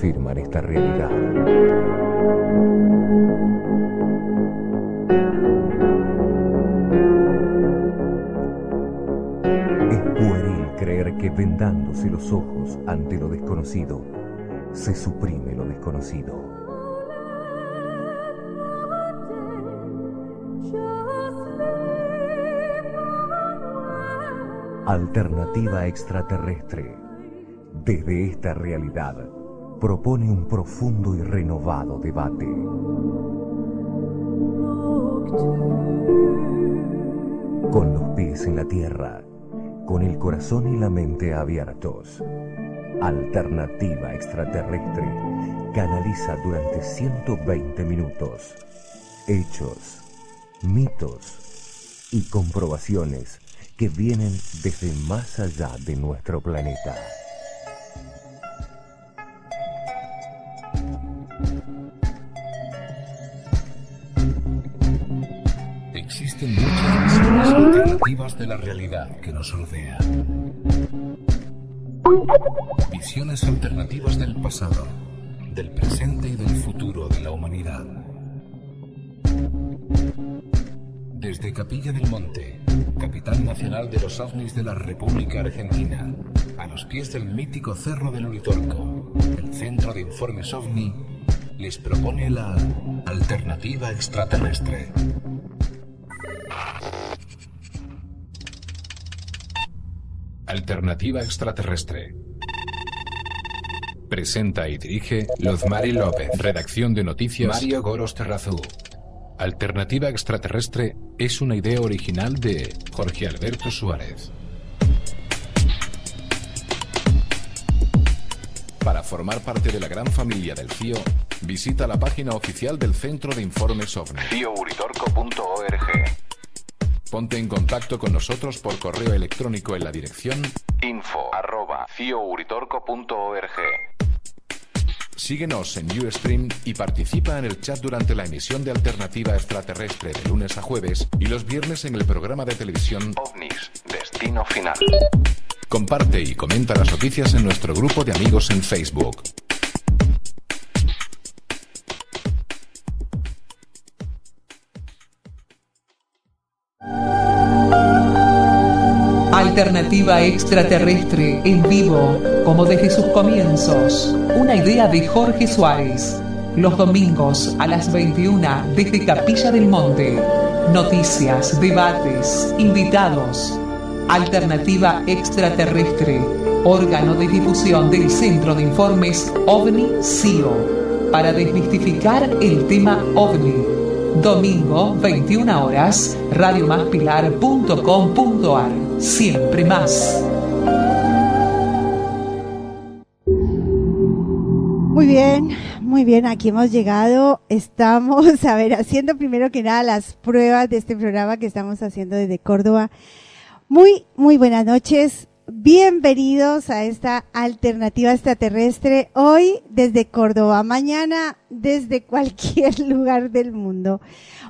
nos confirman esta realidad. Es pueril creer que vendándose los ojos ante lo desconocido, se suprime lo desconocido. Alternativa extraterrestre. Desde esta realidad, propone un profundo y renovado debate. Con los pies en la tierra, con el corazón y la mente abiertos. Alternativa extraterrestre canaliza durante 120 minutos hechos, mitos y comprobaciones que vienen desde más allá de nuestro planeta. Alternativas de la realidad que nos rodea. Visiones alternativas del pasado, del presente y del futuro de la humanidad. Desde Capilla del Monte, capital nacional de los ovnis de la República Argentina, a los pies del mítico Cerro del Uritorco, el Centro de Informes OVNI les propone la alternativa extraterrestre. Alternativa extraterrestre. Presenta y dirige Lozmari López. Redacción de noticias Mario Goros Terrazú. Alternativa extraterrestre es una idea original de Jorge Alberto Suárez. Para formar parte de la gran familia del CIO, visita la página oficial del Centro de Informes OVNI. Ponte en contacto con nosotros por correo electrónico en la dirección info@ciouritorco.org. Síguenos en Ustream y participa en el chat durante la emisión de Alternativa Extraterrestre de lunes a jueves y los viernes en el programa de televisión OVNIS, Destino Final. Comparte y comenta las noticias en nuestro grupo de amigos en Facebook. Alternativa extraterrestre en vivo, como desde sus comienzos. Una idea de Jorge Suárez. Los domingos a las 21 desde Capilla del Monte. Noticias, debates, invitados. Alternativa extraterrestre. Órgano de difusión del Centro de Informes OVNI-CIO. Para desmistificar el tema OVNI. Domingo, 21 horas, radiomaspilar.com.ar. Siempre más. Muy bien, muy bien, aquí hemos llegado. Estamos, a ver, haciendo primero que nada las pruebas de este programa que estamos haciendo desde Córdoba. Muy, muy buenas noches. Bienvenidos a esta alternativa extraterrestre. Hoy desde Córdoba, mañana desde cualquier lugar del mundo.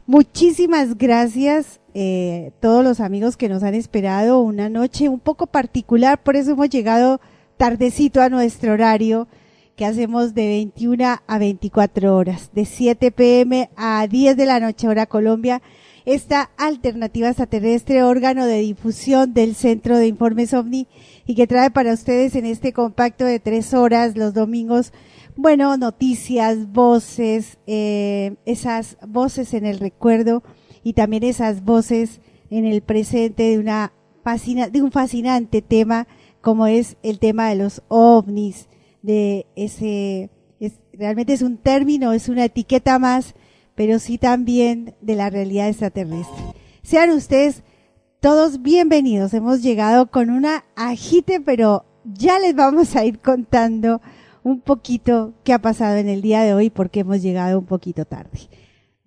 Muchísimas gracias eh, todos los amigos que nos han esperado una noche un poco particular, por eso hemos llegado tardecito a nuestro horario que hacemos de 21 a 24 horas, de 7 pm a 10 de la noche hora Colombia. Esta alternativa extraterrestre, órgano de difusión del Centro de Informes OVNI y que trae para ustedes en este compacto de tres horas los domingos, bueno, noticias, voces, eh, esas voces en el recuerdo y también esas voces en el presente de una fascina, de un fascinante tema como es el tema de los ovnis, de ese, es, realmente es un término, es una etiqueta más pero sí también de la realidad extraterrestre. Sean ustedes todos bienvenidos. Hemos llegado con una agite, pero ya les vamos a ir contando un poquito qué ha pasado en el día de hoy porque hemos llegado un poquito tarde.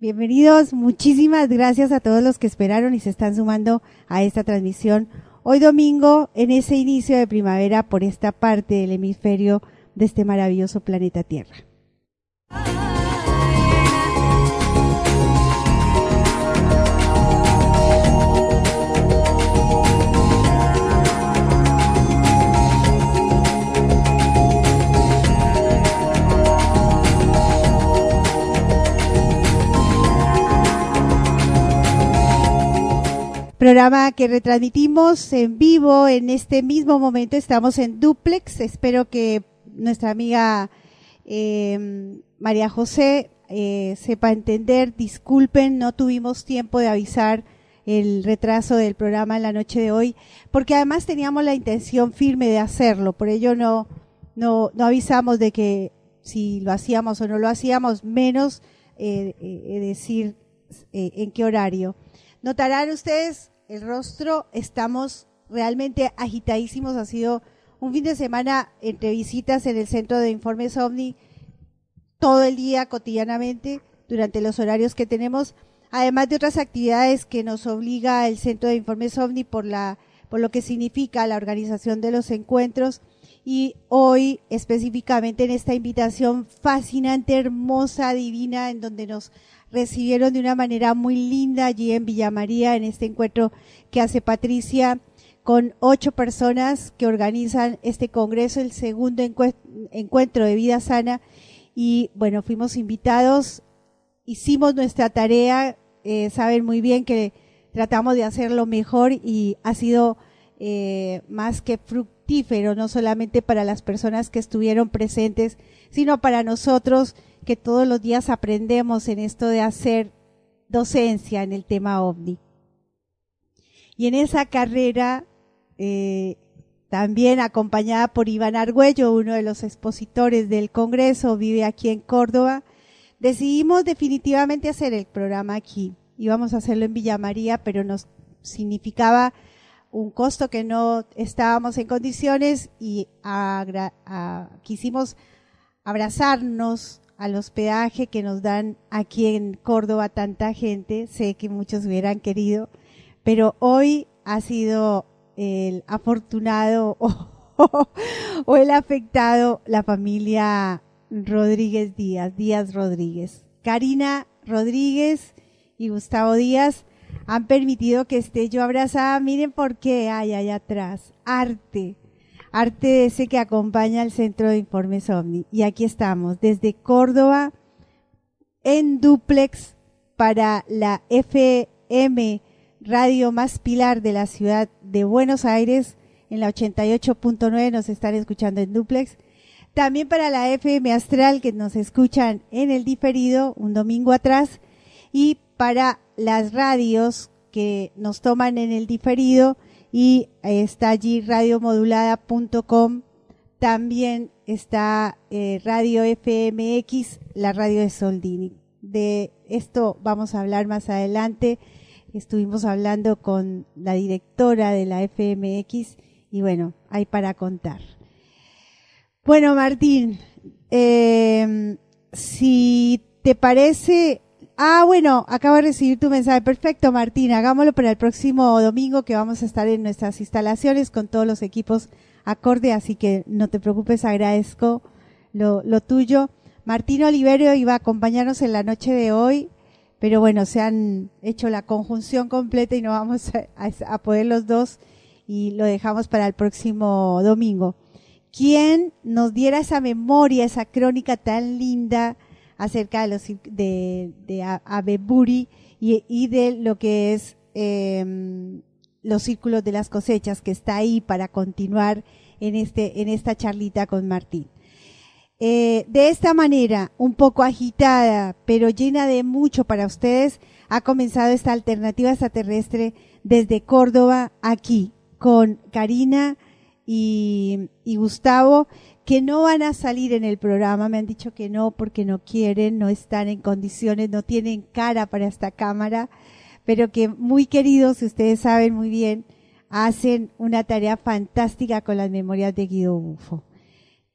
Bienvenidos, muchísimas gracias a todos los que esperaron y se están sumando a esta transmisión hoy domingo en ese inicio de primavera por esta parte del hemisferio de este maravilloso planeta Tierra. Programa que retransmitimos en vivo en este mismo momento. Estamos en duplex. Espero que nuestra amiga eh, María José eh, sepa entender. Disculpen, no tuvimos tiempo de avisar el retraso del programa en la noche de hoy, porque además teníamos la intención firme de hacerlo. Por ello no, no, no avisamos de que si lo hacíamos o no lo hacíamos, menos eh, eh, decir eh, en qué horario. Notarán ustedes el rostro, estamos realmente agitadísimos, ha sido un fin de semana entre visitas en el centro de informes OVNI todo el día cotidianamente durante los horarios que tenemos, además de otras actividades que nos obliga el centro de informes OVNI por la por lo que significa la organización de los encuentros. Y hoy específicamente en esta invitación fascinante, hermosa, divina, en donde nos recibieron de una manera muy linda allí en Villa María, en este encuentro que hace Patricia con ocho personas que organizan este congreso, el segundo encuentro de vida sana. Y bueno, fuimos invitados, hicimos nuestra tarea, eh, saben muy bien que tratamos de hacerlo mejor y ha sido eh, más que fructífero, no solamente para las personas que estuvieron presentes, sino para nosotros que todos los días aprendemos en esto de hacer docencia en el tema ovni. Y en esa carrera, eh, también acompañada por Iván Argüello, uno de los expositores del Congreso, vive aquí en Córdoba, decidimos definitivamente hacer el programa aquí. Íbamos a hacerlo en Villa María, pero nos significaba un costo que no estábamos en condiciones y quisimos abrazarnos al hospedaje que nos dan aquí en Córdoba tanta gente. Sé que muchos hubieran querido, pero hoy ha sido el afortunado o, el afectado la familia Rodríguez Díaz, Díaz Rodríguez. Karina Rodríguez y Gustavo Díaz han permitido que esté yo abrazada. Miren por qué hay allá atrás. Arte. Arte ese que acompaña al Centro de Informes OVNI. Y aquí estamos, desde Córdoba, en duplex para la FM Radio Más Pilar de la ciudad de Buenos Aires. En la 88.9 nos están escuchando en duplex. También para la FM Astral que nos escuchan en el diferido un domingo atrás. Y para las radios que nos toman en el diferido y está allí radiomodulada.com. También está eh, Radio FMX, la radio de Soldini. De esto vamos a hablar más adelante. Estuvimos hablando con la directora de la FMX y bueno, hay para contar. Bueno, Martín, eh, si te parece, Ah, bueno, acabo de recibir tu mensaje. Perfecto, Martín. Hagámoslo para el próximo domingo que vamos a estar en nuestras instalaciones con todos los equipos acorde, así que no te preocupes, agradezco lo, lo tuyo. Martín Oliverio iba a acompañarnos en la noche de hoy, pero bueno, se han hecho la conjunción completa y no vamos a, a poder los dos y lo dejamos para el próximo domingo. ¿Quién nos diera esa memoria, esa crónica tan linda? Acerca de los de, de Abeburi y, y, de lo que es eh, los círculos de las cosechas que está ahí para continuar en este en esta charlita con Martín. Eh, de esta manera, un poco agitada, pero llena de mucho para ustedes, ha comenzado esta alternativa extraterrestre desde Córdoba aquí con Karina y, y Gustavo que no van a salir en el programa, me han dicho que no porque no quieren, no están en condiciones, no tienen cara para esta cámara, pero que muy queridos, ustedes saben muy bien, hacen una tarea fantástica con las memorias de Guido Bufo.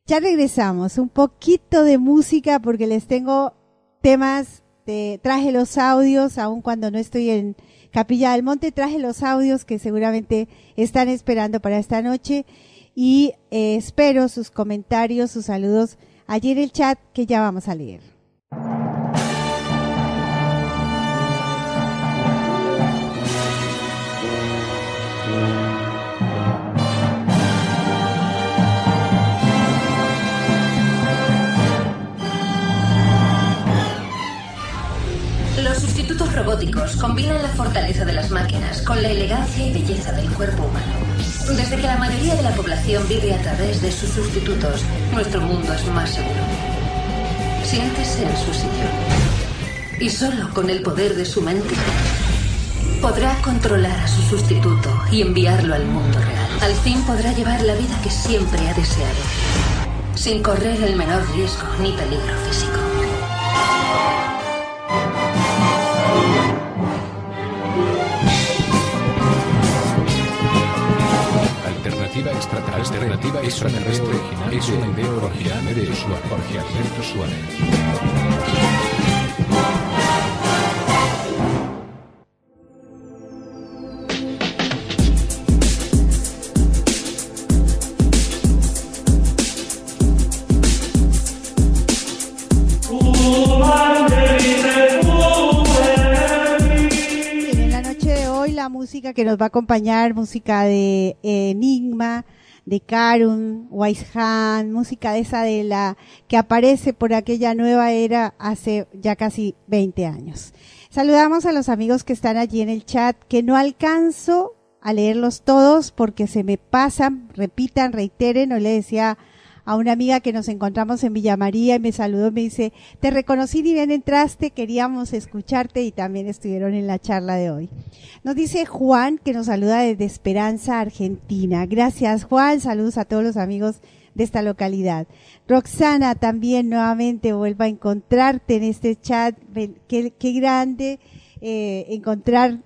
Ya regresamos, un poquito de música porque les tengo temas, traje los audios, aun cuando no estoy en Capilla del Monte, traje los audios que seguramente están esperando para esta noche y eh, espero sus comentarios, sus saludos allí en el chat que ya vamos a leer. Los sustitutos robóticos combinan combina la fortaleza de las máquinas con la elegancia y belleza del cuerpo humano. Desde que la mayoría de la población vive a través de sus sustitutos, nuestro mundo es más seguro. Siéntese en su sitio. Y solo con el poder de su mente podrá controlar a su sustituto y enviarlo al mundo real. Al fin podrá llevar la vida que siempre ha deseado, sin correr el menor riesgo ni peligro físico. Alternativa extraterrestre. Alternativa extraterrestre original es una idea original de Jorge Alberto Suárez. Bien, en la noche de hoy la música que nos va a acompañar, música de Enigma, de Karun, Weishan, música de esa de la que aparece por aquella nueva era hace ya casi 20 años. Saludamos a los amigos que están allí en el chat, que no alcanzo a leerlos todos porque se me pasan, repitan, reiteren, o le decía a una amiga que nos encontramos en Villa María y me saludó, me dice, te reconocí ni bien entraste, queríamos escucharte y también estuvieron en la charla de hoy. Nos dice Juan que nos saluda desde Esperanza, Argentina. Gracias Juan, saludos a todos los amigos de esta localidad. Roxana también nuevamente vuelva a encontrarte en este chat. Qué grande eh, encontrar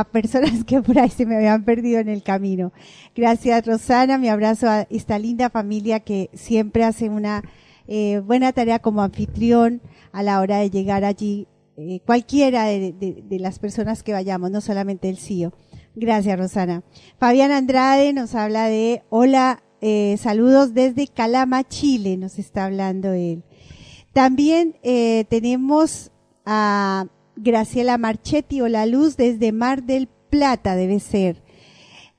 a personas que por ahí se me habían perdido en el camino. Gracias Rosana, mi abrazo a esta linda familia que siempre hace una eh, buena tarea como anfitrión a la hora de llegar allí, eh, cualquiera de, de- de las personas que vayamos, no solamente el CIO. Gracias Rosana. Fabián Andrade nos habla de hola, eh, saludos desde Calama, Chile, nos está hablando él. También eh, tenemos a Graciela Marchetti o La Luz desde Mar del Plata, debe ser.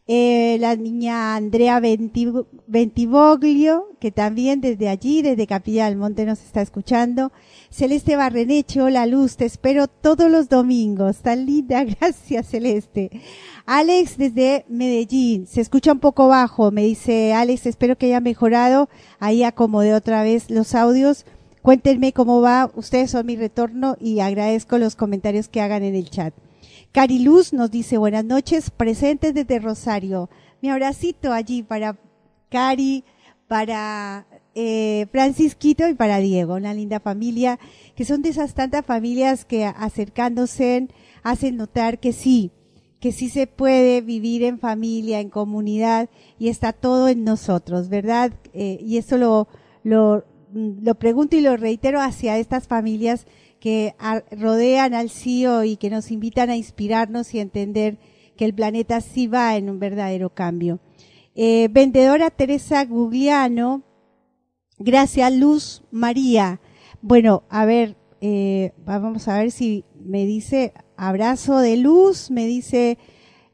Eh, la niña Andrea Venti- Ventivoglio, que también desde allí, desde Capilla del Monte nos está escuchando. Celeste Barreneche, La Luz, te espero todos los domingos. Tan linda, gracias Celeste. Alex desde Medellín, se escucha un poco bajo, me dice Alex, espero que haya mejorado. Ahí acomodé otra vez los audios. Cuéntenme cómo va, ustedes son mi retorno y agradezco los comentarios que hagan en el chat. Cariluz nos dice buenas noches, presentes desde Rosario. Mi abracito allí para Cari, para eh, Francisquito y para Diego, una linda familia, que son de esas tantas familias que acercándose hacen notar que sí, que sí se puede vivir en familia, en comunidad, y está todo en nosotros, ¿verdad? Eh, y eso lo, lo, lo pregunto y lo reitero hacia estas familias que rodean al CIO y que nos invitan a inspirarnos y a entender que el planeta sí va en un verdadero cambio. Eh, vendedora Teresa Gugliano, gracias Luz María. Bueno, a ver, eh, vamos a ver si me dice abrazo de luz, me dice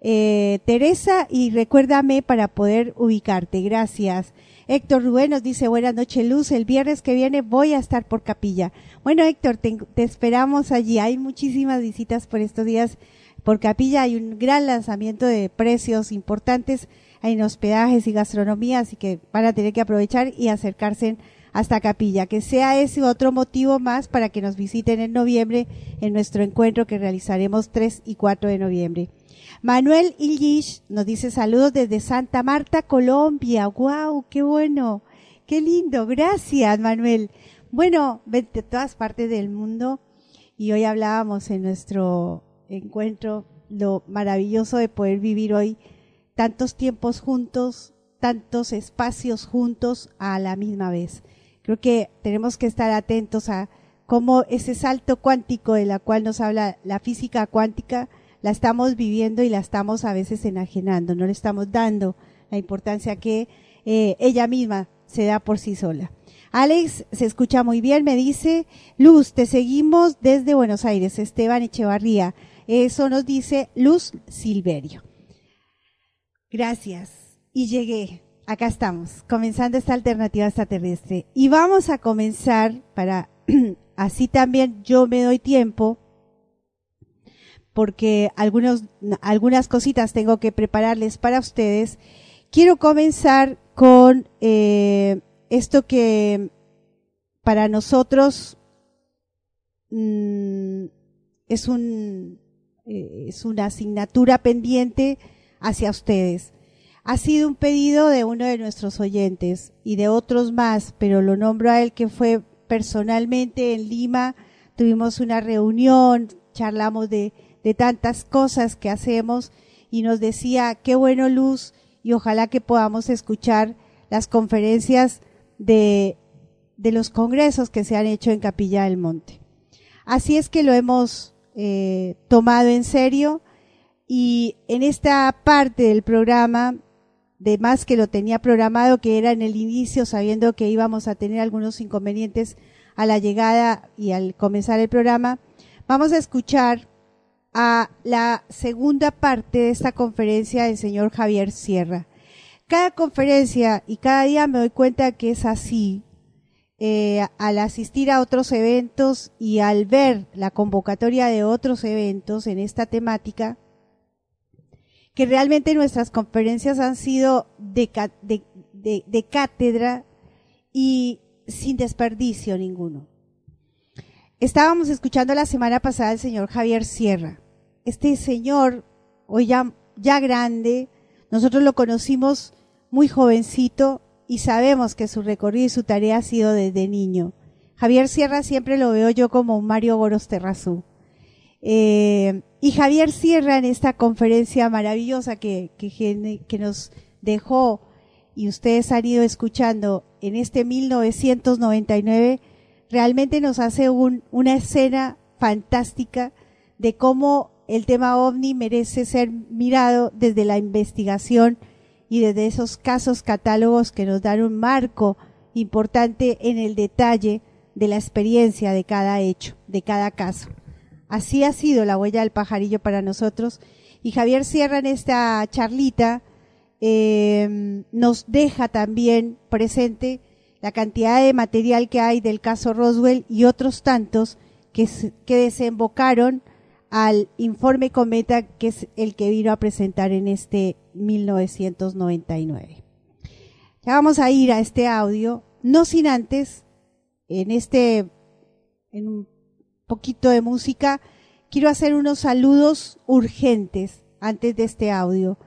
eh, Teresa y recuérdame para poder ubicarte. Gracias. Héctor Rubén nos dice buenas noches Luz, el viernes que viene voy a estar por capilla. Bueno Héctor, te, esperamos allí. Hay muchísimas visitas por estos días por capilla. Hay un gran lanzamiento de precios importantes en hospedajes y gastronomía, así que van a tener que aprovechar y acercarse hasta capilla. Que sea ese otro motivo más para que nos visiten en noviembre en nuestro encuentro que realizaremos 3 y 4 de noviembre. Manuel Illich nos dice saludos desde Santa Marta, Colombia. ¡Wow! ¡Qué bueno! ¡Qué lindo! Gracias, Manuel. Bueno, de todas partes del mundo y hoy hablábamos en nuestro encuentro lo maravilloso de poder vivir hoy tantos tiempos juntos, tantos espacios juntos a la misma vez. Creo que tenemos que estar atentos a cómo ese salto cuántico de la cual nos habla la física cuántica la estamos viviendo y la estamos a veces enajenando, no le estamos dando la importancia que eh, ella misma se da por sí sola. Alex se escucha muy bien, me dice, Luz, te seguimos desde Buenos Aires, Esteban Echevarría. Eso nos dice Luz Silverio. Gracias. Y llegué. Acá estamos, comenzando esta alternativa extraterrestre. Y vamos a comenzar para, así también yo me doy tiempo porque algunas cositas tengo que prepararles para ustedes. Quiero comenzar con eh, esto que para nosotros mm, es, un, eh, es una asignatura pendiente hacia ustedes. Ha sido un pedido de uno de nuestros oyentes y de otros más, pero lo nombro a él que fue personalmente en Lima. Tuvimos una reunión, charlamos de, de tantas cosas que hacemos y nos decía, qué bueno Luz y ojalá que podamos escuchar las conferencias de, de los congresos que se han hecho en Capilla del Monte. Así es que lo hemos eh, tomado en serio y en esta parte del programa, de más que lo tenía programado, que era en el inicio, sabiendo que íbamos a tener algunos inconvenientes a la llegada y al comenzar el programa, vamos a escuchar a la segunda parte de esta conferencia del señor Javier Sierra. Cada conferencia y cada día me doy cuenta que es así. Eh, al asistir a otros eventos y al ver la convocatoria de otros eventos en esta temática, que realmente nuestras conferencias han sido de, de cátedra y sin desperdicio ninguno. Estábamos escuchando la semana pasada al señor Javier Sierra. Este señor, hoy ya, ya grande, nosotros lo conocimos muy jovencito y sabemos que su recorrido y su tarea ha sido desde niño. Javier Sierra siempre lo veo yo como un Mario Boros Terrazú. Eh, y Javier Sierra en esta conferencia maravillosa que, que, que nos dejó y ustedes han ido escuchando en este 1999, realmente nos hace un, una escena fantástica de cómo el tema ovni merece ser mirado desde la investigación y desde esos casos catálogos que nos dan un marco importante en el detalle de la experiencia de cada hecho, de cada caso. Así ha sido la huella del pajarillo para nosotros. Y Javier Sierra en esta charlita eh, nos deja también presente la cantidad de material que hay del caso Roswell y otros tantos que, desembocaron al informe Cometa, que es el que vino a presentar en este 1999. Ya vamos a ir a este audio, no sin antes, en este, en un poquito de música, quiero hacer unos saludos urgentes antes de este audio.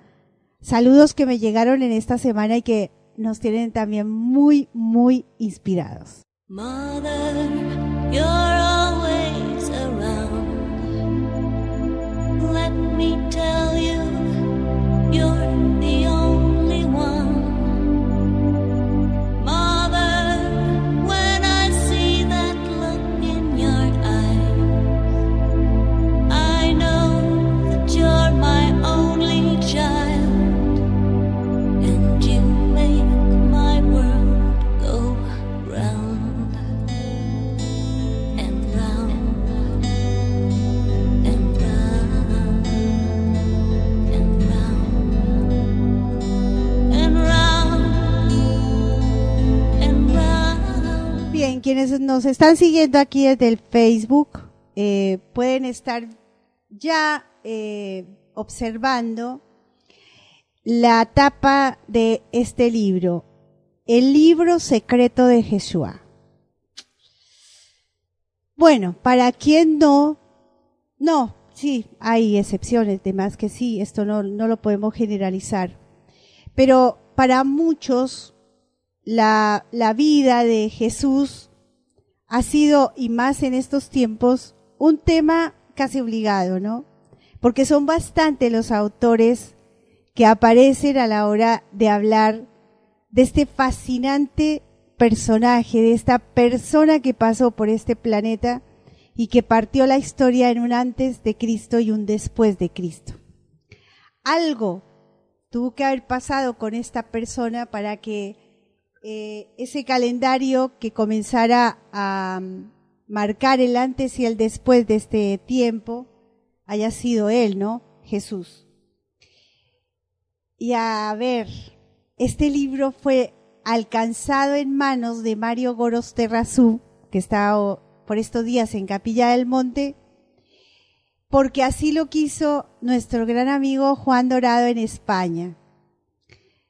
Saludos que me llegaron en esta semana y que nos tienen también muy, muy inspirados. Quienes nos están siguiendo aquí desde el Facebook eh, pueden estar ya eh, observando la tapa de este libro, el libro secreto de Jesús. Bueno, para quien no, no, sí, hay excepciones, de más que sí, esto no, no lo podemos generalizar. Pero para muchos, la, la vida de Jesús ha sido, y más en estos tiempos, un tema casi obligado, ¿no? Porque son bastante los autores que aparecen a la hora de hablar de este fascinante personaje, de esta persona que pasó por este planeta y que partió la historia en un antes de Cristo y un después de Cristo. Algo tuvo que haber pasado con esta persona para que eh, ese calendario que comenzara a um, marcar el antes y el después de este tiempo haya sido él, ¿no? Jesús. Y a ver, este libro fue alcanzado en manos de Mario Goros Terrazú, que está por estos días en Capilla del Monte, porque así lo quiso nuestro gran amigo Juan Dorado en España.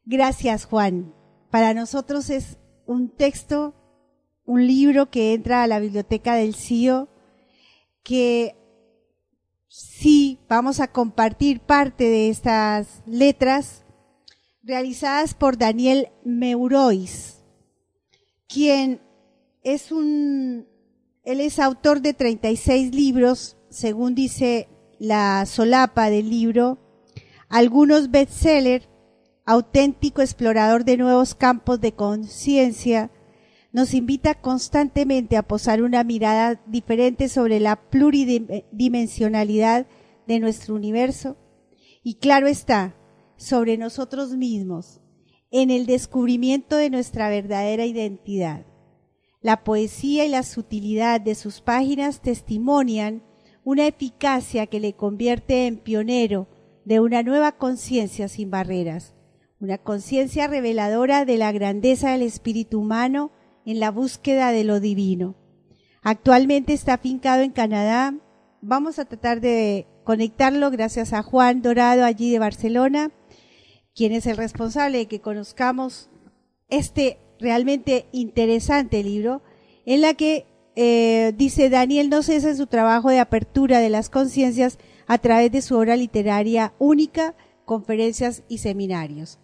Gracias, Juan. Para nosotros es un texto, un libro que entra a la biblioteca del CIO, que sí vamos a compartir parte de estas letras realizadas por Daniel Meurois, quien es un, él es autor de 36 libros según dice la solapa del libro, algunos bestsellers, auténtico explorador de nuevos campos de conciencia, nos invita constantemente a posar una mirada diferente sobre la pluridimensionalidad de nuestro universo y claro está, sobre nosotros mismos, en el descubrimiento de nuestra verdadera identidad. La poesía y la sutilidad de sus páginas testimonian una eficacia que le convierte en pionero de una nueva conciencia sin barreras, una conciencia reveladora de la grandeza del espíritu humano en la búsqueda de lo divino. Actualmente está afincado en Canadá. Vamos a tratar de conectarlo gracias a Juan Dorado allí de Barcelona, quien es el responsable de que conozcamos este realmente interesante libro en la que eh, dice Daniel no cesa en su trabajo de apertura de las conciencias a través de su obra literaria única, conferencias y seminarios.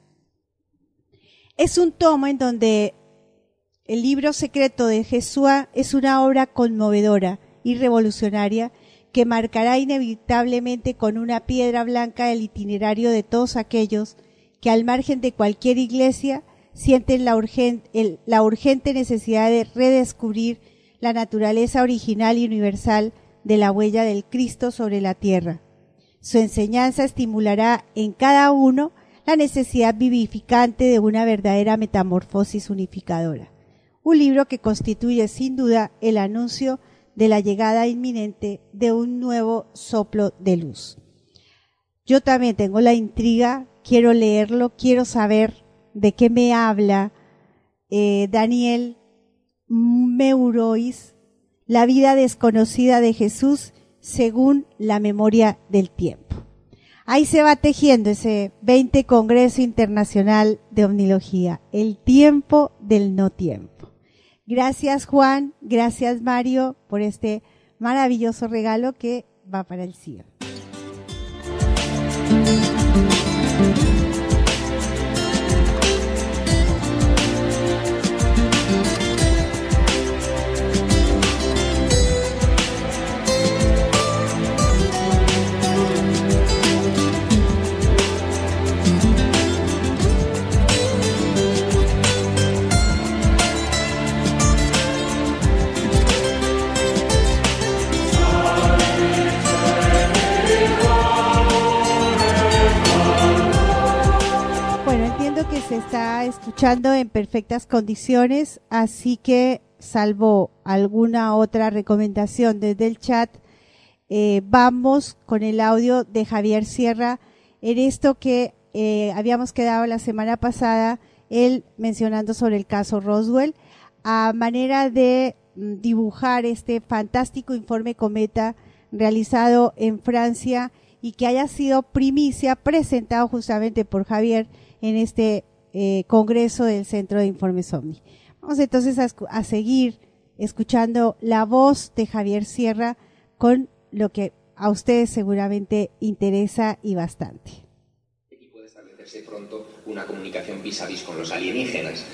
Es un tomo en donde el libro secreto de Jesús es una obra conmovedora y revolucionaria que marcará inevitablemente con una piedra blanca el itinerario de todos aquellos que al margen de cualquier iglesia sienten la urgente necesidad de redescubrir la naturaleza original y universal de la huella del Cristo sobre la tierra. Su enseñanza estimulará en cada uno la necesidad vivificante de una verdadera metamorfosis unificadora. Un libro que constituye sin duda el anuncio de la llegada inminente de un nuevo soplo de luz. Yo también tengo la intriga, quiero leerlo, quiero saber de qué me habla eh, Daniel Meurois, la vida desconocida de Jesús según la memoria del tiempo. Ahí se va tejiendo ese 20 Congreso Internacional de Omnilogía, el tiempo del no tiempo. Gracias Juan, gracias Mario por este maravilloso regalo que va para el cielo. Está escuchando en perfectas condiciones, así que salvo alguna otra recomendación desde el chat, eh, vamos con el audio de Javier Sierra. En esto que eh, habíamos quedado la semana pasada, él mencionando sobre el caso Roswell, a manera de mm, dibujar este fantástico informe cometa realizado en Francia y que haya sido primicia presentado justamente por Javier en este eh, Congreso del Centro de Informes OVNI. Vamos entonces a, seguir escuchando la voz de Javier Sierra con lo que a ustedes seguramente interesa y bastante. Y puede establecerse pronto una comunicación vis a vis con los alienígenas.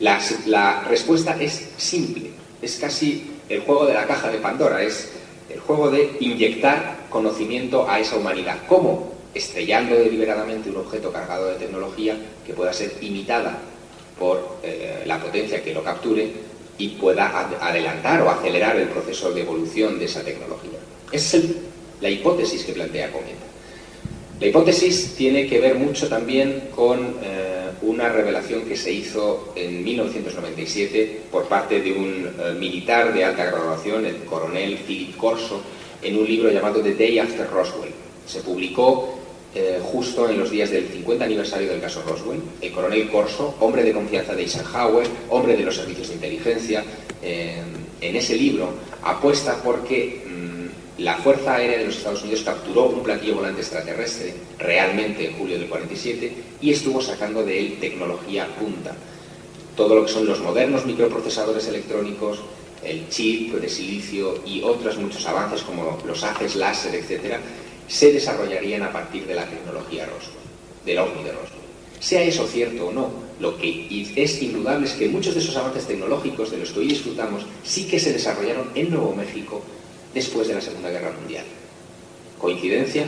La, la respuesta es simple, es casi el juego de la caja de Pandora, es el juego de inyectar conocimiento a esa humanidad. ¿Cómo? Estrellando deliberadamente un objeto cargado de tecnología que pueda ser imitada por eh, la potencia que lo capture y pueda adelantar o acelerar el proceso de evolución de esa tecnología. Esa es la hipótesis que plantea Cometa. La hipótesis tiene que ver mucho también con eh, una revelación que se hizo en 1997 por parte de un eh, militar de alta graduación, el coronel Philip Corso, en un libro llamado The Day After Roswell. Se publicó eh, justo en los días del 50 aniversario del caso Roswell, el coronel Corso, hombre de confianza de Eisenhower, hombre de los servicios de inteligencia, eh, en ese libro apuesta porque mm, la Fuerza Aérea de los Estados Unidos capturó un platillo volante extraterrestre realmente en julio del 47 y estuvo sacando de él tecnología punta. Todo lo que son los modernos microprocesadores electrónicos, el chip de silicio y otros muchos avances como los haces láser, etcétera, se desarrollarían a partir de la tecnología Roswell, del OVNI de Roswell. Sea eso cierto o no, lo que es indudable es que muchos de esos avances tecnológicos de los que hoy disfrutamos sí que se desarrollaron en Nuevo México después de la Segunda Guerra Mundial. ¿Coincidencia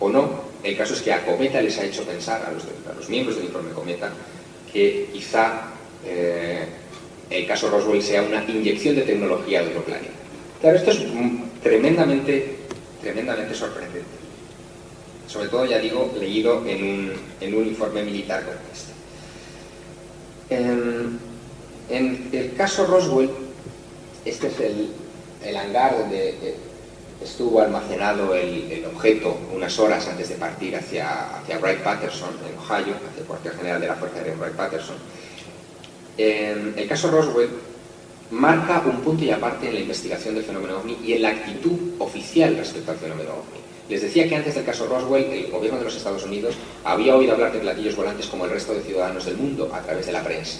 o no? El caso es que a Cometa les ha hecho pensar, a los, miembros del informe Cometa, que quizá eh, el caso Roswell sea una inyección de tecnología de otro planeta. Claro, esto es tremendamente, tremendamente sorprendente. Sobre todo, ya digo, leído en un, en un informe militar como este. En, en, el caso Roswell, este es el, el hangar donde eh, estuvo almacenado el, objeto unas horas antes de partir hacia, hacia Wright-Patterson, en Ohio, hacia el cuartel general de la Fuerza Aérea Wright-Patterson. el caso Roswell marca un punto y aparte en la investigación del fenómeno OVNI y en la actitud oficial respecto al fenómeno OVNI. Les decía que antes del caso Roswell, el gobierno de los Estados Unidos había oído hablar de platillos volantes como el resto de ciudadanos del mundo a través de la prensa.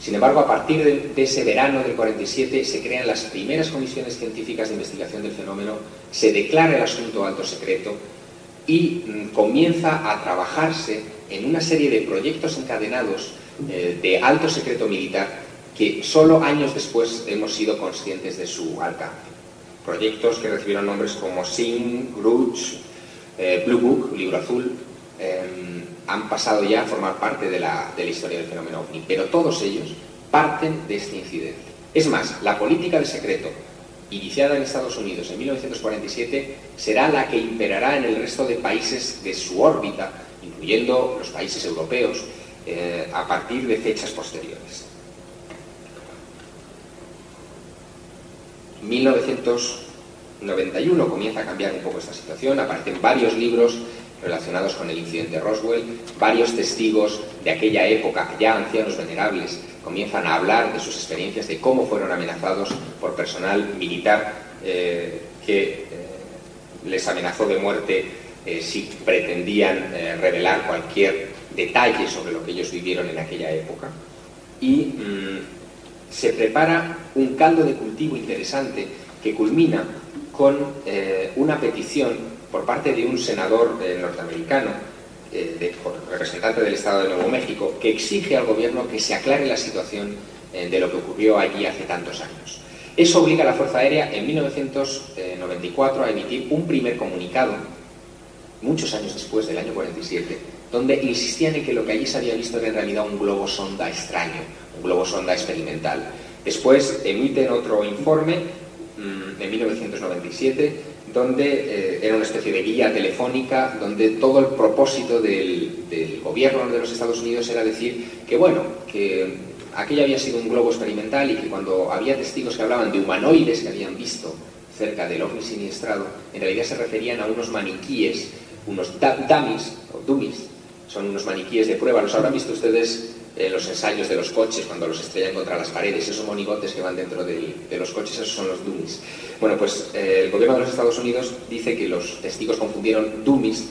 Sin embargo, a partir de, ese verano del 47 se crean las primeras comisiones científicas de investigación del fenómeno, se declara el asunto alto secreto y mm, comienza a trabajarse en una serie de proyectos encadenados eh, de alto secreto militar que solo años después hemos sido conscientes de su alcance. Proyectos que recibieron nombres como SIN, Grudge, eh, Blue Book, Libro Azul, em, han pasado ya a formar parte de la, historia del fenómeno OVNI, pero todos ellos parten de este incidente. Es más, la política del secreto, iniciada en Estados Unidos en 1947, será la que imperará en el resto de países de su órbita, incluyendo los países europeos, eh, a partir de fechas posteriores. 1991 comienza a cambiar un poco esta situación, aparecen varios libros relacionados con el incidente Roswell, varios testigos de aquella época, ya ancianos venerables, comienzan a hablar de sus experiencias, de cómo fueron amenazados por personal militar eh, que eh, les amenazó de muerte eh, si pretendían revelar cualquier detalle sobre lo que ellos vivieron en aquella época. Y mm, se prepara un caldo de cultivo interesante que culmina con una petición por parte de un senador eh, norteamericano, eh, representante del Estado de Nuevo México, que exige al gobierno que se aclare la situación eh, de lo que ocurrió allí hace tantos años. Eso obliga a la Fuerza Aérea en 1994 a emitir un primer comunicado, muchos años después del año 47, donde insistían en que lo que allí se había visto era en realidad un globo sonda extraño, un globo sonda experimental. Después emiten otro informe mm, en 1997 donde eh, era una especie de guía telefónica, donde todo el propósito del, gobierno de los Estados Unidos era decir que, bueno, que aquello había sido un globo experimental y que cuando había testigos que hablaban de humanoides que habían visto cerca del ovni siniestrado, en realidad se referían a unos maniquíes, unos dummies, o dummies, son unos maniquíes de prueba, los habrán visto ustedes en los ensayos de los coches cuando los estrellan contra las paredes, esos monigotes que van dentro de, los coches, esos son los dummies. Bueno, pues eh, el gobierno de los Estados Unidos dice que los testigos confundieron dummies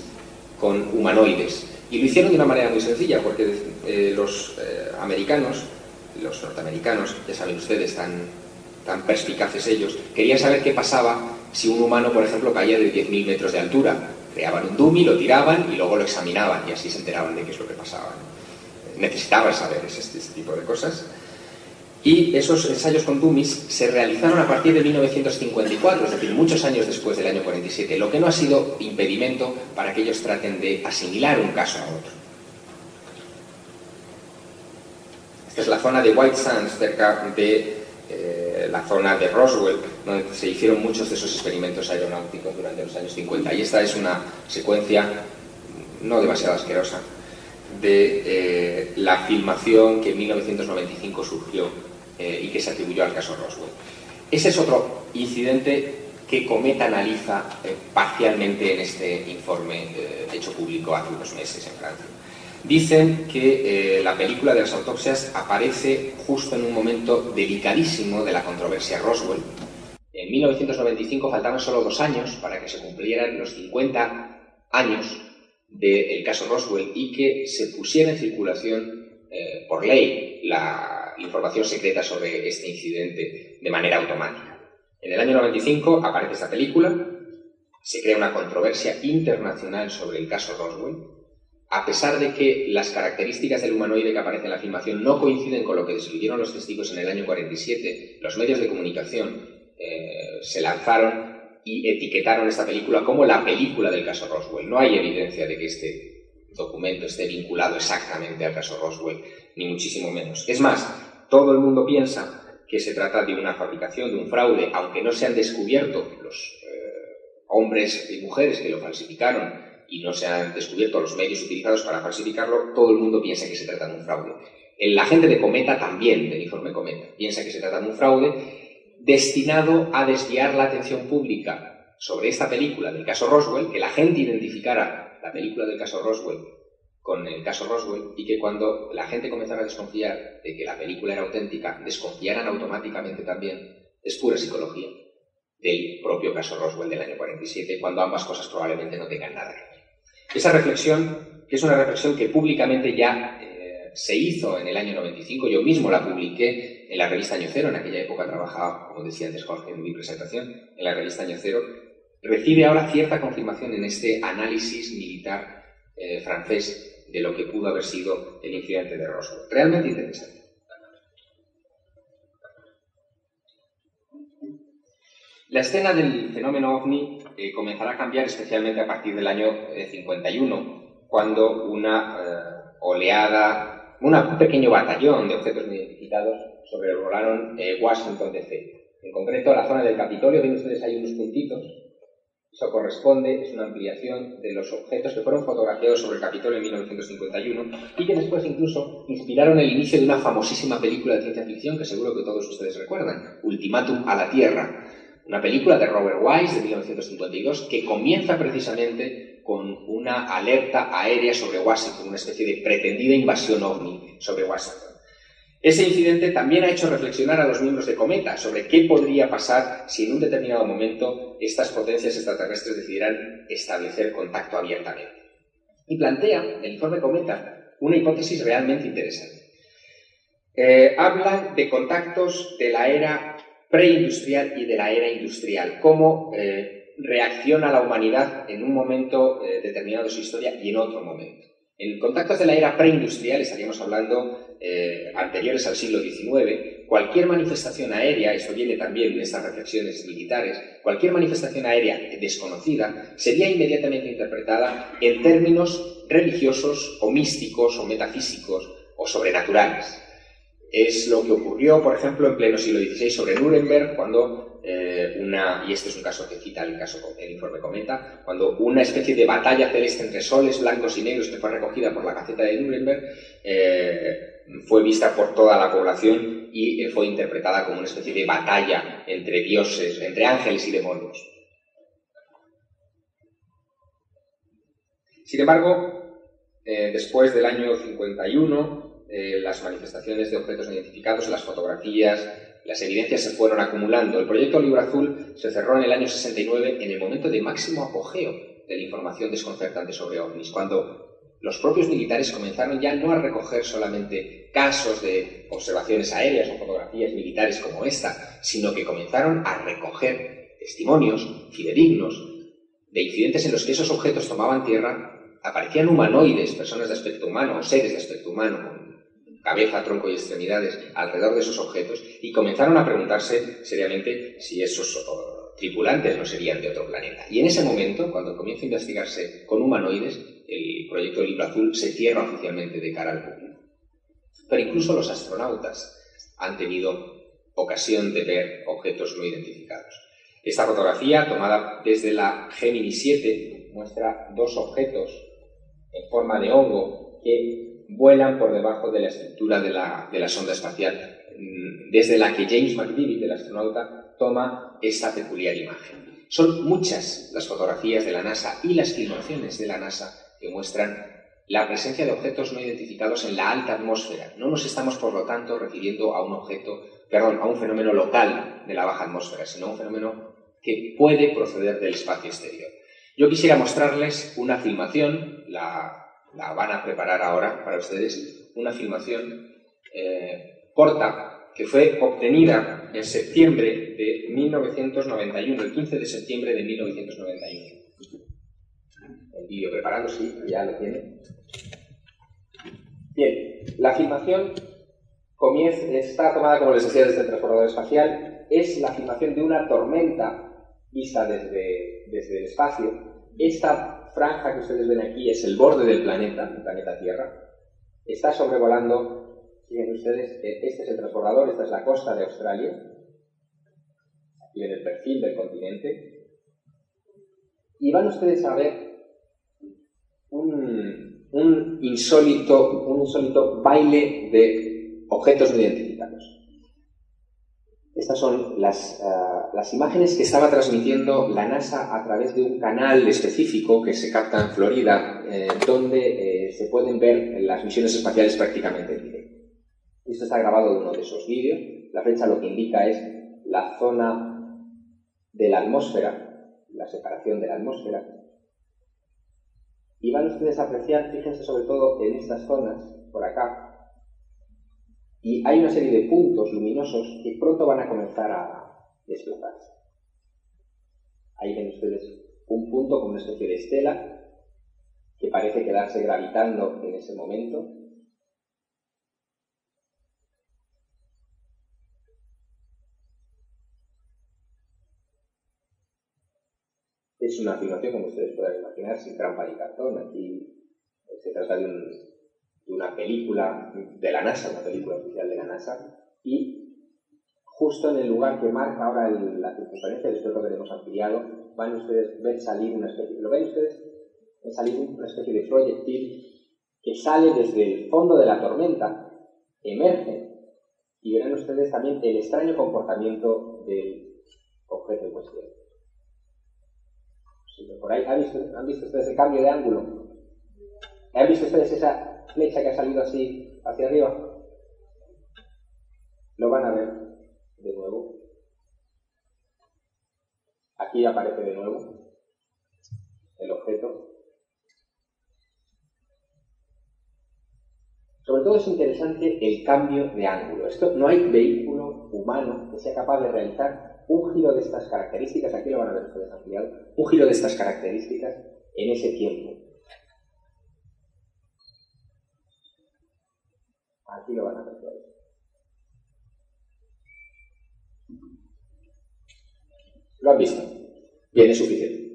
con humanoides. Y lo hicieron de una manera muy sencilla, porque eh, los eh, americanos, los norteamericanos, ya saben ustedes, tan, tan perspicaces ellos, querían saber qué pasaba si un humano, por ejemplo, caía de 10.000 metros de altura. Creaban un dummy, lo tiraban y luego lo examinaban y así se enteraban de qué es lo que pasaba necesitaba saber este, tipo de cosas. Y esos ensayos con dummies se realizaron a partir de 1954, es decir, muchos años después del año 47, lo que no ha sido impedimento para que ellos traten de asimilar un caso a otro. Esta es la zona de White Sands, cerca de eh, la zona de Roswell, donde se hicieron muchos de esos experimentos aeronáuticos durante los años 50. Y esta es una secuencia no demasiado asquerosa, de eh, la filmación que en 1995 surgió eh, y que se atribuyó al caso Roswell. Ese es otro incidente que Cometa analiza eh, parcialmente en este informe hecho público hace unos meses en Francia. Dicen que la película de las autopsias aparece justo en un momento delicadísimo de la controversia Roswell, En 1995 faltaban solo dos años para que se cumplieran los 50 años del caso Roswell y que se pusiera en circulación eh, por ley la información secreta sobre este incidente de manera automática. En el año 95 aparece esta película, se crea una controversia internacional sobre el caso Roswell, a pesar de que las características del humanoide que aparece en la filmación no coinciden con lo que describieron los testigos en el año 47, los medios de comunicación eh, se lanzaron y etiquetaron esta película como la película del caso Roswell. No hay evidencia de que este documento esté vinculado exactamente al caso Roswell, ni muchísimo menos. Es más, todo el mundo piensa que se trata de una fabricación, de un fraude, aunque no se han descubierto los eh, hombres y mujeres que lo falsificaron y no se han descubierto los medios utilizados para falsificarlo, todo el mundo piensa que se trata de un fraude. El agente de Cometa también, del informe Cometa, piensa que se trata de un fraude destinado a desviar la atención pública sobre esta película del caso Roswell, que la gente identificara la película del caso Roswell con el caso Roswell y que cuando la gente comenzara a desconfiar de que la película era auténtica, desconfiaran automáticamente también, es pura psicología, del propio caso Roswell del año 47, cuando ambas cosas probablemente no tengan nada que ver. Esa reflexión, que es una reflexión que públicamente ya eh, se hizo en el año 95, yo mismo la publiqué en la revista Año Cero, en aquella época trabajaba, como decía antes Jorge en mi presentación, en la revista Año Cero, recibe ahora cierta confirmación en este análisis militar eh, francés de lo que pudo haber sido el incidente de Roswell. Realmente interesante. La escena del fenómeno ovni eh, comenzará a cambiar especialmente a partir del año 51, eh, cuando una eh, oleada, un pequeño batallón de objetos no identificados sobrevolaron Washington DC. En concreto, la zona del Capitolio, ven ustedes ahí unos puntitos, eso corresponde, es una ampliación de los objetos que fueron fotografiados sobre el Capitolio en 1951 y que después incluso inspiraron el inicio de una famosísima película de ciencia ficción que seguro que todos ustedes recuerdan, Ultimátum a la Tierra, una película de Robert Wise de 1952 que comienza precisamente con una alerta aérea sobre Washington, una especie de pretendida invasión ovni sobre Washington. Ese incidente también ha hecho reflexionar a los miembros de Cometa sobre qué podría pasar si en un determinado momento estas potencias extraterrestres decidieran establecer contacto abiertamente. Y plantea, el informe Cometa, una hipótesis realmente interesante. Eh, habla de contactos de la era preindustrial y de la era industrial, cómo eh, reacciona la humanidad en un momento eh, determinado de su historia y en otro momento. En contactos de la era preindustrial, estaríamos hablando eh, anteriores al siglo XIX, cualquier manifestación aérea, esto viene también en estas reflexiones militares, cualquier manifestación aérea desconocida sería inmediatamente interpretada en términos religiosos o místicos o metafísicos o sobrenaturales. Es lo que ocurrió, por ejemplo, en pleno siglo XVI sobre Nuremberg, cuando eh, una, y este es un caso que cita el, caso, el informe Cometa, cuando una especie de batalla celeste entre soles blancos y negros que fue recogida por la caceta de Nuremberg eh, fue vista por toda la población y eh, fue interpretada como una especie de batalla entre dioses, entre ángeles y demonios. Sin embargo, después del año 51, eh, las manifestaciones de objetos no identificados, las fotografías, las evidencias se fueron acumulando. El proyecto Libro Azul se cerró en el año 69 en el momento de máximo apogeo de la información desconcertante sobre ovnis, cuando los propios militares comenzaron ya no a recoger solamente casos de observaciones aéreas o fotografías militares como esta, sino que comenzaron a recoger testimonios fidedignos de incidentes en los que esos objetos tomaban tierra, aparecían humanoides, personas de aspecto humano o seres de aspecto humano, cabeza, tronco y extremidades alrededor de esos objetos y comenzaron a preguntarse seriamente si esos tripulantes no serían de otro planeta. Y en ese momento, cuando comienza a investigarse con humanoides, el proyecto Libro Azul se cierra oficialmente de cara al público. Pero incluso los astronautas han tenido ocasión de ver objetos no identificados. Esta fotografía, tomada desde la Gemini 7, muestra dos objetos en forma de hongo que vuelan por debajo de la estructura de la, sonda espacial, mm, desde la que James McDivitt, el astronauta, toma esta peculiar imagen. Son muchas las fotografías de la NASA y las filmaciones de la NASA que muestran la presencia de objetos no identificados en la alta atmósfera. No nos estamos, por lo tanto, refiriendo a un objeto, perdón, a un fenómeno local de la baja atmósfera, sino a un fenómeno que puede proceder del espacio exterior. Yo quisiera mostrarles una filmación, la, van a preparar ahora para ustedes, una filmación eh, corta que fue obtenida en septiembre de 1991, el 15 de septiembre de 1991. El vídeo preparado, sí, ya lo tiene. Bien, la filmación comienza, está tomada, como les decía, desde el transbordador espacial. Es la filmación de una tormenta vista desde, desde el espacio. Esta franja que ustedes ven aquí es el borde del planeta, el planeta Tierra. Está sobrevolando, siguen ustedes, eh, este es el transbordador, esta es la costa de Australia. Aquí ven el perfil del continente. Y van ustedes a ver un, un, insólito, un insólito baile de objetos no identificados. Estas son las, ah, las, imágenes que estaba transmitiendo la NASA a través de un canal específico que se capta en Florida, eh, donde eh, se pueden ver las misiones espaciales prácticamente en directo. Esto está grabado de uno de esos vídeos. La fecha lo que indica es la zona de la atmósfera, la separación de la atmósfera. Y van ustedes a apreciar, fíjense sobre todo en estas zonas, por acá, y hay una serie de puntos luminosos que pronto van a comenzar a desplazarse. Ahí ven ustedes un punto como una especie de estela que parece quedarse gravitando en ese momento. Es una afirmación, como ustedes pueden imaginar, sin trampa ni cartón. Aquí se trata de un una película de la NASA, una película oficial de la NASA, y justo en el lugar que marca ahora la circunferencia, después lo veremos ampliado, van ustedes a ver salir una especie, ¿lo ven ustedes? Ven salir una especie de proyectil que sale desde el fondo de la tormenta, emerge, y verán ustedes también el extraño comportamiento del objeto en cuestión. por ahí, ¿han visto, ¿han visto ustedes el cambio de ángulo? ¿Han visto ustedes esa flecha que ha salido así hacia arriba, lo van a ver de nuevo. Aquí aparece de nuevo el objeto. Sobre todo es interesante el cambio de ángulo. Esto no hay vehículo humano que sea capaz de realizar un giro de estas características, aquí lo van a ver ustedes ampliado, un giro de estas características en ese tiempo. Aquí lo van a ver ¿Lo han visto? Bien, es suficiente.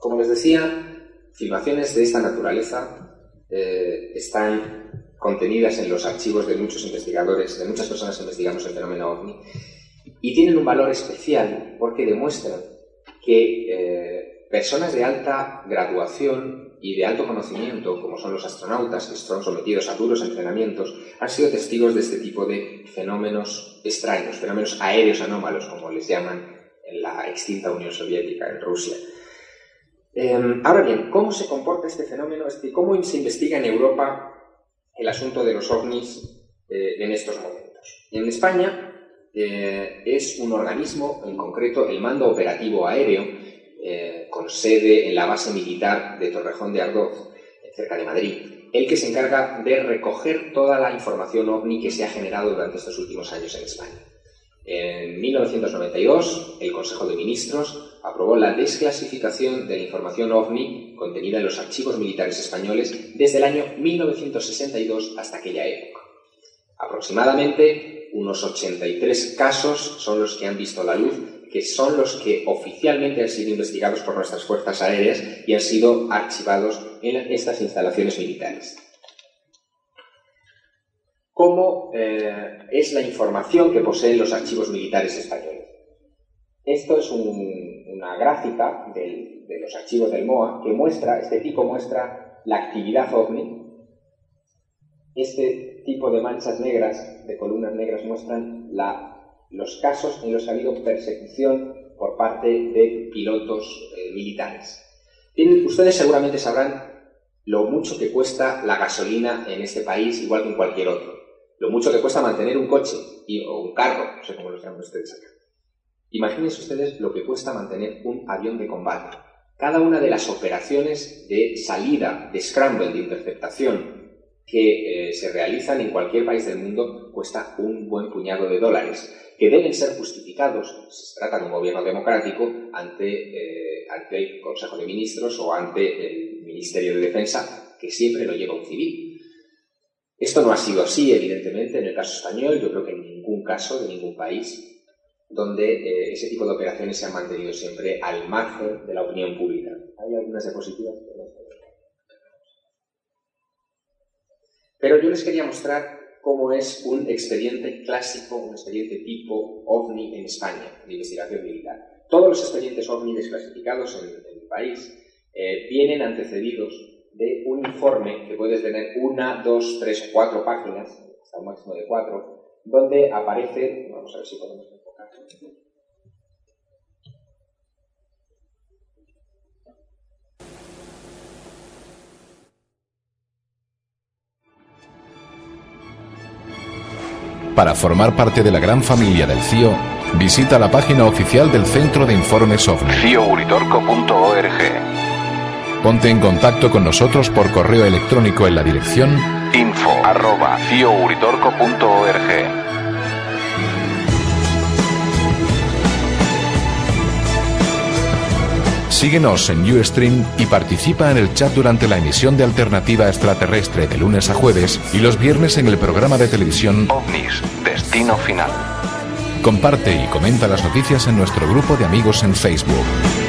Como les decía, filmaciones de esta naturaleza eh, están contenidas en los archivos de muchos investigadores, de muchas personas que investigamos el fenómeno OVNI, y tienen un valor especial porque demuestran que eh, personas de alta graduación y de alto conocimiento, como son los astronautas, que son sometidos a duros entrenamientos, han sido testigos de este tipo de fenómenos extraños, fenómenos aéreos anómalos, como les llaman en la extinta Unión Soviética, en Rusia. Em, ahora bien, ¿cómo se comporta este fenómeno? ¿Cómo se investiga en Europa el asunto de los ovnis eh, en estos momentos? En España eh, es un organismo, en concreto el Mando Operativo Aéreo, eh, con sede en la base militar de Torrejón de Ardoz, cerca de Madrid, el que se encarga de recoger toda la información ovni que se ha generado durante estos últimos años en España. En 1992, el Consejo de Ministros aprobó la desclasificación de la información ovni contenida en los archivos militares españoles desde el año 1962 hasta aquella época. Aproximadamente unos 83 casos son los que han visto la luz, que son los que oficialmente han sido investigados por nuestras fuerzas aéreas y han sido archivados en estas instalaciones militares. ¿Cómo eh, es la información que poseen los archivos militares españoles? Esto es una gráfica de los archivos del MOA que muestra, este tipo muestra la actividad OVNI. Este tipo de manchas negras, de columnas negras, muestran la los casos en los que ha habido persecución por parte de pilotos eh, militares. ustedes seguramente sabrán lo mucho que cuesta la gasolina en este país, igual que en cualquier otro. Lo mucho que cuesta mantener un coche o un carro, no sé cómo lo llaman ustedes acá. Imagínense ustedes lo que cuesta mantener un avión de combate. Cada una de las operaciones de salida, de scramble, de interceptación que eh, se realizan en cualquier país del mundo cuesta un buen puñado de dólares, que deben ser justificados, si se trata de un gobierno democrático, ante, eh, ante el Consejo de Ministros o ante el Ministerio de Defensa, que siempre lo lleva un civil. Esto no ha sido así, evidentemente, en el caso español, yo creo que en ningún caso de ningún país donde eh, ese tipo de operaciones se han mantenido siempre al margen de la opinión pública. ¿Hay algunas diapositivas? Pero yo les quería mostrar cómo es un expediente clásico, un expediente tipo OVNI en España, de investigación militar. Todos los expedientes OVNI desclasificados en, el país eh, vienen antecedidos de un informe que puede tener una, dos, tres o cuatro páginas, hasta un máximo de cuatro, donde aparece, vamos a ver si podemos enfocar. Para formar parte de la gran familia del CIO, visita la página oficial del Centro de Informes OVNI. CIOUritorco.org Ponte en contacto con nosotros por correo electrónico en la dirección info arroba Síguenos en Ustream y participa en el chat durante la emisión de Alternativa Extraterrestre de lunes a jueves y los viernes en el programa de televisión OVNIS, Destino Final. Comparte y comenta las noticias en nuestro grupo de amigos en Facebook.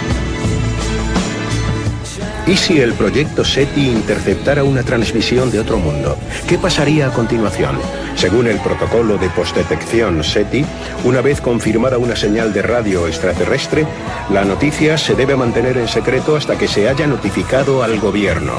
¿Y si el proyecto SETI interceptara una transmisión de otro mundo? ¿Qué pasaría a continuación? Según el protocolo de postdetección SETI, una vez confirmada una señal de radio extraterrestre, la noticia se debe mantener en secreto hasta que se haya notificado al gobierno.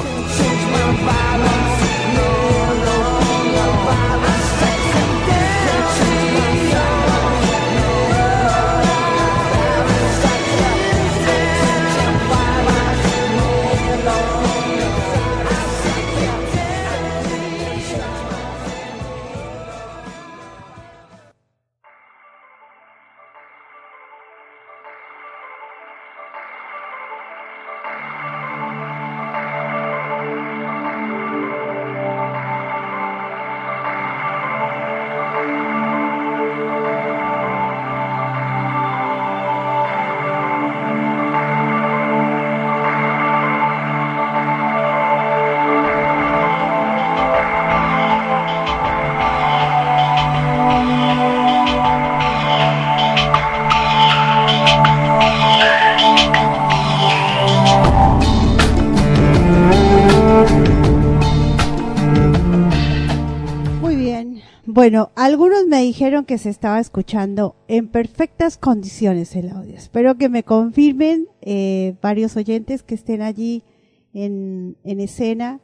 Algunos me dijeron que se estaba escuchando en perfectas condiciones el audio. Espero que me confirmen eh, varios oyentes que estén allí en, escena,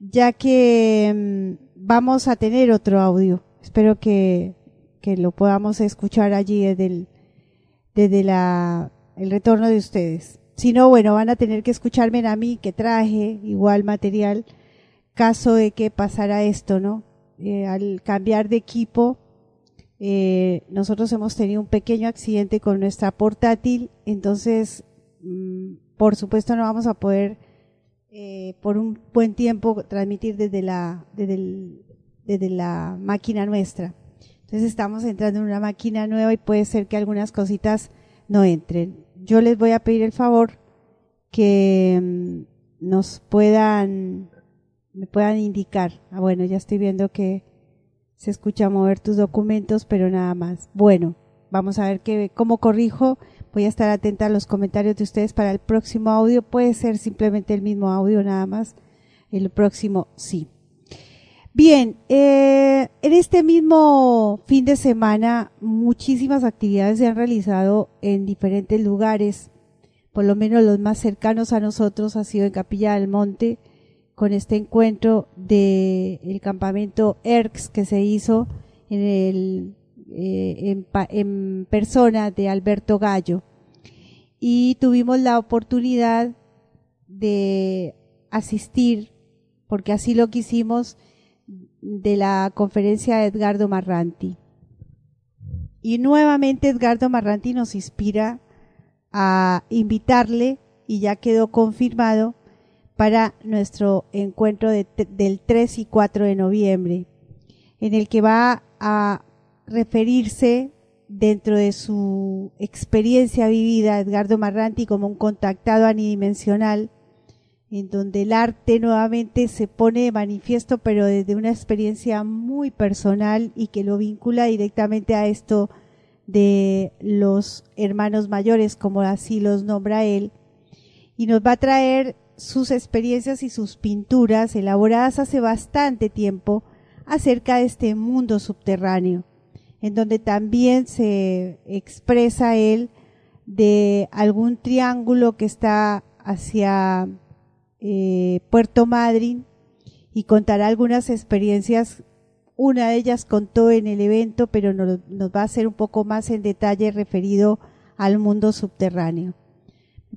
ya que mm, vamos a tener otro audio. Espero que, lo podamos escuchar allí desde desde la, el retorno de ustedes. Si no, bueno, van a tener que escucharme a mí que traje igual material caso de que pasara esto, ¿no? Eh, al cambiar de equipo, eh, nosotros hemos tenido un pequeño accidente con nuestra portátil, entonces, mm, por supuesto, no vamos a poder eh, por un buen tiempo transmitir desde la, desde, la máquina nuestra. Entonces estamos entrando en una máquina nueva y puede ser que algunas cositas no entren. Yo les voy a pedir el favor que mm, nos puedan me puedan indicar. Ah, bueno, ya estoy viendo que se escucha mover tus documentos, pero nada más. Bueno, vamos a ver que, cómo corrijo. Voy a estar atenta a los comentarios de ustedes para el próximo audio. Puede ser simplemente el mismo audio nada más. El próximo sí. Bien, eh, en este mismo fin de semana muchísimas actividades se han realizado en diferentes lugares. Por lo menos los más cercanos a nosotros ha sido en Capilla del Monte, con este encuentro del campamento ERCS que se hizo en eh, en, persona de Alberto Gallo. Y tuvimos la oportunidad de asistir, porque así lo quisimos, de la conferencia de Edgardo Marranti. Y nuevamente Edgardo Marranti nos inspira a invitarle, y ya quedó confirmado, para nuestro encuentro del 3 y 4 de noviembre, en el que va a referirse dentro de su experiencia vivida Edgardo Marranti como un contactado anidimensional, en donde el arte nuevamente se pone de manifiesto, pero desde una experiencia muy personal y que lo vincula directamente a esto de los hermanos mayores, como así los nombra él, y nos va a traer sus experiencias y sus pinturas elaboradas hace bastante tiempo acerca de este mundo subterráneo en donde también se expresa él de algún triángulo que está hacia eh, Puerto Madryn y contará algunas experiencias. Una de ellas contó en el evento, pero nos, nos va a hacer un poco más en detalle referido al mundo subterráneo.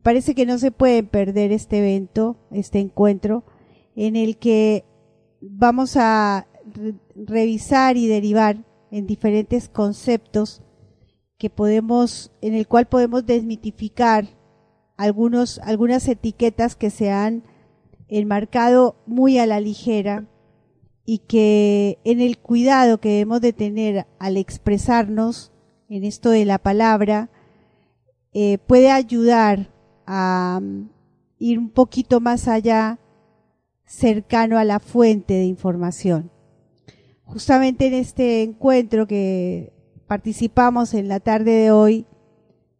Parece que no se puede perder este evento, este encuentro, en el que vamos a revisar y derivar en diferentes conceptos que podemos, en el cual podemos desmitificar algunos, algunas etiquetas que se han enmarcado muy a la ligera y que en el cuidado que debemos de tener al expresarnos en esto de la palabra eh, puede ayudar a ir un poquito más allá cercano a la fuente de información justamente en este encuentro que participamos en la tarde de hoy,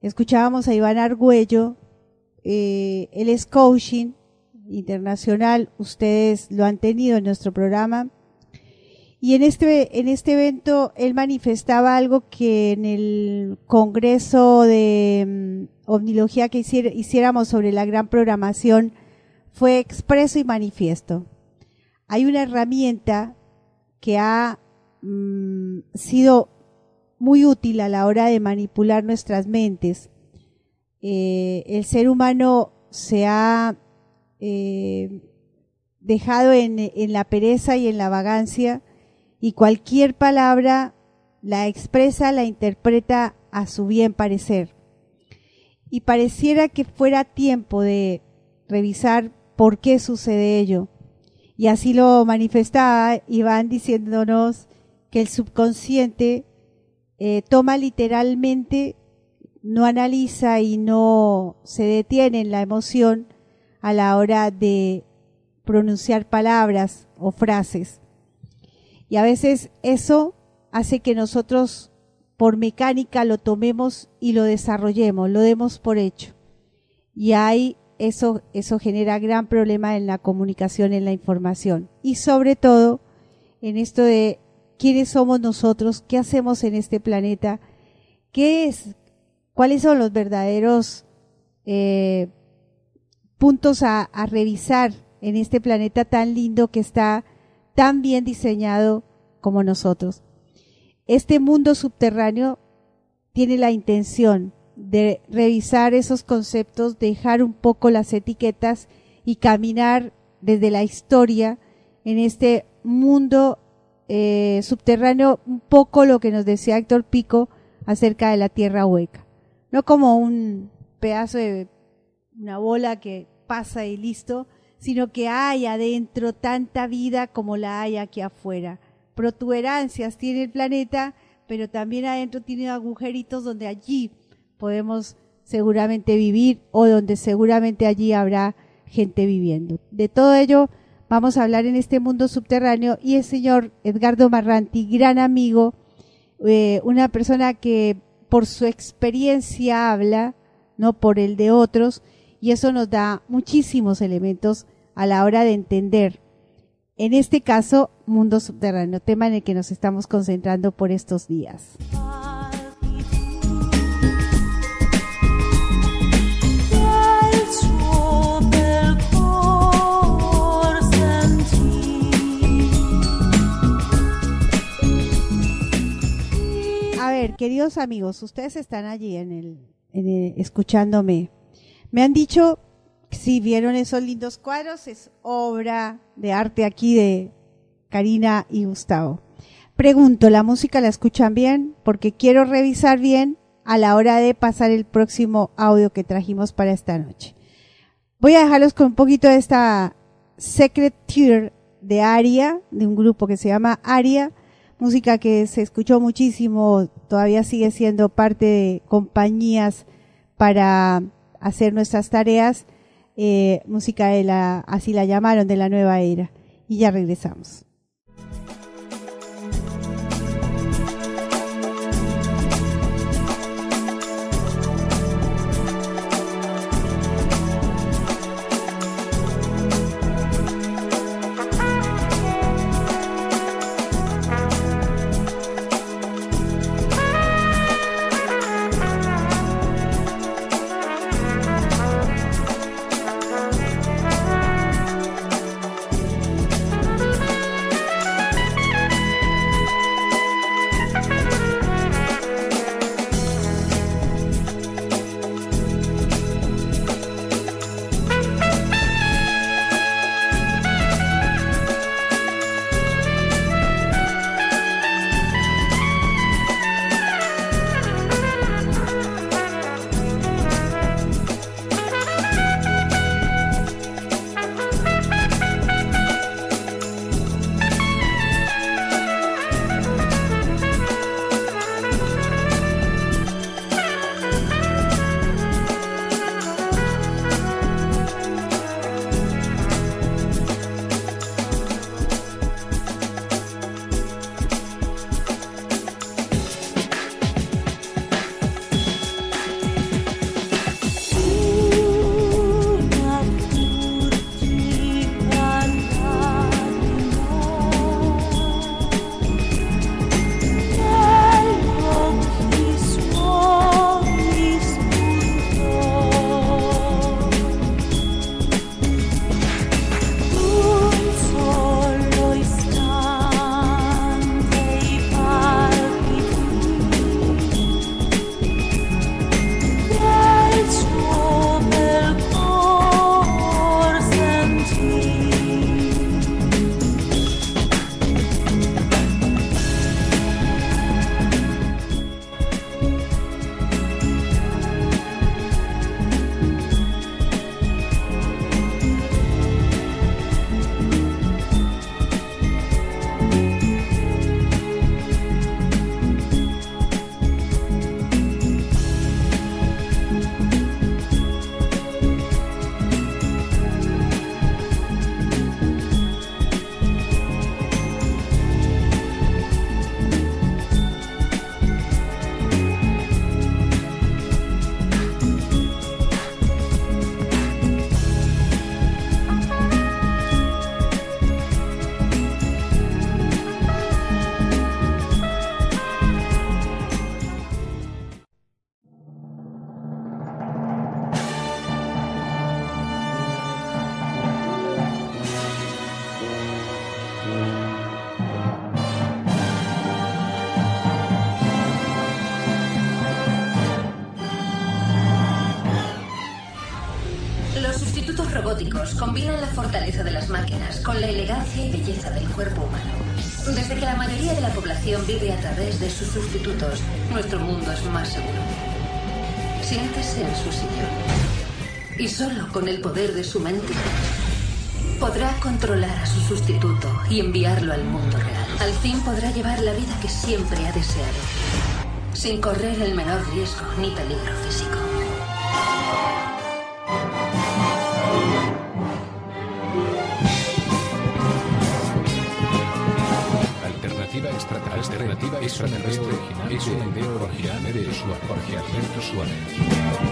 escuchábamos a Iván Argüello, eh, él es coaching internacional, ustedes lo han tenido en nuestro programa. Y en este, en este evento él manifestaba algo que en el congreso de omnilogía que hiciéramos sobre la gran programación fue expreso y manifiesto. Hay una herramienta que ha mm, sido muy útil a la hora de manipular nuestras mentes. Eh, el ser humano se ha eh, dejado en la pereza y en la vagancia y cualquier palabra la expresa, la interpreta a su bien parecer. Y pareciera que fuera tiempo de revisar por qué sucede ello y así lo manifestaba Iván diciéndonos que el subconsciente eh, toma literalmente, no analiza y no se detiene en la emoción a la hora de pronunciar palabras o frases. Y a veces eso hace que nosotros por mecánica lo tomemos y lo desarrollemos, lo demos por hecho. Y hay eso, eso genera gran problema en la comunicación, en la información. Y sobre todo, en esto de quiénes somos nosotros, qué hacemos en este planeta, qué es, cuáles son los verdaderos eh, puntos a, a revisar en este planeta tan lindo que está tan bien diseñado como nosotros. Este mundo subterráneo tiene la intención de revisar esos conceptos, dejar un poco las etiquetas y caminar desde la historia en este mundo eh, subterráneo, un poco lo que nos decía Héctor Pico acerca de la tierra hueca. No como un pedazo de una bola que pasa y listo, sino que hay adentro tanta vida como la hay aquí afuera. Protuberancias tiene el planeta, pero también adentro tiene agujeritos donde allí podemos seguramente vivir o donde seguramente allí habrá gente viviendo. De todo ello vamos a hablar en este mundo subterráneo y el señor Edgardo Marranti, gran amigo, eh, una persona que por su experiencia habla, no por el de otros, y eso nos da muchísimos elementos a la hora de entender, en este caso, mundo subterráneo, tema en el que nos estamos concentrando por estos días. queridos amigos, ustedes están allí en el- escuchándome. Me han dicho si vieron esos lindos cuadros, es obra de arte aquí de Karina y Gustavo. Pregunto, ¿la música la escuchan bien? Porque quiero revisar bien a la hora de pasar el próximo audio que trajimos para esta noche. Voy a dejarlos con un poquito de esta Secret Tear de Aria, de un grupo que se llama Aria, música que se escuchó muchísimo, todavía sigue siendo parte de compañías para hacer nuestras tareas, eh, música de la, así la llamaron, de la nueva era. Y ya regresamos. En su sillón. Y solo con el poder de su mente podrá controlar a su sustituto y enviarlo al mundo real. Al fin podrá llevar la vida que siempre ha deseado, sin correr el menor riesgo ni peligro físico. Alternativa extraterrestre. Alternativa extraterrestre original. Es una idea original de. Jorge Alberto Suárez.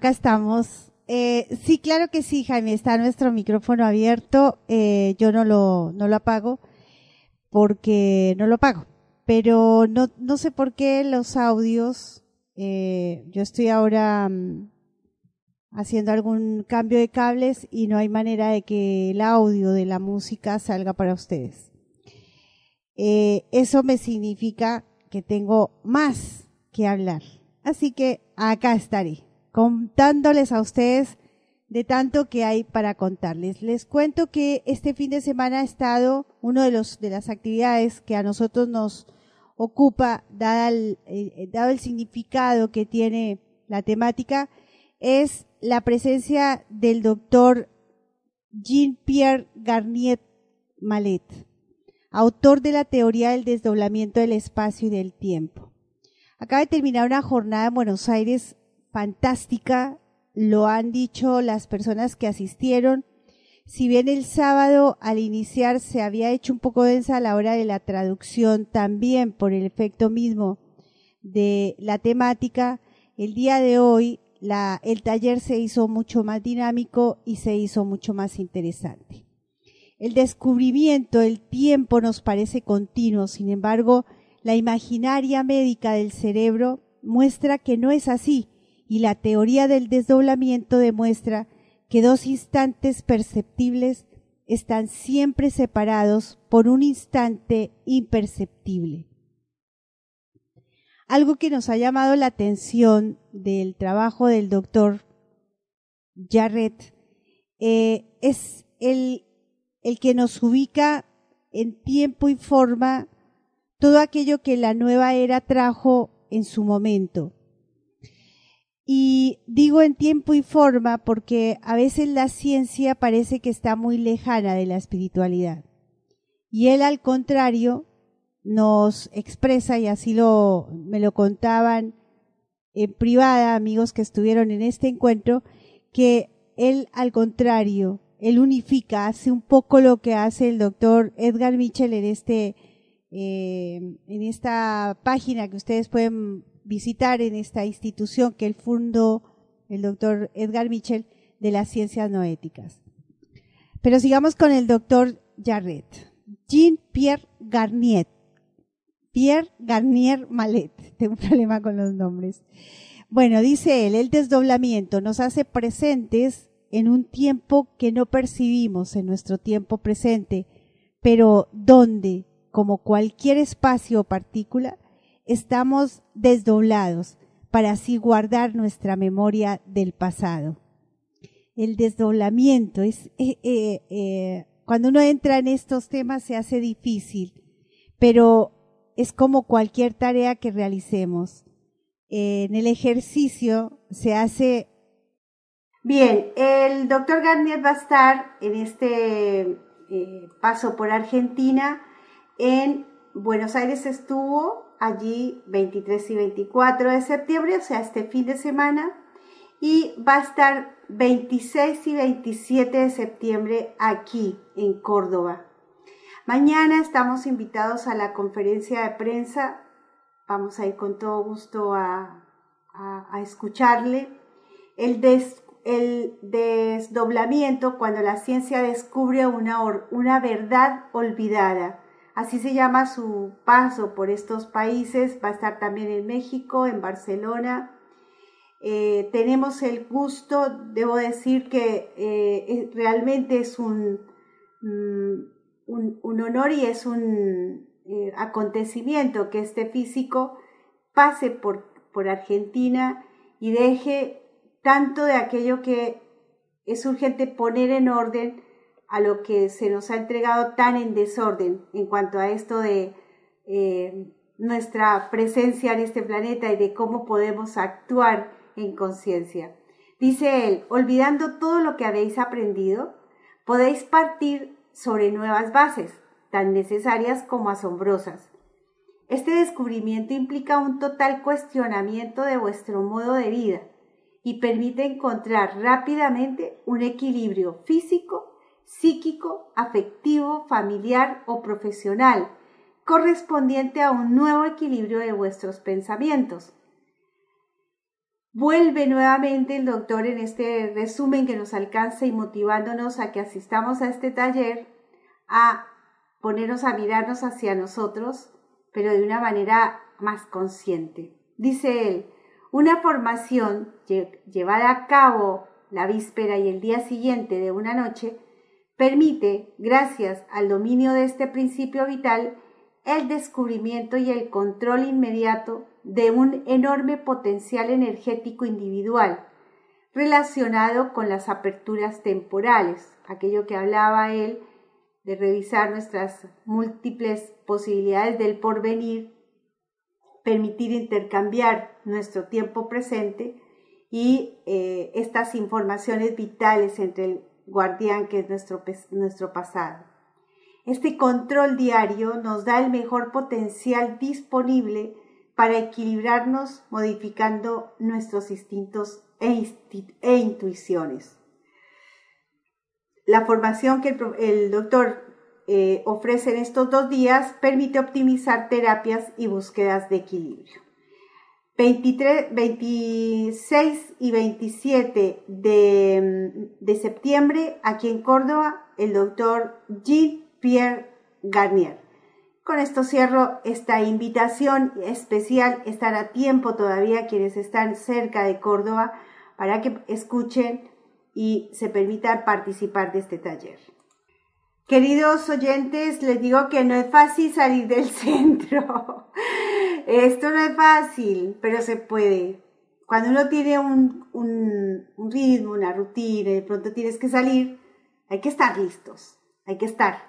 Acá estamos. Eh, sí, claro que sí, Jaime, está nuestro micrófono abierto. Eh, yo no lo, apago porque no lo apago. Pero no, no sé por qué los audios, eh, yo estoy ahora mm, haciendo algún cambio de cables y no hay manera de que el audio de la música salga para ustedes. Eh, eso me significa que tengo más que hablar. Así que acá estaré, contándoles a ustedes de tanto que hay para contarles. Les cuento que este fin de semana ha estado uno de los de las actividades que a nosotros nos ocupa, dada el, eh, dado el significado que tiene la temática, es la presencia del doctor Jean-Pierre Garnier Malet, autor de la teoría del desdoblamiento del espacio y del tiempo. Acaba de terminar una jornada en Buenos Aires fantástica, lo han dicho las personas que asistieron. Si bien el sábado al iniciar se había hecho un poco densa a la hora de la traducción, también por el efecto mismo de la temática, el día de hoy el taller se hizo mucho más dinámico y se hizo mucho más interesante. El descubrimiento, el tiempo nos parece continuo, sin embargo, la imaginaria médica del cerebro muestra que no es así y la teoría del desdoblamiento demuestra que dos instantes perceptibles están siempre separados por un instante imperceptible. Algo que nos ha llamado la atención del trabajo del doctor Jarrett eh, es el, el que nos ubica en tiempo y forma todo aquello que la nueva era trajo en su momento. Y digo en tiempo y forma porque a veces la ciencia parece que está muy lejana de la espiritualidad. Y él al contrario nos expresa, y así lo, me lo contaban en privada amigos que estuvieron en este encuentro, que él al contrario, él unifica, hace un poco lo que hace el doctor Edgar Mitchell en este eh, en esta página que ustedes pueden visitar en esta institución que él fundó el doctor Edgar Mitchell de las ciencias noéticas. Pero sigamos con el doctor Jarret. Jean-Pierre Garnier. Pierre Garnier Malet. Tengo un problema con los nombres. Bueno, dice él, el desdoblamiento nos hace presentes en un tiempo que no percibimos en nuestro tiempo presente, pero ¿dónde? como cualquier espacio o partícula, estamos desdoblados para así guardar nuestra memoria del pasado. El desdoblamiento es, eh, eh, eh, cuando uno entra en estos temas se hace difícil, pero es como cualquier tarea que realicemos. en el ejercicio se hace... Bien, el doctor Garnier va a estar en este paso por Argentina en Buenos Aires estuvo allí 23 y 24 de septiembre, o sea, este fin de semana, y va a estar 26 y 27 de septiembre aquí en Córdoba. Mañana estamos invitados a la conferencia de prensa, vamos a ir con todo gusto a, escucharle. El, el desdoblamiento cuando la ciencia descubre una, una verdad olvidada Así se llama su paso por estos países. Va a estar también en México, en Barcelona. Eh, tenemos el gusto, debo decir que eh, realmente es un, mm, un, honor y es un eh, acontecimiento que este físico pase por, por Argentina y deje tanto de aquello que es urgente poner en orden a lo que se nos ha entregado tan en desorden en cuanto a esto de eh, nuestra presencia en este planeta y de cómo podemos actuar en conciencia. Dice él, olvidando todo lo que habéis aprendido, podéis partir sobre nuevas bases, tan necesarias como asombrosas. Este descubrimiento implica un total cuestionamiento de vuestro modo de vida. y permite encontrar rápidamente un equilibrio físico, psíquico, afectivo, familiar o profesional, correspondiente a un nuevo equilibrio de vuestros pensamientos. Vuelve nuevamente el doctor en este resumen que nos alcanza y motivándonos a que asistamos a este taller a ponernos a mirarnos hacia nosotros, pero de una manera más consciente. Dice él, una formación llevada a cabo la víspera y el día siguiente de una noche permite, gracias al dominio de este principio vital, el descubrimiento y el control inmediato de un enorme potencial energético individual relacionado con las aperturas temporales, aquello que hablaba él de revisar nuestras múltiples posibilidades del porvenir, permitir intercambiar nuestro tiempo presente y eh, estas informaciones vitales entre el guardián que es nuestro, nuestro pasado. Este control diario nos da el mejor potencial disponible para equilibrarnos modificando nuestros instintos e, e intuiciones. La formación que el, doctor eh, ofrece en estos dos días permite optimizar terapias y búsquedas de equilibrio. 23, 26 y 27 de, de septiembre, aquí en Córdoba, el doctor Jean-Pierre Garnier con esto cierro esta invitación especial. Estar a tiempo todavía quienes están cerca de Córdoba para que escuchen y se permitan participar de este taller. Queridos oyentes, les digo que no es fácil salir del centro. Esto no es fácil, pero se puede. Cuando uno tiene un, un ritmo, una rutina y de pronto tienes que salir, hay que estar listos, hay que estar.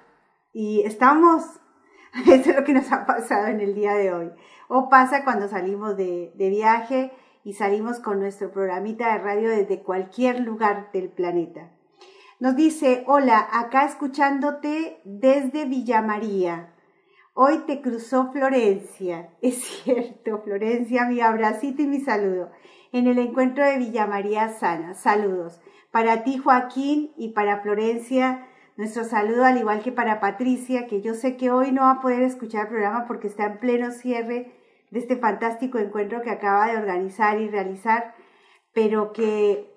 Y estamos Eso es lo que nos ha pasado en el día de hoy. O pasa cuando salimos de, de viaje y salimos con nuestro programita de radio desde cualquier lugar del planeta. Nos dice, hola, acá escuchándote desde Villa María. Hoy te cruzó Florencia. Es cierto, Florencia, mi abracito y mi saludo. En el encuentro de Villa María Sana. Saludos. Para ti, Joaquín, y para Florencia, nuestro saludo, al igual que para Patricia, que yo sé que hoy no va a poder escuchar el programa porque está en pleno cierre de este fantástico encuentro que acaba de organizar y realizar, pero que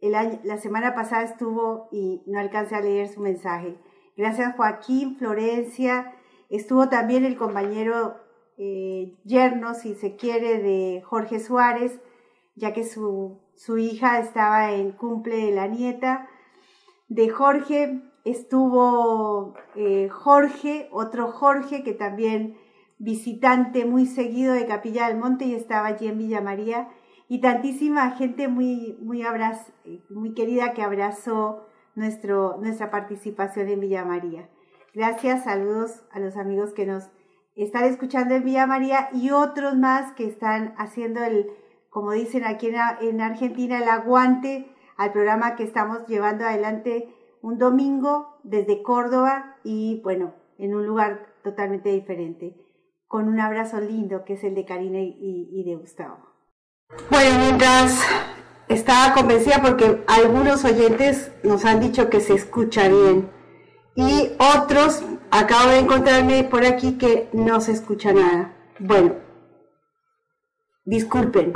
el la semana pasada estuvo y no alcancé a leer su mensaje. Gracias Joaquín, Florencia, estuvo también el compañero eh, yerno, si se quiere, de Jorge Suárez, ya que su, su hija estaba en cumple de la nieta de Jorge, estuvo eh, Jorge, otro Jorge que también visitante muy seguido de Capilla del Monte y estaba allí en Villa María y tantísima gente muy, muy, muy querida que abrazó nuestro, nuestra participación en Villa María. Gracias, saludos a los amigos que nos están escuchando en Villa María y otros más que están haciendo el, como dicen aquí en, en Argentina, el aguante al programa que estamos llevando adelante un domingo desde Córdoba y bueno, en un lugar totalmente diferente, con un abrazo lindo que es el de Karina y, de Gustavo. Bueno, mientras estaba convencida porque algunos oyentes nos han dicho que se escucha bien y otros acabo de encontrarme por aquí que no se escucha nada. Bueno, disculpen.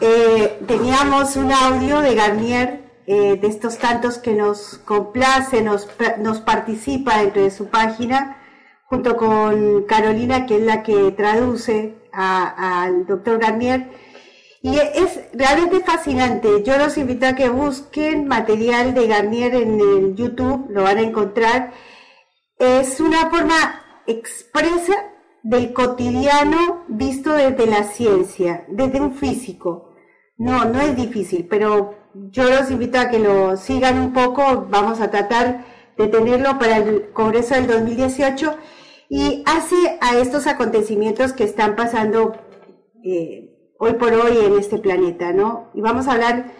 Eh, teníamos un audio de Garnier eh, de estos tantos que nos complace, nos, nos participa dentro de su página, junto con Carolina, que es la que traduce al doctor Garnier. Y es realmente fascinante. Yo los invito a que busquen material de Garnier en el YouTube, lo van a encontrar. Es una forma expresa del cotidiano visto desde la ciencia, desde un físico. No, no es difícil, pero yo los invito a que lo sigan un poco, vamos a tratar de tenerlo para el Congreso del 2018 y hace a estos acontecimientos que están pasando eh, hoy por hoy en este planeta, ¿no? Y vamos a hablar,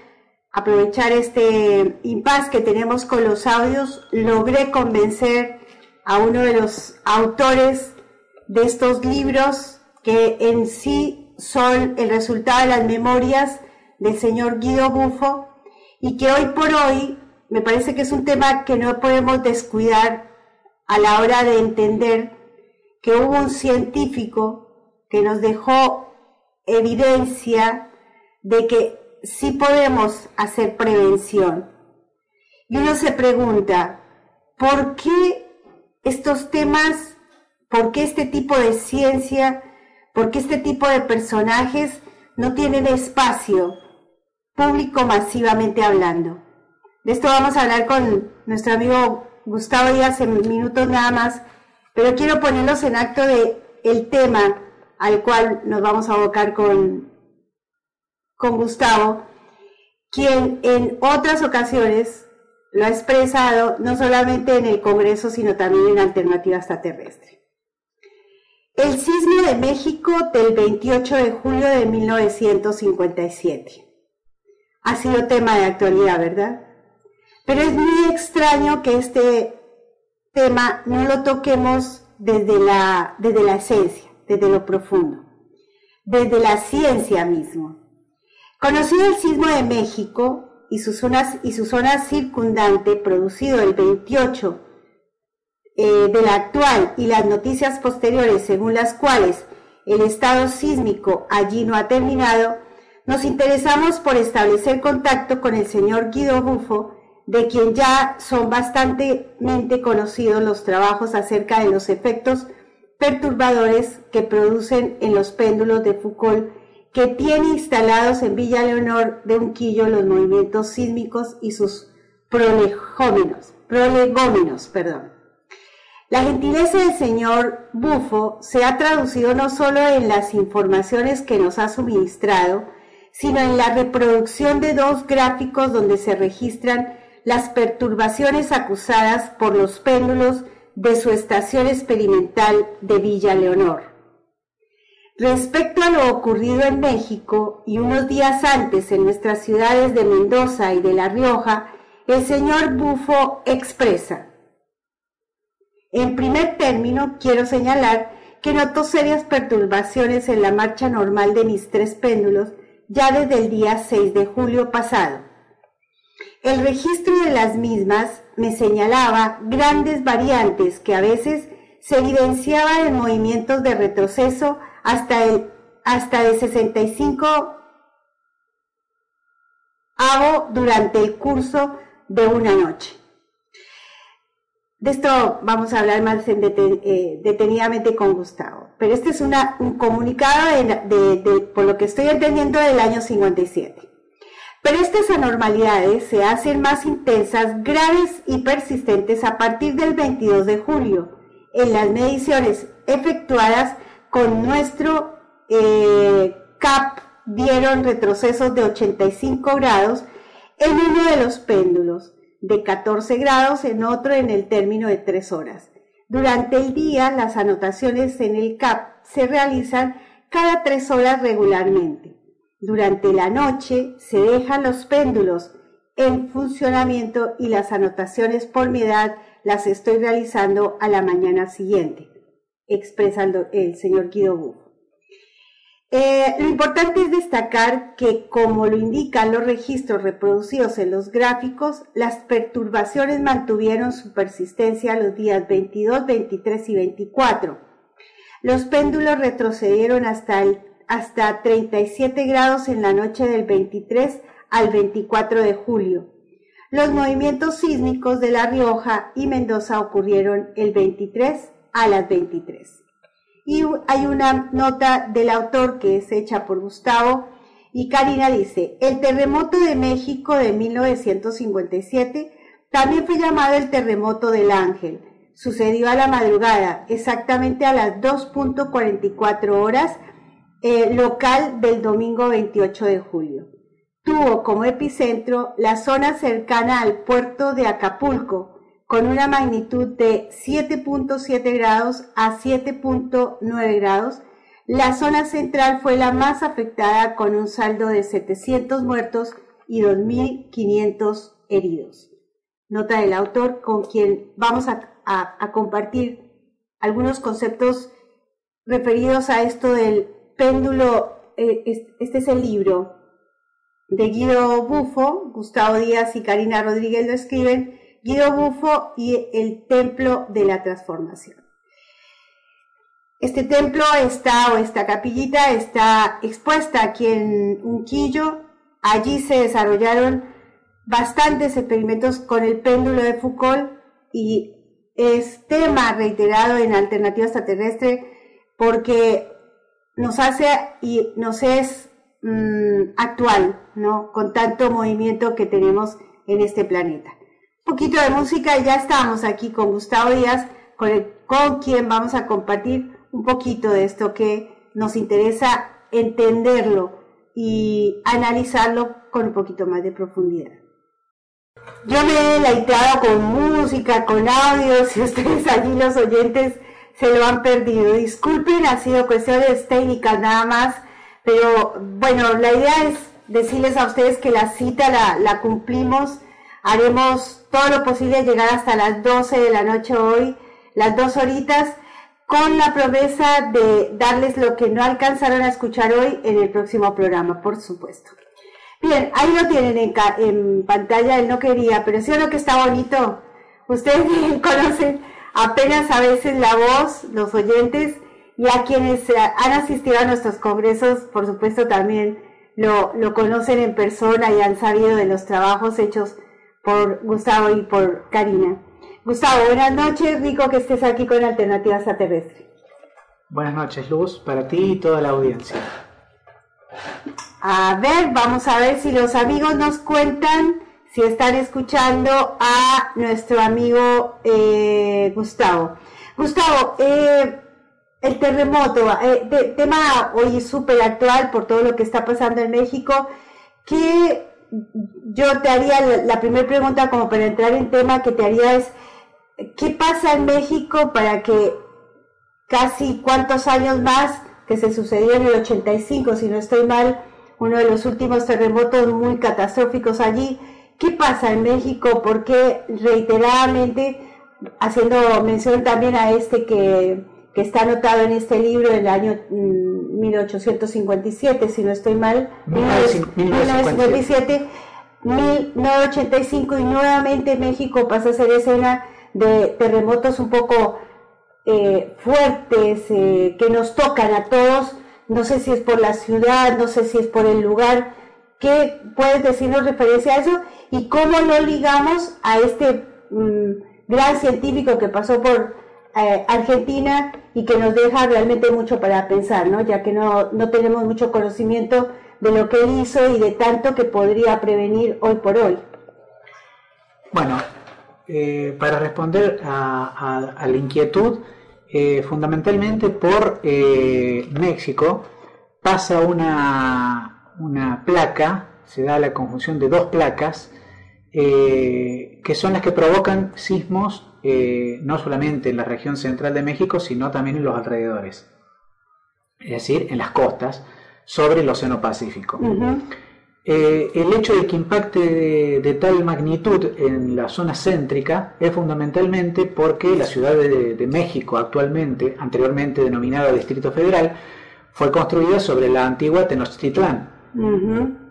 aprovechar este impas que tenemos con los audios, logré convencer a uno de los autores de estos libros que en sí son el resultado de las memorias del señor Guido Bufo y que hoy por hoy me parece que es un tema que no podemos descuidar a la hora de entender que hubo un científico que nos dejó evidencia de que sí podemos hacer prevención. Y uno se pregunta, ¿por qué estos temas, por qué este tipo de ciencia, por qué este tipo de personajes no tienen espacio público masivamente hablando? De esto vamos a hablar con nuestro amigo Gustavo Díaz en minutos nada más, pero quiero ponerlos en acto de el tema al cual nos vamos a abocar con, con Gustavo, quien en otras ocasiones lo ha expresado no solamente en el Congreso, sino también en Alternativa Extraterrestre. El sismo de México del 28 de julio de 1957 ha sido tema de actualidad, ¿verdad? Pero es muy extraño que este tema no lo toquemos desde la, desde la esencia, desde lo profundo, desde la ciencia mismo. Conocido el sismo de México y su zona, y su zona circundante, producido el 28 eh, de la actual y las noticias posteriores según las cuales el estado sísmico allí no ha terminado, nos interesamos por establecer contacto con el señor Guido Bufo, de quien ya son bastante conocidos los trabajos acerca de los efectos perturbadores que producen en los péndulos de Foucault que tiene instalados en Villa Leonor de Unquillo los movimientos sísmicos y sus prolegómenos, perdón. La gentileza del señor Bufo se ha traducido no solo en las informaciones que nos ha suministrado, sino en la reproducción de dos gráficos donde se registran las perturbaciones acusadas por los péndulos de su estación experimental de Villa Leonor. Respecto a lo ocurrido en México y unos días antes en nuestras ciudades de Mendoza y de La Rioja, el señor Bufo expresa. En primer término, quiero señalar que notó serias perturbaciones en la marcha normal de mis tres péndulos ya desde el día 6 de julio pasado el registro de las mismas me señalaba grandes variantes que a veces se evidenciaban en movimientos de retroceso hasta, el, hasta de 65 hago durante el curso de una noche. De esto vamos a hablar más eh, detenidamente con Gustavo. Pero este es un comunicado, por lo que estoy entendiendo, del año 57. Pero estas anormalidades se hacen más intensas, graves y persistentes a partir del 22 de julio, en las mediciones efectuadas con nuestro eh, CAP dieron retrocesos de 85 grados en uno de los péndulos, de 14 grados en otro en el término de 3 horas. Durante el día, las anotaciones en el CAP se realizan cada 3 horas regularmente. Durante la noche se dejan los péndulos en funcionamiento y las anotaciones por mi edad las estoy realizando a la mañana siguiente, expresa el señor Guido eh, lo importante es destacar que, como lo indican los registros reproducidos en los gráficos, las perturbaciones mantuvieron su persistencia los días 22, 23 y 24. Los péndulos retrocedieron hasta el hasta 37 grados en la noche del 23 al 24 de julio. Los movimientos sísmicos de La Rioja y Mendoza ocurrieron el 23 a las 23. Y hay una nota del autor que es hecha por Gustavo y Karina dice, el terremoto de México de 1957 también fue llamado el terremoto del Ángel. Sucedió a la madrugada, exactamente a las 2.44 horas eh, local del domingo 28 de julio. Tuvo como epicentro la zona cercana al puerto de Acapulco, con una magnitud de 7.7 grados a 7.9 grados. La zona central fue la más afectada con un saldo de 700 muertos y 2.500 heridos. Nota del autor con quien vamos a compartir algunos conceptos referidos a esto del péndulo, eh, este es el libro, de Guido Bufo, Gustavo Díaz y Karina Rodríguez lo escriben, Guido Bufo y el Templo de la Transformación. Este templo está, o esta capillita, está expuesta aquí en Unquillo. Allí se desarrollaron bastantes experimentos con el péndulo de Foucault y es tema reiterado en Alternativa Extraterrestre porque nos hace y nos es mm, actual, ¿no? Con tanto movimiento que tenemos en este planeta. Un poquito de música y ya estamos aquí con Gustavo Díaz, con, con quien vamos a compartir un poquito de esto que nos interesa entenderlo y analizarlo con un poquito más de profundidad. Yo me he deleitado con música, con audio, si ustedes allí los oyentes se lo han perdido. Disculpen, ha sido cuestiones técnicas nada más, pero bueno, la idea es decirles a ustedes que la cita la, la cumplimos, haremos todo lo posible llegar hasta las 12 de la noche hoy, las dos horitas, con la promesa de darles lo que no alcanzaron a escuchar hoy en el próximo programa, por supuesto. Bien, ahí lo tienen en, en pantalla, él no quería, pero sí lo que está bonito. Ustedes bien conocen apenas a veces la voz, los oyentes, y a quienes han asistido a nuestros congresos, por supuesto también lo, lo conocen en persona y han sabido de los trabajos hechos por Gustavo y por Karina. Gustavo, buenas noches, rico que estés aquí con Alternativas Terrestre. Buenas noches, Luz, para ti y toda la audiencia. A ver, vamos a ver si los amigos nos cuentan si están escuchando a nuestro amigo eh, Gustavo. Gustavo, eh, el terremoto, eh, tema hoy súper actual por todo lo que está pasando en México, que yo te haría la, primera pregunta como para entrar en tema que te haría es, ¿qué pasa en México para que casi cuántos años más que se sucedió en el 85, si no estoy mal, uno de los últimos terremotos muy catastróficos allí. ¿Qué pasa en México? ¿Por qué reiteradamente, haciendo mención también a este que, está anotado en este libro del año 1857, mm, si no estoy mal, 1957, 1985 y nuevamente México pasa a ser escena de terremotos un poco eh, fuertes eh, que nos tocan a todos no sé si es por la ciudad, no sé si es por el lugar. ¿Qué puedes decirnos referencia a eso? ¿Y cómo lo ligamos a este mm, gran científico que pasó por eh, Argentina y que nos deja realmente mucho para pensar, ¿no? ya que no, no tenemos mucho conocimiento de lo que él hizo y de tanto que podría prevenir hoy por hoy? Bueno, eh, para responder a la inquietud, eh, fundamentalmente por México pasa una, una, placa, se da la conjunción de dos placas, eh, que son las que provocan sismos no solamente en la región central de México, sino también en los alrededores, es decir, en las costas, sobre el Océano Pacífico. Eh, el hecho de que impacte de, tal magnitud en la zona céntrica es fundamentalmente porque la Ciudad de, México actualmente, anteriormente denominada Distrito Federal, fue construida sobre la antigua Tenochtitlán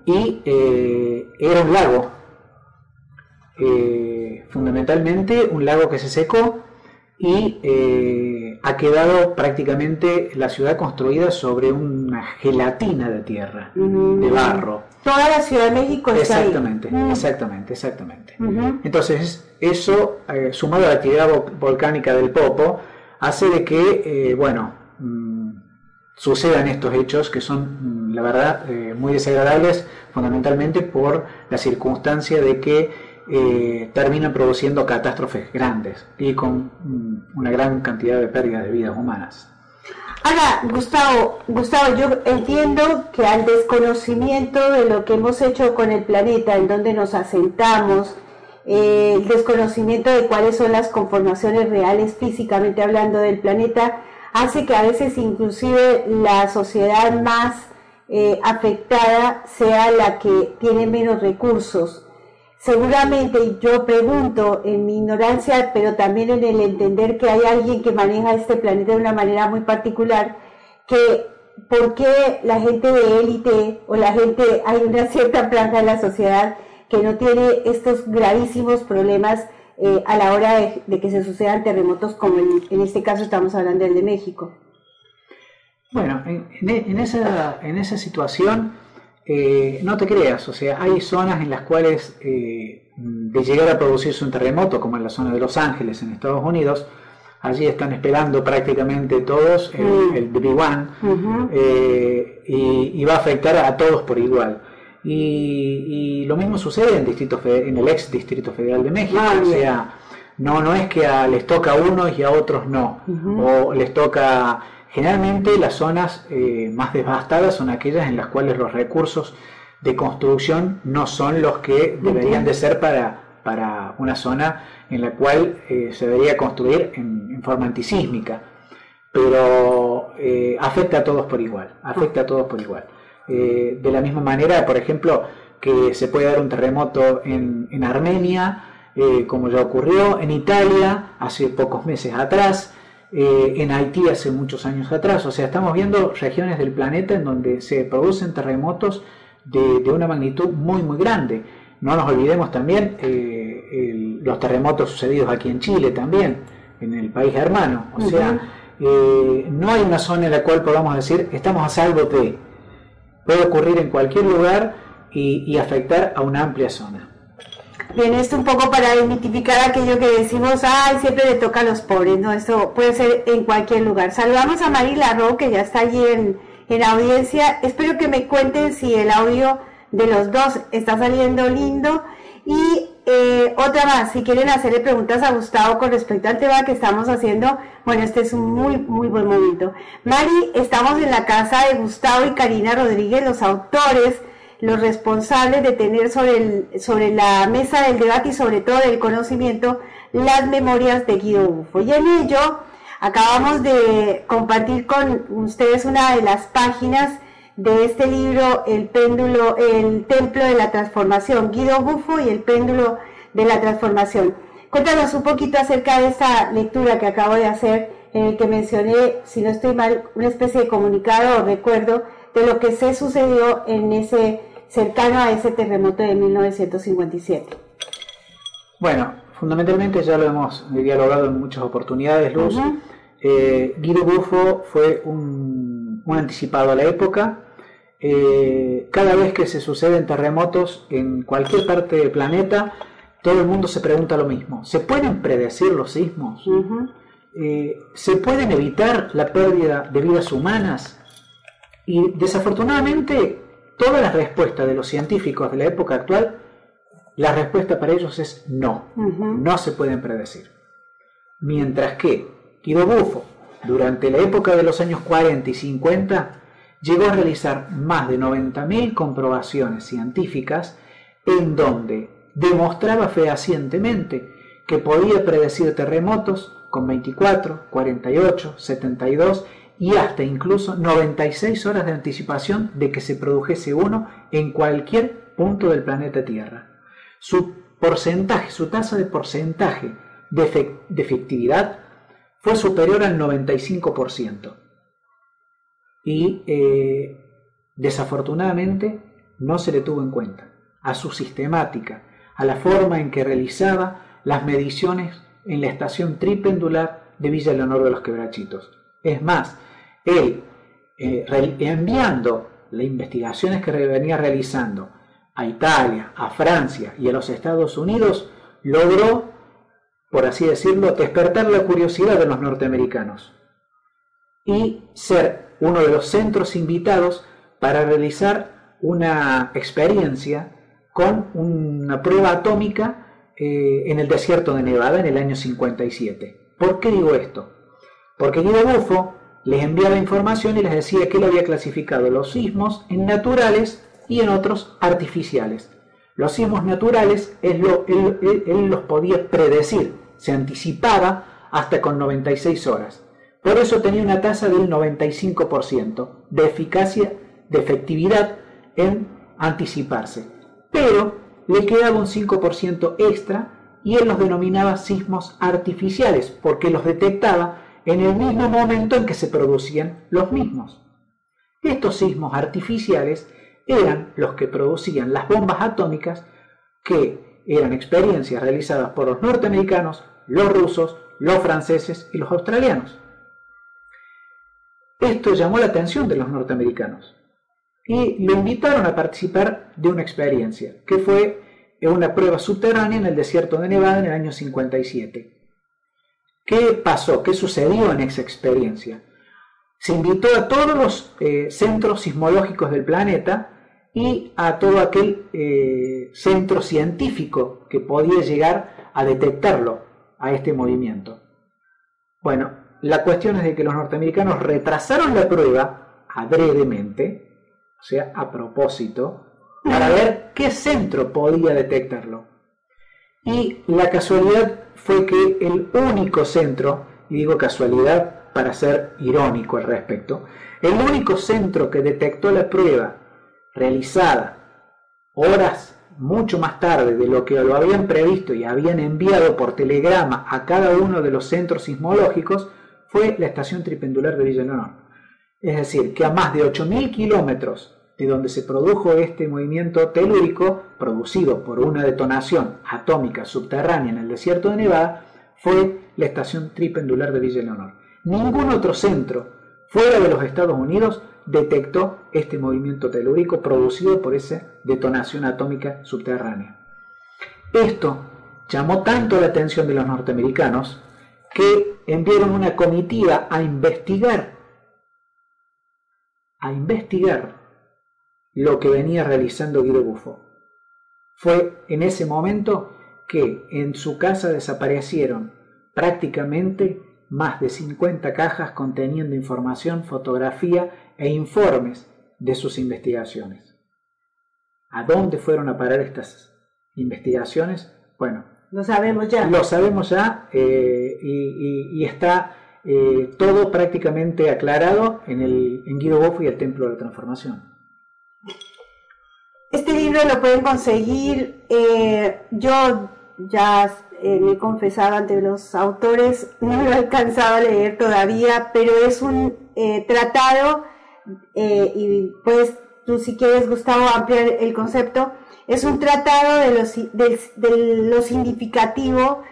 y eh, era un lago, eh, fundamentalmente un lago que se secó y ha quedado prácticamente la ciudad construida sobre una gelatina de tierra, de barro. Toda la Ciudad de México está exactamente, ahí. Exactamente, exactamente, Entonces, eso, eh, sumado a la actividad volcánica del Popo, hace de que, eh, bueno, mm, sucedan estos hechos que son, mm, la verdad, eh, muy desagradables, fundamentalmente por la circunstancia de que terminan produciendo catástrofes grandes y con mm, una gran cantidad de pérdidas de vidas humanas. Ahora, Gustavo, Gustavo, yo entiendo que al desconocimiento de lo que hemos hecho con el planeta, en donde nos asentamos, eh, el desconocimiento de cuáles son las conformaciones reales físicamente hablando del planeta, hace que a veces inclusive la sociedad más eh, afectada sea la que tiene menos recursos. Seguramente yo pregunto en mi ignorancia, pero también en el entender que hay alguien que maneja este planeta de una manera muy particular, que por qué la gente de élite o la gente, hay una cierta franja en la sociedad que no tiene estos gravísimos problemas eh, a la hora de, que se sucedan terremotos como en, este caso estamos hablando del de México. Bueno, en, esa, en esa situación eh, no te creas, o sea, hay zonas en las cuales eh, de llegar a producirse un terremoto, como en la zona de Los Ángeles, en Estados Unidos, allí están esperando prácticamente todos el, mm. Big One y, va a afectar a todos por igual. Y, lo mismo sucede en, distrito, en el ex Distrito Federal de México, ah, o sea, no, no es que les toca a unos y a otros no, o les toca, generalmente las zonas eh, más devastadas son aquellas en las cuales los recursos de construcción no son los que deberían de ser para, para una zona en la cual eh, se debería construir en, forma antisísmica, pero eh, afecta a todos por igual, afecta a todos por igual. De la misma manera, por ejemplo, que se puede dar un terremoto en, Armenia, eh, como ya ocurrió, en Italia hace pocos meses atrás, eh, en Haití hace muchos años atrás. O sea, estamos viendo regiones del planeta en donde se producen terremotos de, una magnitud muy, muy grande. No nos olvidemos también los terremotos sucedidos aquí en Chile también, en el país hermano. O sea, no hay una zona en la cual podamos decir estamos a salvo de puede ocurrir en cualquier lugar y, afectar a una amplia zona. Bien, esto un poco para desmitificar aquello que decimos, ay, siempre le toca a los pobres, ¿no? Esto puede ser en cualquier lugar. Saludamos a Mari Larro, que ya está allí en, en audiencia. Espero que me cuenten si el audio de los dos está saliendo lindo. Y eh, otra más, si quieren hacerle preguntas a Gustavo con respecto al tema que estamos haciendo, bueno, este es un muy, muy buen momento. Mari, estamos en la casa de Gustavo y Karina Rodríguez, los autores, los responsables de tener sobre, el, sobre la mesa del debate y sobre todo del conocimiento las memorias de Guido Bufo. Y en ello acabamos de compartir con ustedes una de las páginas de este libro, El péndulo, el templo de la transformación, Guido Bufo y el péndulo de la transformación. Cuéntanos un poquito acerca de esa lectura que acabo de hacer, en el que mencioné, si no estoy mal, una especie de comunicado o recuerdo de lo que se sucedió en ese cercano a ese terremoto de 1957. Bueno, fundamentalmente ya lo hemos dialogado en muchas oportunidades, Luz. Eh, Guido Bufo fue un, anticipado a la época. Eh, cada vez que se suceden terremotos en cualquier parte del planeta, todo el mundo se pregunta lo mismo. ¿Se pueden predecir los sismos? Eh, ¿Se pueden evitar la pérdida de vidas humanas? Y desafortunadamente, todas las respuestas de los científicos de la época actual, la respuesta para ellos es no, no se pueden predecir. Mientras que Guido Buffo, durante la época de los años 40 y 50, llegó a realizar más de 90.000 comprobaciones científicas en donde demostraba fehacientemente que podía predecir terremotos con 24, 48, 72 y hasta incluso 96 horas de anticipación de que se produjese uno en cualquier punto del planeta Tierra. Su porcentaje, su tasa de porcentaje de, efectividad fue superior al 95%. Y eh, desafortunadamente no se le tuvo en cuenta a su sistemática, a la forma en que realizaba las mediciones en la estación tripendular de Villa Leonor de los Quebrachitos. Es más, él, eh, enviando las investigaciones que venía realizando a Italia, a Francia y a los Estados Unidos, logró, por así decirlo, despertar la curiosidad de los norteamericanos y ser uno de los centros invitados para realizar una experiencia con una prueba atómica eh, en el desierto de Nevada en el año 57. ¿Por qué digo esto? Porque Guido Buffo les enviaba información y les decía que él había clasificado los sismos en naturales y en otros artificiales. Los sismos naturales él, él los podía predecir, se anticipaba hasta con 96 horas. Por eso tenía una tasa del 95% de eficacia, de efectividad en anticiparse pero le quedaba un 5% extra y él los denominaba sismos artificiales porque los detectaba en el mismo momento en que se producían los mismos. Estos sismos artificiales eran los que producían las bombas atómicas que eran experiencias realizadas por los norteamericanos, los rusos, los franceses y los australianos. Esto llamó la atención de los norteamericanos y lo invitaron a participar de una experiencia, que fue una prueba subterránea en el desierto de Nevada en el año 57. ¿Qué pasó? ¿Qué sucedió en esa experiencia? Se invitó a todos los eh, centros sismológicos del planeta y a todo aquel eh, centro científico que podía llegar a detectarlo, a este movimiento. Bueno, la cuestión es de que los norteamericanos retrasaron la prueba adredemente, o sea, a propósito, para ver qué centro podía detectarlo. Y la casualidad fue que el único centro, y digo casualidad para ser irónico al respecto, el único centro que detectó la prueba realizada horas mucho más tarde de lo que lo habían previsto y habían enviado por telegrama a cada uno de los centros sismológicos fue la estación tripendular de Villa. Es decir, que a más de 8.000 kilómetros de donde se produjo este movimiento telúrico, producido por una detonación atómica subterránea en el desierto de Nevada, fue la estación tripendular de Villa Leonor. Ningún otro centro fuera de los Estados Unidos detectó este movimiento telúrico producido por esa detonación atómica subterránea. Esto llamó tanto la atención de los norteamericanos que enviaron una comitiva a investigar, a investigar lo que venía realizando Guido Buffo. Fue en ese momento que en su casa desaparecieron prácticamente más de 50 cajas conteniendo información, fotografía e informes de sus investigaciones. ¿A dónde fueron a parar estas investigaciones? Bueno, lo sabemos ya. Lo sabemos ya eh, y, está eh, todo prácticamente aclarado en, el, en Guido Boffo y el Templo de la Transformación. Este libro lo pueden conseguir, eh, yo ya me he confesado ante los autores, no lo he alcanzado a leer todavía, pero es un tratado eh, y pues tú si quieres, Gustavo, ampliar el concepto, es un tratado de lo, de, lo significativo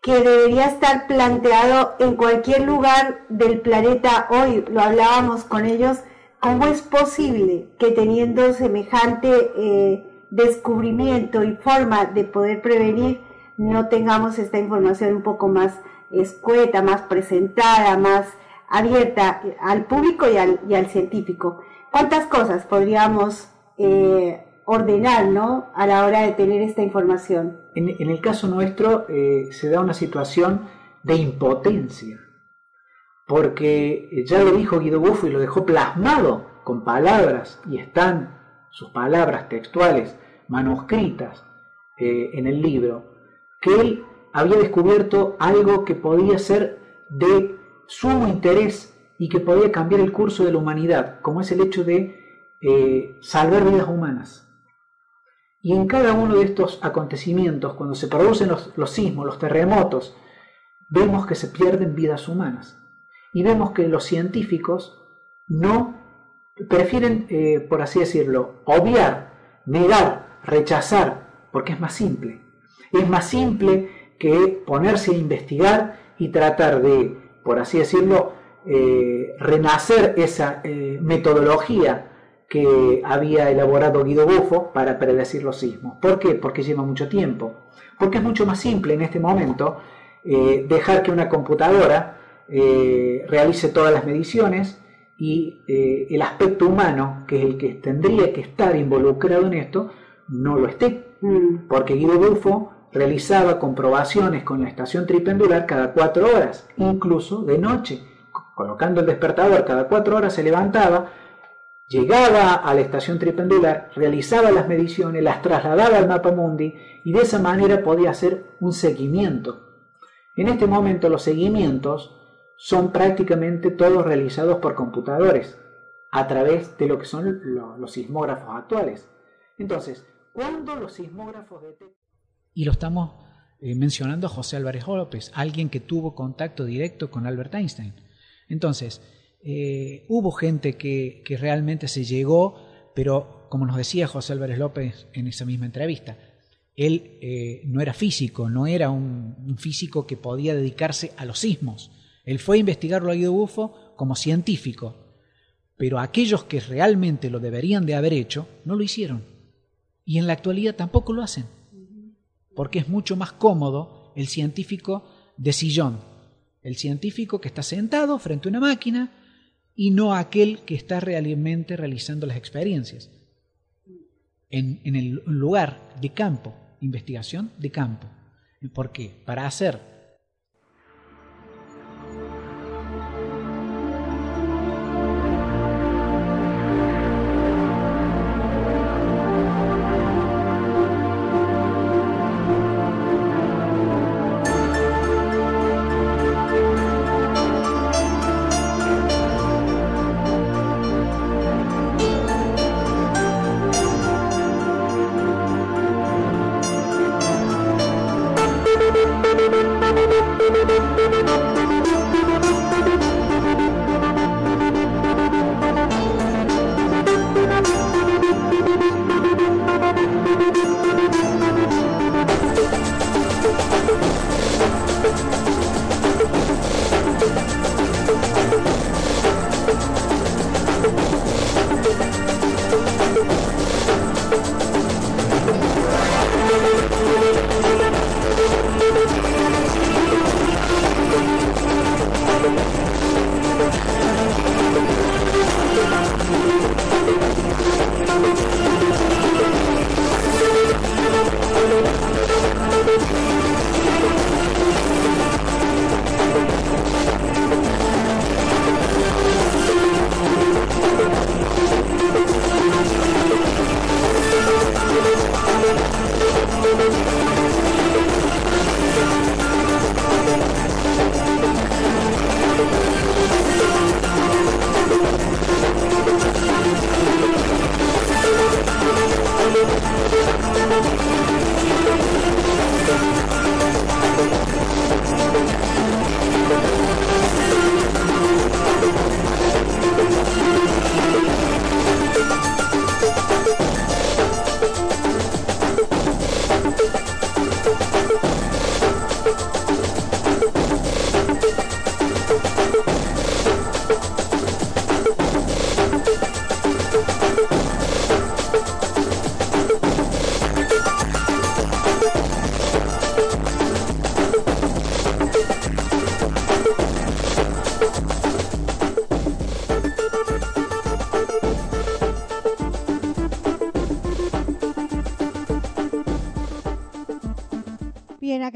que debería estar planteado en cualquier lugar del planeta hoy. Lo hablábamos con ellos. ¿Cómo es posible que teniendo semejante eh, descubrimiento y forma de poder prevenir, no tengamos esta información un poco más escueta, más presentada, más abierta al público y al, científico. ¿Cuántas cosas podríamos eh, ordenar ¿no? a la hora de tener esta información? En, el caso nuestro eh, se da una situación de impotencia, porque ya lo dijo Guido Buffo y lo dejó plasmado con palabras, y están sus palabras textuales manuscritas eh, en el libro, que él había descubierto algo que podía ser de sumo interés y que podía cambiar el curso de la humanidad, como es el hecho de eh, salvar vidas humanas. Y en cada uno de estos acontecimientos, cuando se producen los, sismos, los terremotos, vemos que se pierden vidas humanas. Y vemos que los científicos no prefieren, eh, por así decirlo, obviar, negar, rechazar, porque es más simple. Es más simple que ponerse a investigar y tratar de por así decirlo, eh, renacer esa eh, metodología que había elaborado Guido Buffo para predecir los sismos. ¿Por qué? Porque lleva mucho tiempo. Porque es mucho más simple en este momento dejar que una computadora realice todas las mediciones y el aspecto humano, que es el que tendría que estar involucrado en esto, no lo esté. Mm. Porque Guido Buffo realizaba comprobaciones con la estación tripendular cada cuatro horas, incluso de noche. Colocando el despertador cada cuatro horas se levantaba, llegaba a la estación tripendular, realizaba las mediciones, las trasladaba al mapa mundi y de esa manera podía hacer un seguimiento. En este momento los seguimientos son prácticamente todos realizados por computadores a través de lo que son los sismógrafos actuales. Entonces, cuando los sismógrafos detectan y lo estamos eh, mencionando a José Álvarez López, alguien que tuvo contacto directo con Albert Einstein. Entonces, Eh, hubo gente que, que realmente se llegó, pero como nos decía José Álvarez López en esa misma entrevista, él eh, no era físico, no era un, un, físico que podía dedicarse a los sismos. Él fue a investigarlo a Guido Bufo como científico, pero aquellos que realmente lo deberían de haber hecho, no lo hicieron. Y en la actualidad tampoco lo hacen, porque es mucho más cómodo el científico de sillón, el científico que está sentado frente a una máquina y no aquel que está realmente realizando las experiencias. En, en el lugar de campo, investigación de campo. ¿Por qué? Para hacer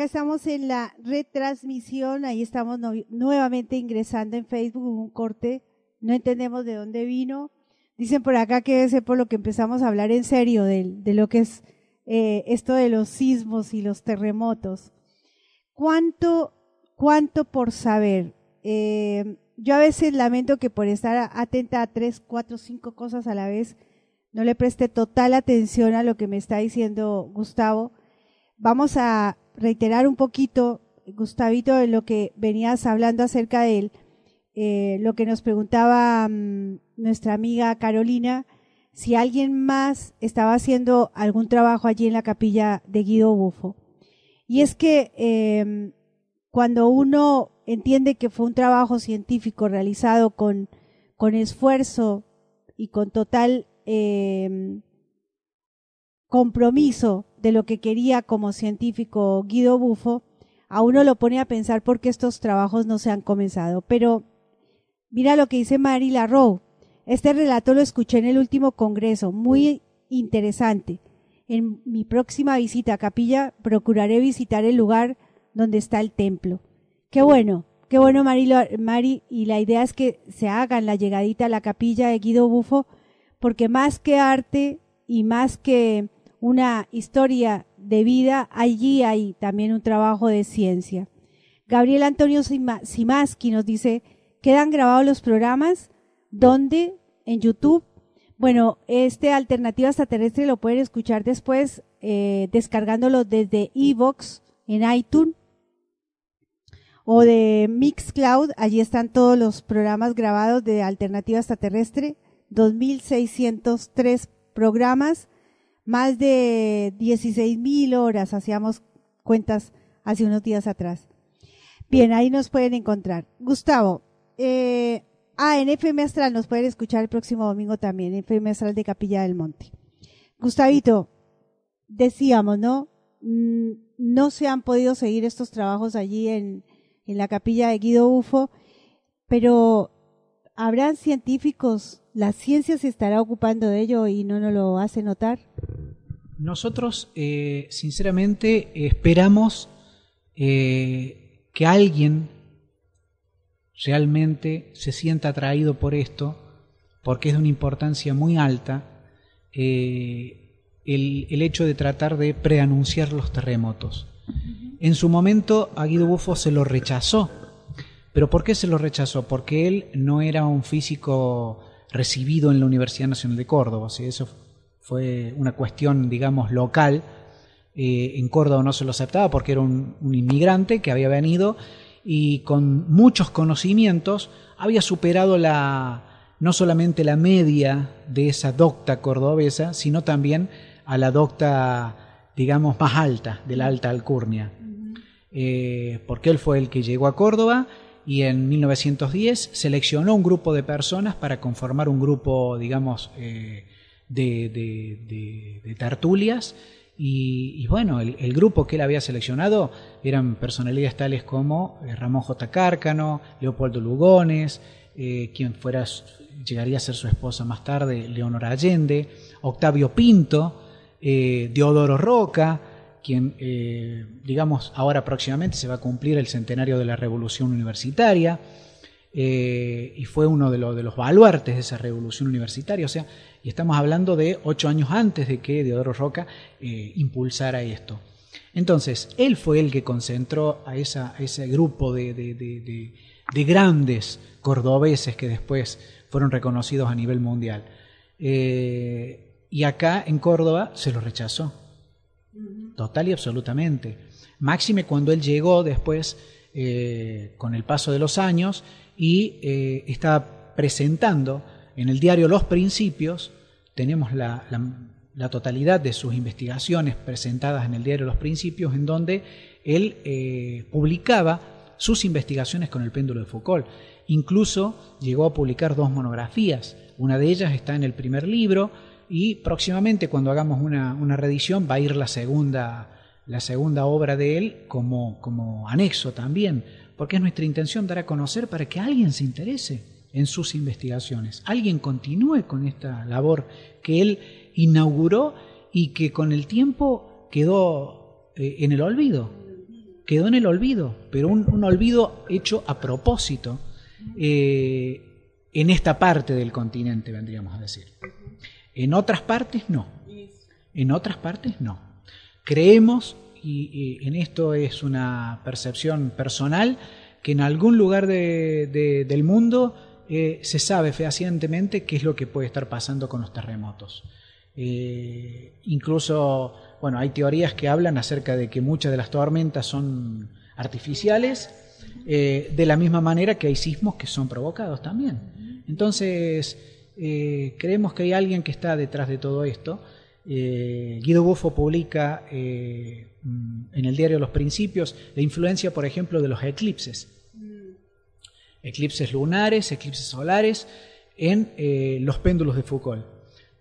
estamos en la retransmisión, ahí estamos nuevamente ingresando en Facebook, un corte, no entendemos de dónde vino. Dicen por acá que debe ser por lo que empezamos a hablar en serio de, de lo que es eh, esto de los sismos y los terremotos. ¿Cuánto, cuánto por saber? Eh, yo a veces lamento que por estar atenta a tres, cuatro, cinco cosas a la vez, no le preste total atención a lo que me está diciendo Gustavo. Vamos a reiterar un poquito, Gustavito, de lo que venías hablando acerca de él, eh, lo que nos preguntaba mm, nuestra amiga Carolina, si alguien más estaba haciendo algún trabajo allí en la capilla de Guido Bufo. Y es que em, cuando uno entiende que fue un trabajo científico realizado con, con esfuerzo y con total em, compromiso de lo que quería como científico Guido Bufo, a uno lo pone a pensar por qué estos trabajos no se han comenzado. Pero mira lo que dice Mary Larrowe. Este relato lo escuché en el último congreso, muy interesante. En mi próxima visita a Capilla procuraré visitar el lugar donde está el templo. Qué bueno, qué bueno Mari, Mari y la idea es que se hagan la llegadita a la capilla de Guido Bufo, porque más que arte y más que una historia de vida, allí hay también un trabajo de ciencia. Gabriel Antonio Simaski nos dice, ¿quedan grabados los programas? ¿Dónde? En YouTube. Bueno, este Alternativa Extraterrestre lo pueden escuchar después eh, descargándolo desde Evox en iTunes o de Mixcloud, allí están todos los programas grabados de Alternativa Extraterrestre, 2603 programas, más de 16.000 horas, hacíamos cuentas hace unos días atrás. Bien, ahí nos pueden encontrar. Gustavo, eh, ah, en FM Astral nos pueden escuchar el próximo domingo también, FM Astral de Capilla del Monte. Gustavito, decíamos, ¿no? Mm, no se han podido seguir estos trabajos allí en, en la capilla de Guido Ufo, pero ¿habrán científicos, la ciencia se estará ocupando de ello y no nos lo hace notar? Nosotros, eh, sinceramente, esperamos eh, que alguien realmente se sienta atraído por esto, porque es de una importancia muy alta eh, el, el, hecho de tratar de preanunciar los terremotos. En su momento a Guido Buffo se lo rechazó. ¿Pero por qué se lo rechazó? Porque él no era un físico recibido en la Universidad Nacional de Córdoba. O sea, eso fue una cuestión, digamos, local. Eh, en Córdoba no se lo aceptaba porque era un, un inmigrante que había venido y con muchos conocimientos había superado la, no solamente la media de esa docta cordobesa, sino también a la docta, digamos, más alta, de la alta alcurnia. Eh, porque él fue el que llegó a Córdoba y en 1910 seleccionó un grupo de personas para conformar un grupo, digamos, eh, de, de, de, tertulias. Y, bueno, el, el, grupo que él había seleccionado eran personalidades tales como eh, Ramón J. Cárcano, Leopoldo Lugones, eh, quien fuera, llegaría a ser su esposa más tarde, Leonora Allende, Octavio Pinto, eh, Deodoro Roca, quien, eh, digamos, ahora próximamente se va a cumplir el centenario de la Revolución Universitaria, eh, y fue uno de, lo, de, los baluartes de esa Revolución Universitaria, o sea, y estamos hablando de ocho años antes de que Deodoro Roca eh, impulsara esto. Entonces, él fue el que concentró a, ese grupo de, de, de, de, grandes cordobeses que después fueron reconocidos a nivel mundial. Y acá en Córdoba se lo rechazó total y absolutamente. Máxime cuando él llegó después, eh, con el paso de los años, y eh, estaba presentando en el diario Los Principios, tenemos la, totalidad de sus investigaciones presentadas en el diario Los Principios, en donde él eh, publicaba sus investigaciones con el péndulo de Foucault. Incluso llegó a publicar dos monografías. Una de ellas está en el primer libro, y próximamente cuando hagamos una, una, va a ir la segunda, la segunda obra de él como, como anexo también, porque es nuestra intención dar a conocer para que alguien se interese en sus investigaciones, alguien continúe con esta labor que él inauguró y que con el tiempo quedó eh, en el olvido, quedó en el olvido, pero un, un olvido hecho a propósito eh, en esta parte del continente, vendríamos a decir. En otras partes no. En otras partes no. Creemos, y, en esto es una percepción personal, que en algún lugar de, de, del mundo eh, se sabe fehacientemente qué es lo que puede estar pasando con los terremotos. Eh, incluso, bueno, hay teorías que hablan acerca de que muchas de las tormentas son artificiales, eh, de la misma manera que hay sismos que son provocados también. Entonces, eh, creemos que hay alguien que está detrás de todo esto. Eh, Guido Buffo publica eh, en el diario Los Principios la influencia, por ejemplo, de los eclipses. Eclipses lunares, eclipses solares, en los péndulos de Foucault.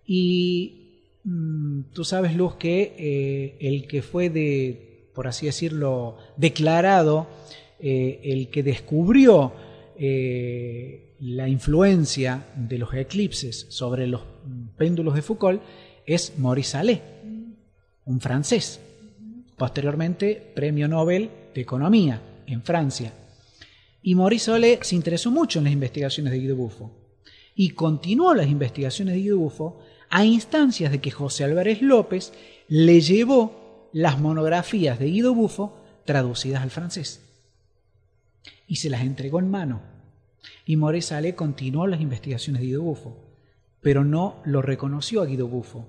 Y mmm, tú sabes, Luz, que el que fue de, por así decirlo, declarado, el que descubrió la influencia de los eclipses sobre los péndulos de Foucault es Maurice Allais, un francés, posteriormente premio Nobel de Economía en Francia. Y Maurice Allais se interesó mucho en las investigaciones de Guido Buffo y continuó las investigaciones de Guido Buffo a instancias de que José Álvarez López le llevó las monografías de Guido Buffo traducidas al francés y se las entregó en mano y Allais continuó las investigaciones de Guido Buffo, pero no lo reconoció a Guido Buffo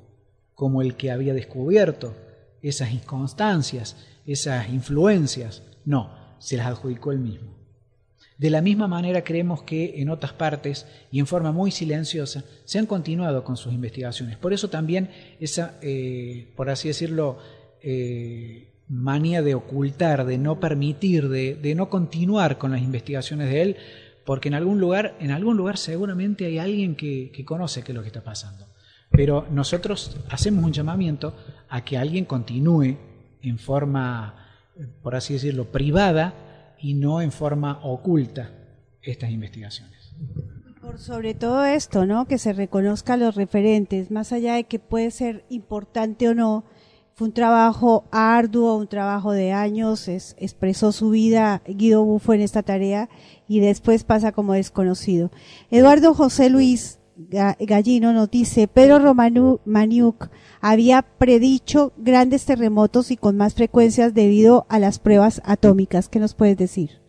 como el que había descubierto esas inconstancias, esas influencias. No, se las adjudicó él mismo. De la misma manera creemos que en otras partes y en forma muy silenciosa se han continuado con sus investigaciones. Por eso también esa, eh, por así decirlo, eh, manía de ocultar, de no permitir, de, no continuar con las investigaciones de él, porque en algún lugar, en algún lugar seguramente hay alguien que, que conoce qué es lo que está pasando. Pero nosotros hacemos un llamamiento a que alguien continúe en forma, por así decirlo, privada y no en forma oculta estas investigaciones. Por sobre todo esto, ¿no? Que se reconozcan los referentes, más allá de que puede ser importante o no, fue un trabajo arduo, un trabajo de años, es, expresó su vida Guido Bufo en esta tarea y después pasa como desconocido. Eduardo José Luis Gallino nos dice, Pedro Romanu Maniuk había predicho grandes terremotos y con más frecuencias debido a las pruebas atómicas. ¿Qué nos puedes decir?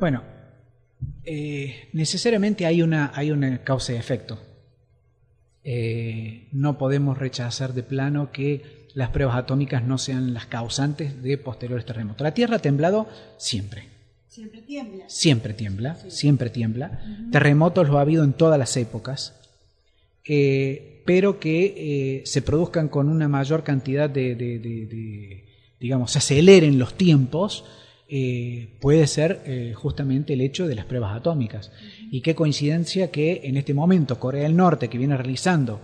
Bueno, eh, necesariamente hay una, hay una causa y efecto. Eh, no podemos rechazar de plano que las pruebas atómicas no sean las causantes de posteriores terremotos. La Tierra ha temblado siempre Siempre tiembla. Siempre tiembla, siempre tiembla. Terremotos lo ha habido en todas las épocas, eh, pero que eh, se produzcan con una mayor cantidad de, digamos, se aceleren los tiempos, eh, puede ser justamente el hecho de las pruebas atómicas. Y qué coincidencia que en este momento Corea del Norte, que viene realizando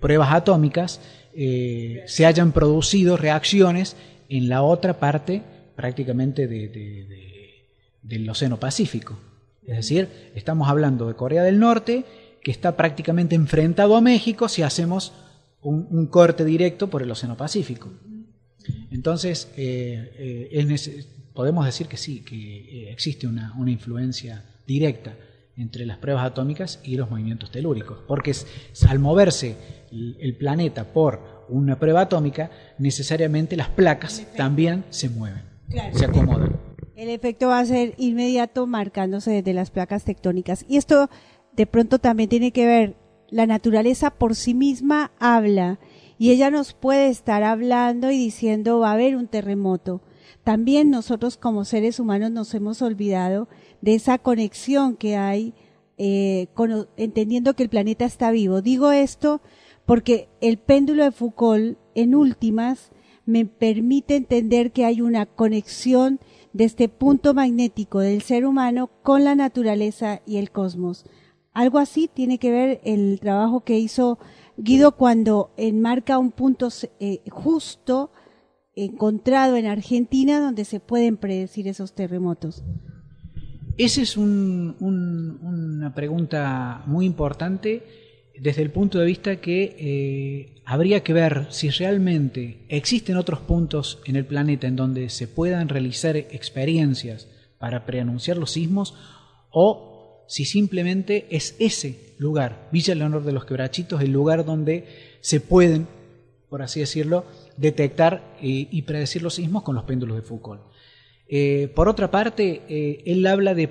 pruebas atómicas, se hayan producido reacciones en la otra parte prácticamente del Océano Pacífico. Es decir, estamos hablando de Corea del Norte, que está prácticamente enfrentado a México si hacemos un, corte directo por el Océano Pacífico. Entonces, eh, eh, podemos decir que sí, que eh, existe una, influencia directa entre las pruebas atómicas y los movimientos telúricos, porque al moverse el planeta por una prueba atómica, necesariamente las placas también se mueven se acomodan. El efecto va a ser inmediato marcándose desde las placas tectónicas. Y esto de pronto también tiene que ver, la naturaleza por sí misma habla y ella nos puede estar hablando y diciendo va a haber un terremoto. También nosotros como seres humanos nos hemos olvidado de esa conexión que hay eh, entendiendo que el planeta está vivo. Digo esto porque el péndulo de Foucault en últimas me permite entender que hay una conexión de este punto magnético del ser humano con la naturaleza y el cosmos. Algo así tiene que ver el trabajo que hizo Guido cuando enmarca un punto eh, justo encontrado en Argentina donde se pueden predecir esos terremotos. Esa es una pregunta muy importante desde el punto de vista que eh, habría que ver si realmente existen otros puntos en el planeta en donde se puedan realizar experiencias para preanunciar los sismos o si simplemente es ese lugar, Villa Leonor de los Quebrachitos, el lugar donde se pueden, por así decirlo, detectar eh, y predecir los sismos con los péndulos de Foucault. Eh, por otra parte, él habla de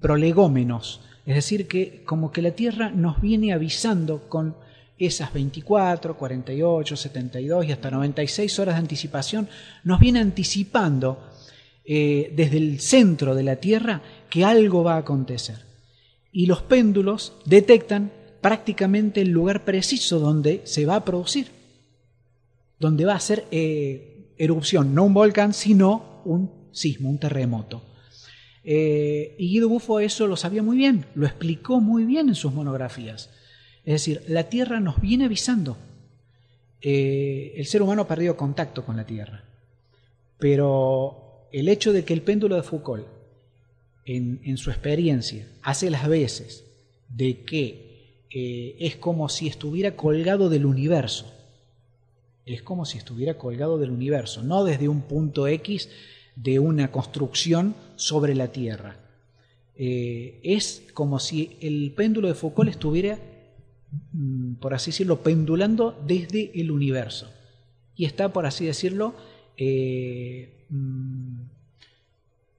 prolegómenos, es decir, que como que la Tierra nos viene avisando con esas 24, 48, 72 y hasta 96 horas de anticipación, nos viene anticipando eh, desde el centro de la Tierra que algo va a acontecer. Y los péndulos detectan prácticamente el lugar preciso donde se va a producir, donde va a ser eh, erupción, no un volcán, sino un sismo, un terremoto. Eh, y Guido Buffo eso lo sabía muy bien, lo explicó muy bien en sus monografías. Es decir, la Tierra nos viene avisando. Eh, el ser humano ha perdido contacto con la Tierra. Pero el hecho de que el péndulo de Foucault, en, su experiencia, hace las veces de que eh, es como si estuviera colgado del universo. Es como si estuviera colgado del universo, no desde un punto X de una construcción sobre la Tierra. Eh, es como si el péndulo de Foucault estuviera, mm, por así decirlo, pendulando desde el universo. Y está, por así decirlo, eh, mm,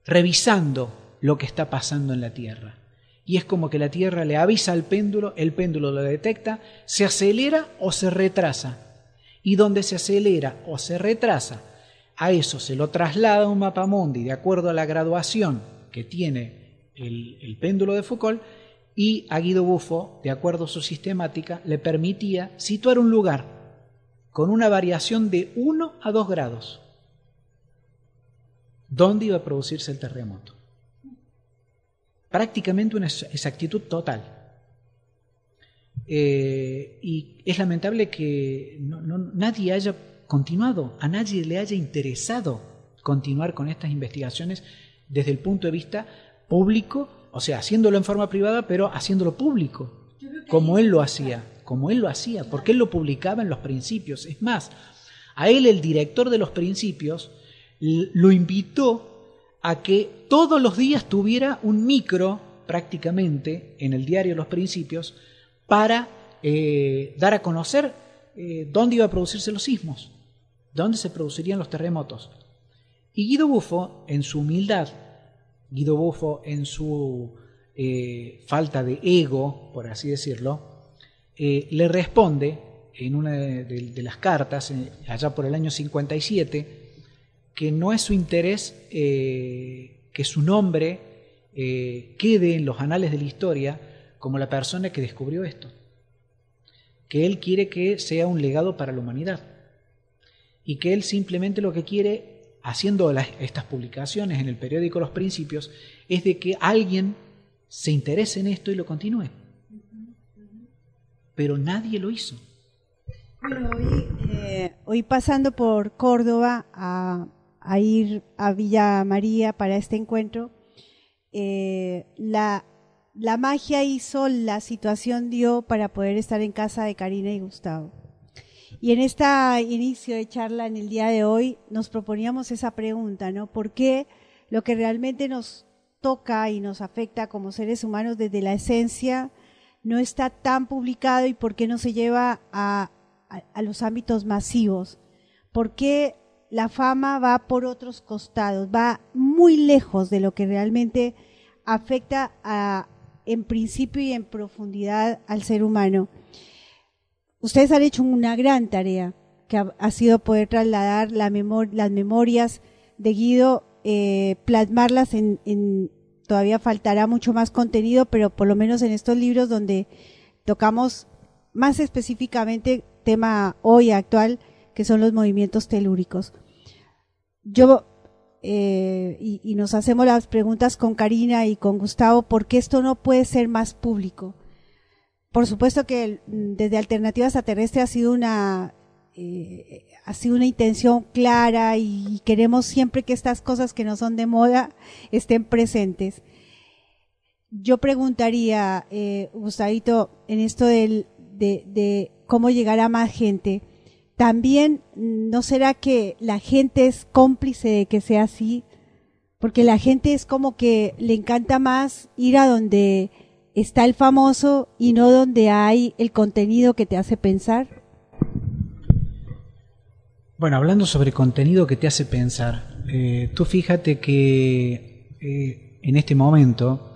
revisando lo que está pasando en la Tierra. Y es como que la Tierra le avisa al péndulo, el péndulo lo detecta, se acelera o se retrasa. Y donde se acelera o se retrasa, A eso se lo traslada un mapamundi de acuerdo a la graduación que tiene el, péndulo de Foucault y a Guido Buffo, de acuerdo a su sistemática, le permitía situar un lugar con una variación de 1 a 2 grados. ¿Dónde iba a producirse el terremoto? Prácticamente una exactitud total. Eh, y es lamentable que nadie haya continuado, a nadie le haya interesado continuar con estas investigaciones desde el punto de vista público, o sea, haciéndolo en forma privada, pero haciéndolo público, como él lo hacía, como él lo hacía, porque él lo publicaba en los principios. Es más, a él el director de los principios lo invitó a que todos los días tuviera un micro, prácticamente, en el diario Los Principios, para eh, dar a conocer eh, dónde iba a producirse los sismos, dónde se producirían los terremotos. Y Guido Buffo, en su humildad, Guido Buffo en su eh, falta de ego, por así decirlo, le responde en una de, las cartas, allá por el año 57, que no es su interés que su nombre quede en los anales de la historia como la persona que descubrió esto que Él quiere que sea un legado para la humanidad y que Él simplemente lo que quiere, haciendo estas publicaciones en el periódico Los Principios, es de que alguien se interese en esto y lo continúe. Pero nadie lo hizo. Bueno, hoy, eh, pasando por Córdoba a, ir a Villa María para este encuentro, eh, la la magia hizo, la situación dio para poder estar en casa de Karina y Gustavo. Y en este inicio de charla en el día de hoy nos proponíamos esa pregunta, ¿no? ¿Por qué lo que realmente nos toca y nos afecta como seres humanos desde la esencia no está tan publicado y por qué no se lleva a, a los ámbitos masivos? ¿Por qué la fama va por otros costados, va muy lejos de lo que realmente afecta a, en principio y en profundidad al ser humano. Ustedes han hecho una gran tarea, que ha, sido poder trasladar las memorias de Guido, eh, plasmarlas en, todavía faltará mucho más contenido, pero por lo menos en estos libros donde tocamos más específicamente tema hoy actual, que son los movimientos telúricos. Yo eh, y, nos hacemos las preguntas con Karina y con Gustavo, ¿por qué esto no puede ser más público? Por supuesto que desde Alternativas a Terrestre ha sido una eh, ha sido una intención clara y queremos siempre que estas cosas que no son de moda estén presentes. Yo preguntaría, eh, Gustavito, en esto del, de, de cómo llegar a más gente, también no será que la gente es cómplice de que sea así, porque la gente es como que le encanta más ir a donde está el famoso y no donde hay el contenido que te hace pensar. Bueno, hablando sobre contenido que te hace pensar, eh, tú fíjate que eh, en este momento,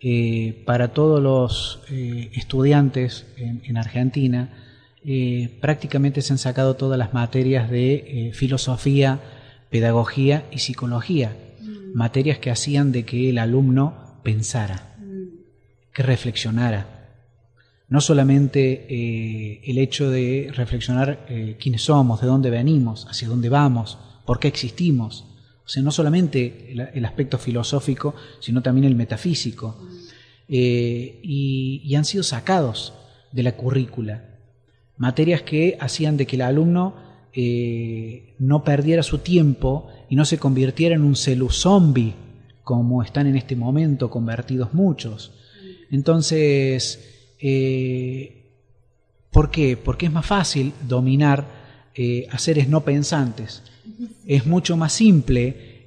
eh, para todos los estudiantes en Argentina, eh, prácticamente se han sacado todas las materias de eh, filosofía, pedagogía y psicología, mm. materias que hacían de que el alumno pensara, mm. que reflexionara. No solamente eh, el hecho de reflexionar quiénes somos, de dónde venimos, hacia dónde vamos, por qué existimos. O sea, no solamente el, aspecto filosófico, sino también el metafísico. Mm. y han sido sacados de la currícula materias que hacían de que el alumno eh, no perdiera su tiempo y no se convirtiera en un celu zombie, como están en este momento convertidos muchos. Entonces, eh, ¿por qué? Porque es más fácil dominar eh, a seres no pensantes. Es mucho más simple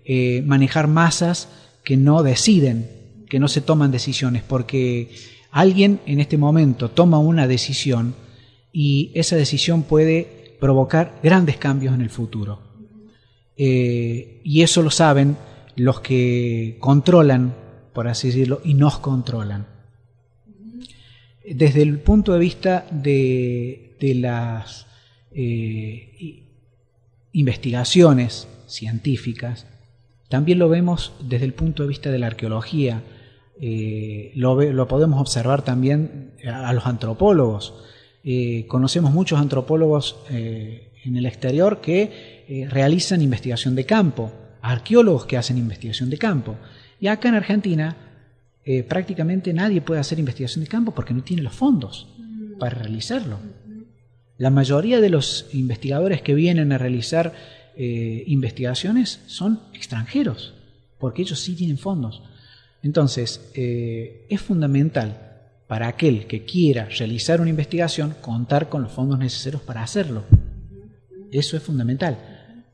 manejar masas que no deciden, que no se toman decisiones, porque alguien en este momento toma una decisión, y esa decisión puede provocar grandes cambios en el futuro. Eh, y eso lo saben los que controlan, por así decirlo, y nos controlan. Desde el punto de vista de, las eh, investigaciones científicas, también lo vemos desde el punto de vista de la arqueología, eh, lo, podemos observar también a, los antropólogos. Eh, conocemos muchos antropólogos eh, en el exterior que realizan investigación de campo, arqueólogos que hacen investigación de campo. Y acá en Argentina prácticamente nadie puede hacer investigación de campo porque no tiene los fondos para realizarlo. La mayoría de los investigadores que vienen a realizar investigaciones son extranjeros, porque ellos sí tienen fondos. Entonces, eh, es fundamental para aquel que quiera realizar una investigación contar con los fondos necesarios para hacerlo. Eso es fundamental.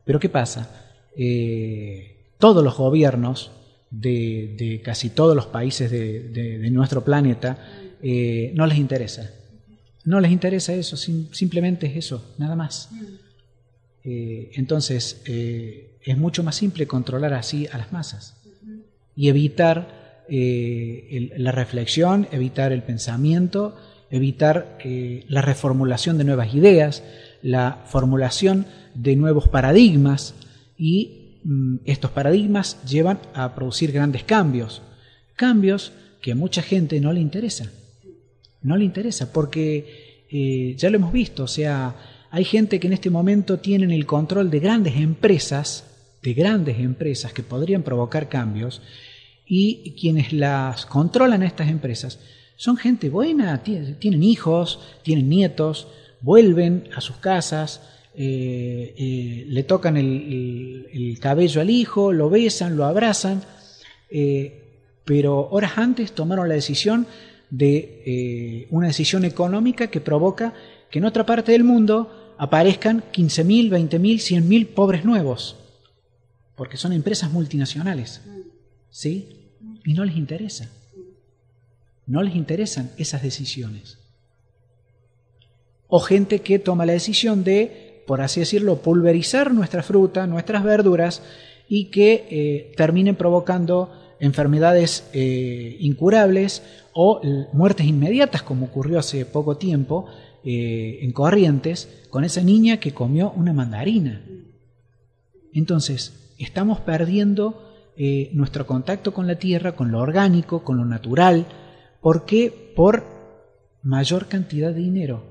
Pero ¿qué pasa? Eh, todos los gobiernos de, casi todos los países de, nuestro planeta eh, no les interesa. No les interesa eso, simplemente es eso, nada más. entonces, es mucho más simple controlar así a las masas y evitar eh, la reflexión, evitar el pensamiento, evitar eh, la reformulación de nuevas ideas, la formulación de nuevos paradigmas y mm, estos paradigmas llevan a producir grandes cambios, cambios que a mucha gente no le interesa, no le interesa porque eh, ya lo hemos visto, o sea, hay gente que en este momento tienen el control de grandes empresas, de grandes empresas que podrían provocar cambios y quienes las controlan estas empresas son gente buena, tienen hijos, tienen nietos, vuelven a sus casas, eh, eh, le tocan el, cabello al hijo, lo besan, lo abrazan, eh, pero horas antes tomaron la decisión de una decisión económica que provoca que en otra parte del mundo aparezcan 15.000, 20.000, 100.000 pobres nuevos porque son empresas multinacionales, ¿sí? Y no les interesa. No les interesan esas decisiones. O gente que toma la decisión de, por así decirlo, pulverizar nuestra fruta, nuestras verduras, y que eh, terminen provocando enfermedades eh, incurables o muertes inmediatas, como ocurrió hace poco tiempo eh, en Corrientes, con esa niña que comió una mandarina. Entonces, estamos perdiendo eh, nuestro contacto con la tierra, con lo orgánico, con lo natural. ¿Por qué? Por mayor cantidad de dinero.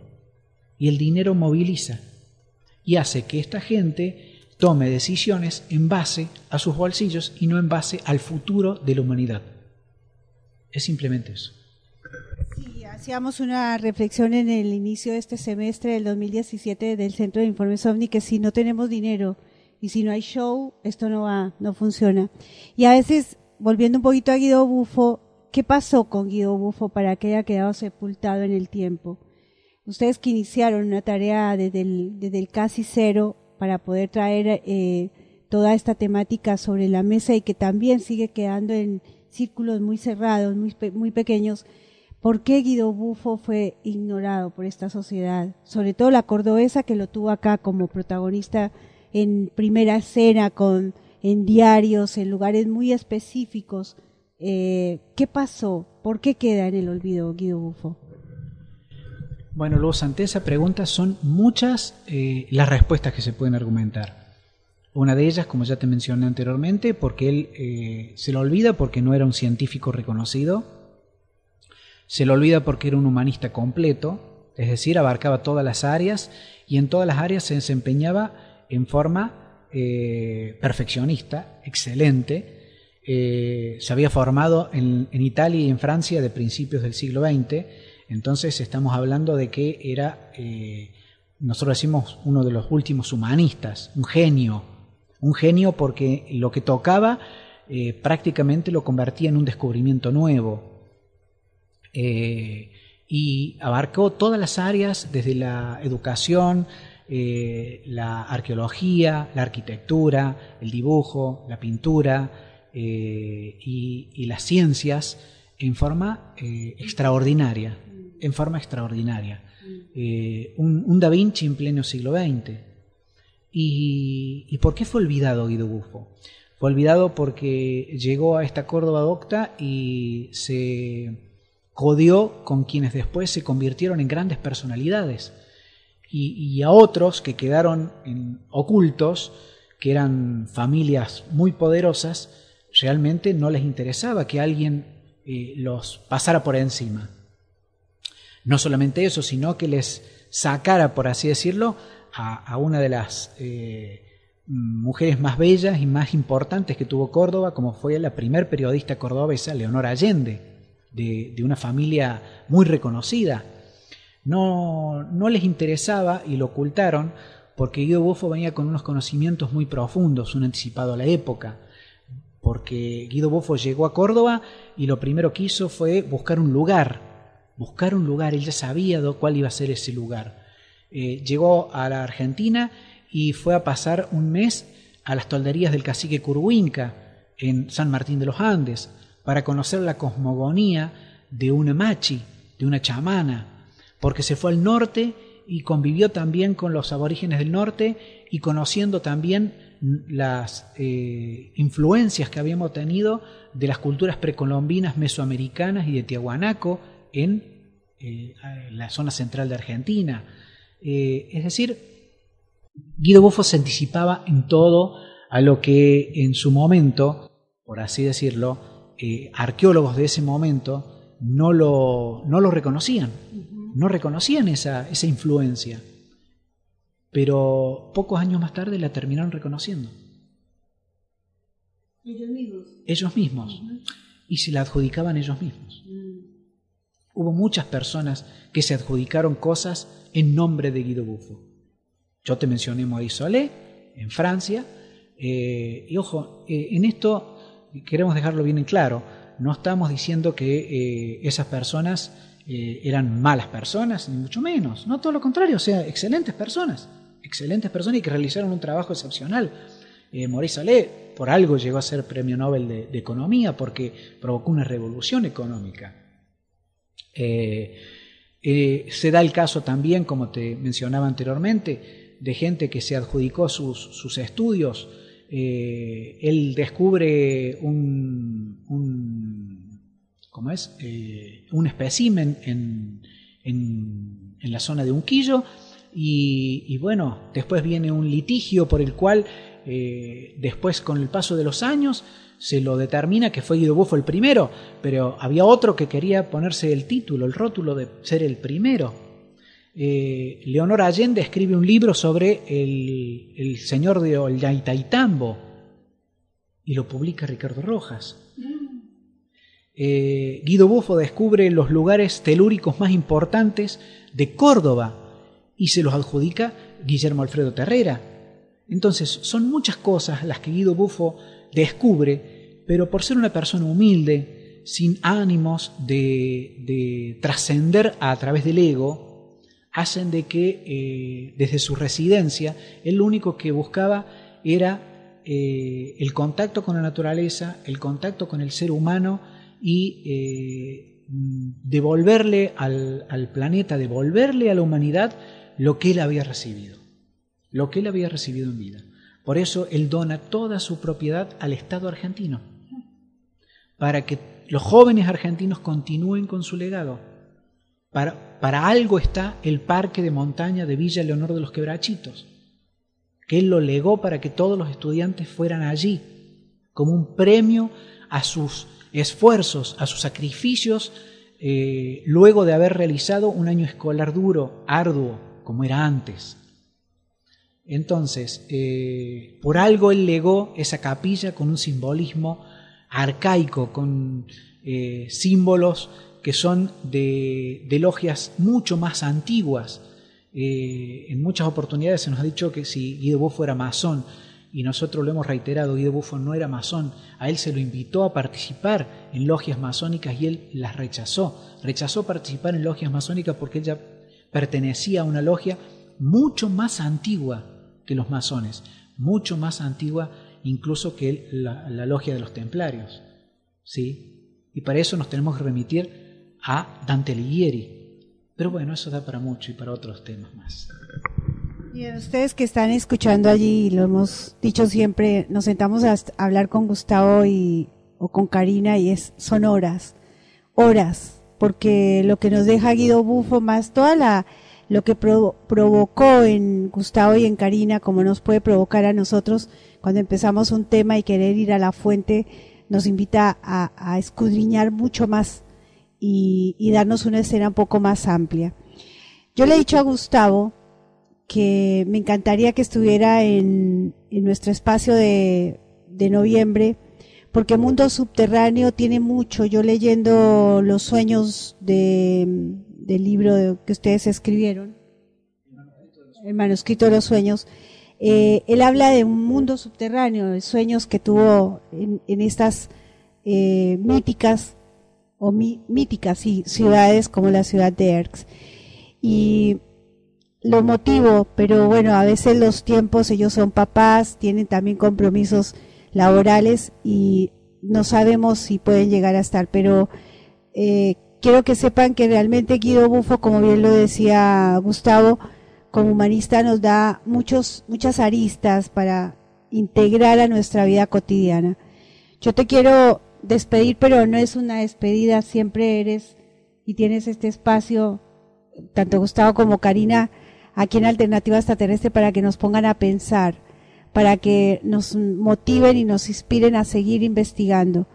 Y el dinero moviliza y hace que esta gente tome decisiones en base a sus bolsillos y no en base al futuro de la humanidad. Es simplemente eso. Sí, hacíamos una reflexión en el inicio de este semestre del 2017 del Centro de Informes OVNI que si no tenemos dinero y si no hay show, esto no va, no funciona. Y a veces, volviendo un poquito a Guido Bufo, ¿qué pasó con Guido Bufo para que haya quedado sepultado en el tiempo? Ustedes que iniciaron una tarea desde el, desde el casi cero para poder traer eh, toda esta temática sobre la mesa y que también sigue quedando en círculos muy cerrados, muy, muy pequeños, ¿por qué Guido Bufo fue ignorado por esta sociedad? Sobre todo la cordobesa que lo tuvo acá como protagonista en primera escena, con, en diarios, en lugares muy específicos. Eh, ¿Qué pasó? ¿Por qué queda en el olvido Guido Bufo? Bueno, Luz, ante esa pregunta son muchas eh, las respuestas que se pueden argumentar. Una de ellas, como ya te mencioné anteriormente, porque él eh, se lo olvida porque no era un científico reconocido, se lo olvida porque era un humanista completo, es decir, abarcaba todas las áreas y en todas las áreas se desempeñaba en forma eh, perfeccionista, excelente. Eh, se había formado en, Italia y en Francia de principios del siglo XX, entonces estamos hablando de que era, eh, nosotros decimos, uno de los últimos humanistas, un genio, un genio porque lo que tocaba prácticamente lo convertía en un descubrimiento nuevo. y abarcó todas las áreas, desde la educación, eh, la arqueología, la arquitectura, el dibujo, la pintura eh, y, las ciencias en forma eh, extraordinaria, en forma extraordinaria. Un, Da Vinci en pleno siglo XX. ¿Y, por qué fue olvidado Guido Buffo? Fue olvidado porque llegó a esta Córdoba docta y se codió con quienes después se convirtieron en grandes personalidades y, a otros que quedaron ocultos, que eran familias muy poderosas, realmente no les interesaba que alguien eh, los pasara por encima. No solamente eso, sino que les sacara, por así decirlo, a, una de las eh, mujeres más bellas y más importantes que tuvo Córdoba, como fue la primer periodista cordobesa, Leonora Allende, de, de una familia muy reconocida. No, no les interesaba y lo ocultaron porque Guido Buffo venía con unos conocimientos muy profundos, un anticipado a la época, porque Guido Buffo llegó a Córdoba y lo primero que hizo fue buscar un lugar, buscar un lugar, él ya sabía cuál iba a ser ese lugar. Eh, llegó a la Argentina y fue a pasar un mes a las tolderías del cacique Curhuinca en San Martín de los Andes para conocer la cosmogonía de una machi, de una chamana, porque se fue al norte y convivió también con los aborígenes del norte y conociendo también las eh, influencias que habíamos tenido de las culturas precolombinas mesoamericanas y de Tiahuanaco en eh, la zona central de Argentina. Eh, es decir, Guido Buffo se anticipaba en todo a lo que en su momento, por así decirlo, arqueólogos de ese momento no lo, no lo reconocían, no reconocían esa, esa influencia pero pocos años más tarde la terminaron reconociendo. Ellos mismos. Ellos mismos. Y se la adjudicaban ellos mismos. Mm. Hubo muchas personas que se adjudicaron cosas en nombre de Guido Buffo. Yo te mencioné Maurice Solé, en Francia, eh, y ojo, eh, en esto queremos dejarlo bien en claro, no estamos diciendo que eh, esas personas eran malas personas, ni mucho menos, no todo lo contrario, o sea, excelentes personas excelentes personas y que realizaron un trabajo excepcional. Eh, Maurice Allais por algo llegó a ser premio Nobel de, Economía porque provocó una revolución económica. Eh, eh, se da el caso también, como te mencionaba anteriormente, de gente que se adjudicó sus, estudios. él descubre un, ¿cómo es? un espécimen en, en, la zona de Unquillo y, bueno, después viene un litigio por el cual eh, después con el paso de los años se lo determina que fue Guido Buffo el primero, pero había otro que quería ponerse el título, el rótulo de ser el primero. Eh, Leonor Allende escribe un libro sobre el, señor de Ollantaytambo y lo publica Ricardo Rojas. Eh, Guido Buffo descubre los lugares telúricos más importantes de Córdoba y se los adjudica Guillermo Alfredo Terrera. Entonces, son muchas cosas las que Guido Buffo descubre, pero por ser una persona humilde, sin ánimos de, trascender a través del ego, hacen de que eh, desde su residencia él lo único que buscaba era eh, el contacto con la naturaleza, el contacto con el ser humano y eh, devolverle al, al planeta, devolverle a la humanidad lo que él había recibido, lo que él había recibido en vida. Por eso él dona toda su propiedad al Estado argentino, para que los jóvenes argentinos continúen con su legado. Para, para algo está el parque de montaña de Villa Leonor de los Quebrachitos, que él lo legó para que todos los estudiantes fueran allí, como un premio a sus esfuerzos, a sus sacrificios, eh, luego de haber realizado un año escolar duro, arduo, como era antes. Entonces, eh, por algo él legó esa capilla con un simbolismo arcaico, con eh, símbolos que son de, logias mucho más antiguas. En muchas oportunidades se nos ha dicho que si Guido Buffo era masón, y nosotros lo hemos reiterado, Guido Buffo no era masón, a él se lo invitó a participar en logias masónicas y él las rechazó. Rechazó participar en logias masónicas porque ella pertenecía a una logia mucho más antigua que los masones, mucho más antigua incluso que la, logia de los templarios. ¿sí? Y para eso nos tenemos que remitir a Dante Alighieri. Pero bueno, eso da para mucho y para otros temas más. Y ustedes que están escuchando allí, lo hemos dicho siempre, nos sentamos a hablar con Gustavo y, o con Karina y es, son horas, horas porque lo que nos deja Guido Bufo más toda la, lo que provocó en Gustavo y en Karina, como nos puede provocar a nosotros cuando empezamos un tema y querer ir a la fuente, nos invita a, escudriñar mucho más y, darnos una escena un poco más amplia. Yo le he dicho a Gustavo que me encantaría que estuviera en, nuestro espacio de, noviembre, porque Mundo Subterráneo tiene mucho. Yo leyendo los sueños de, del libro que ustedes escribieron, el manuscrito de los sueños, eh, él habla de un mundo subterráneo, de sueños que tuvo en, estas eh, míticas o míticas ciudades como la ciudad de Erx. Y lo motivo, pero bueno, a veces los tiempos, ellos son papás, tienen también compromisos laborales y no sabemos si pueden llegar a estar, pero eh, quiero que sepan que realmente Guido Bufo, como bien lo decía Gustavo, como humanista nos da muchos, muchas aristas para integrar a nuestra vida cotidiana. Yo te quiero despedir, pero no es una despedida, siempre eres y tienes este espacio, tanto Gustavo como Karina, aquí en Alternativa Extraterrestre para que nos pongan a pensar, para que nos motiven y nos inspiren a seguir investigando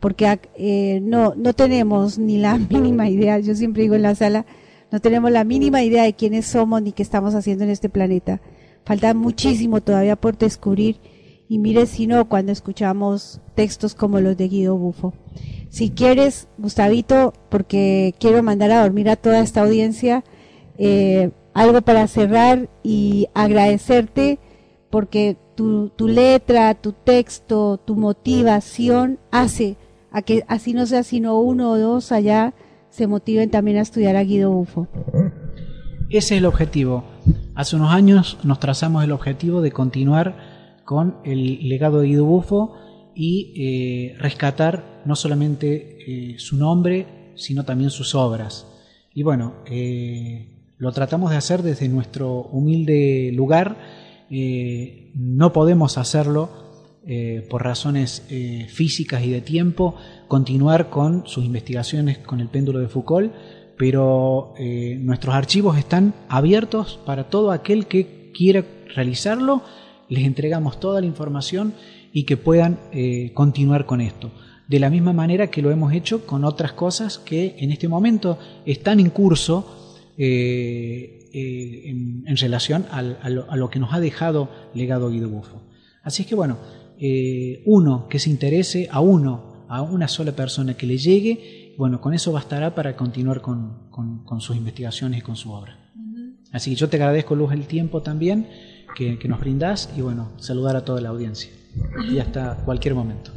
porque eh, no, no tenemos ni la mínima idea, yo siempre digo en la sala, no tenemos la mínima idea de quiénes somos ni qué estamos haciendo en este planeta. Falta muchísimo todavía por descubrir y mire si no cuando escuchamos textos como los de Guido Bufo. Si quieres, Gustavito, porque quiero mandar a dormir a toda esta audiencia, eh, algo para cerrar y agradecerte porque tu, letra, tu texto, tu motivación hace a que así no sea sino uno o dos allá se motiven también a estudiar a Guido Bufo. Ese es el objetivo. Hace unos años nos trazamos el objetivo de continuar con el legado de Guido Bufo y eh, rescatar no solamente eh, su nombre, sino también sus obras. Y bueno, eh, lo tratamos de hacer desde nuestro humilde lugar. no podemos hacerlo eh, por razones eh, físicas y de tiempo, continuar con sus investigaciones con el péndulo de Foucault, pero eh, nuestros archivos están abiertos para todo aquel que quiera realizarlo, les entregamos toda la información y que puedan continuar con esto. De la misma manera que lo hemos hecho con otras cosas que en este momento están en curso en, relación a, lo, a, lo, que nos ha dejado legado Guido Buffo. Así es que bueno, eh, uno que se interese a uno, a una sola persona que le llegue, bueno, con eso bastará para continuar con, sus investigaciones y con su obra. Así que yo te agradezco, Luz, el tiempo también que, nos brindás y bueno, saludar a toda la audiencia. Y hasta cualquier momento.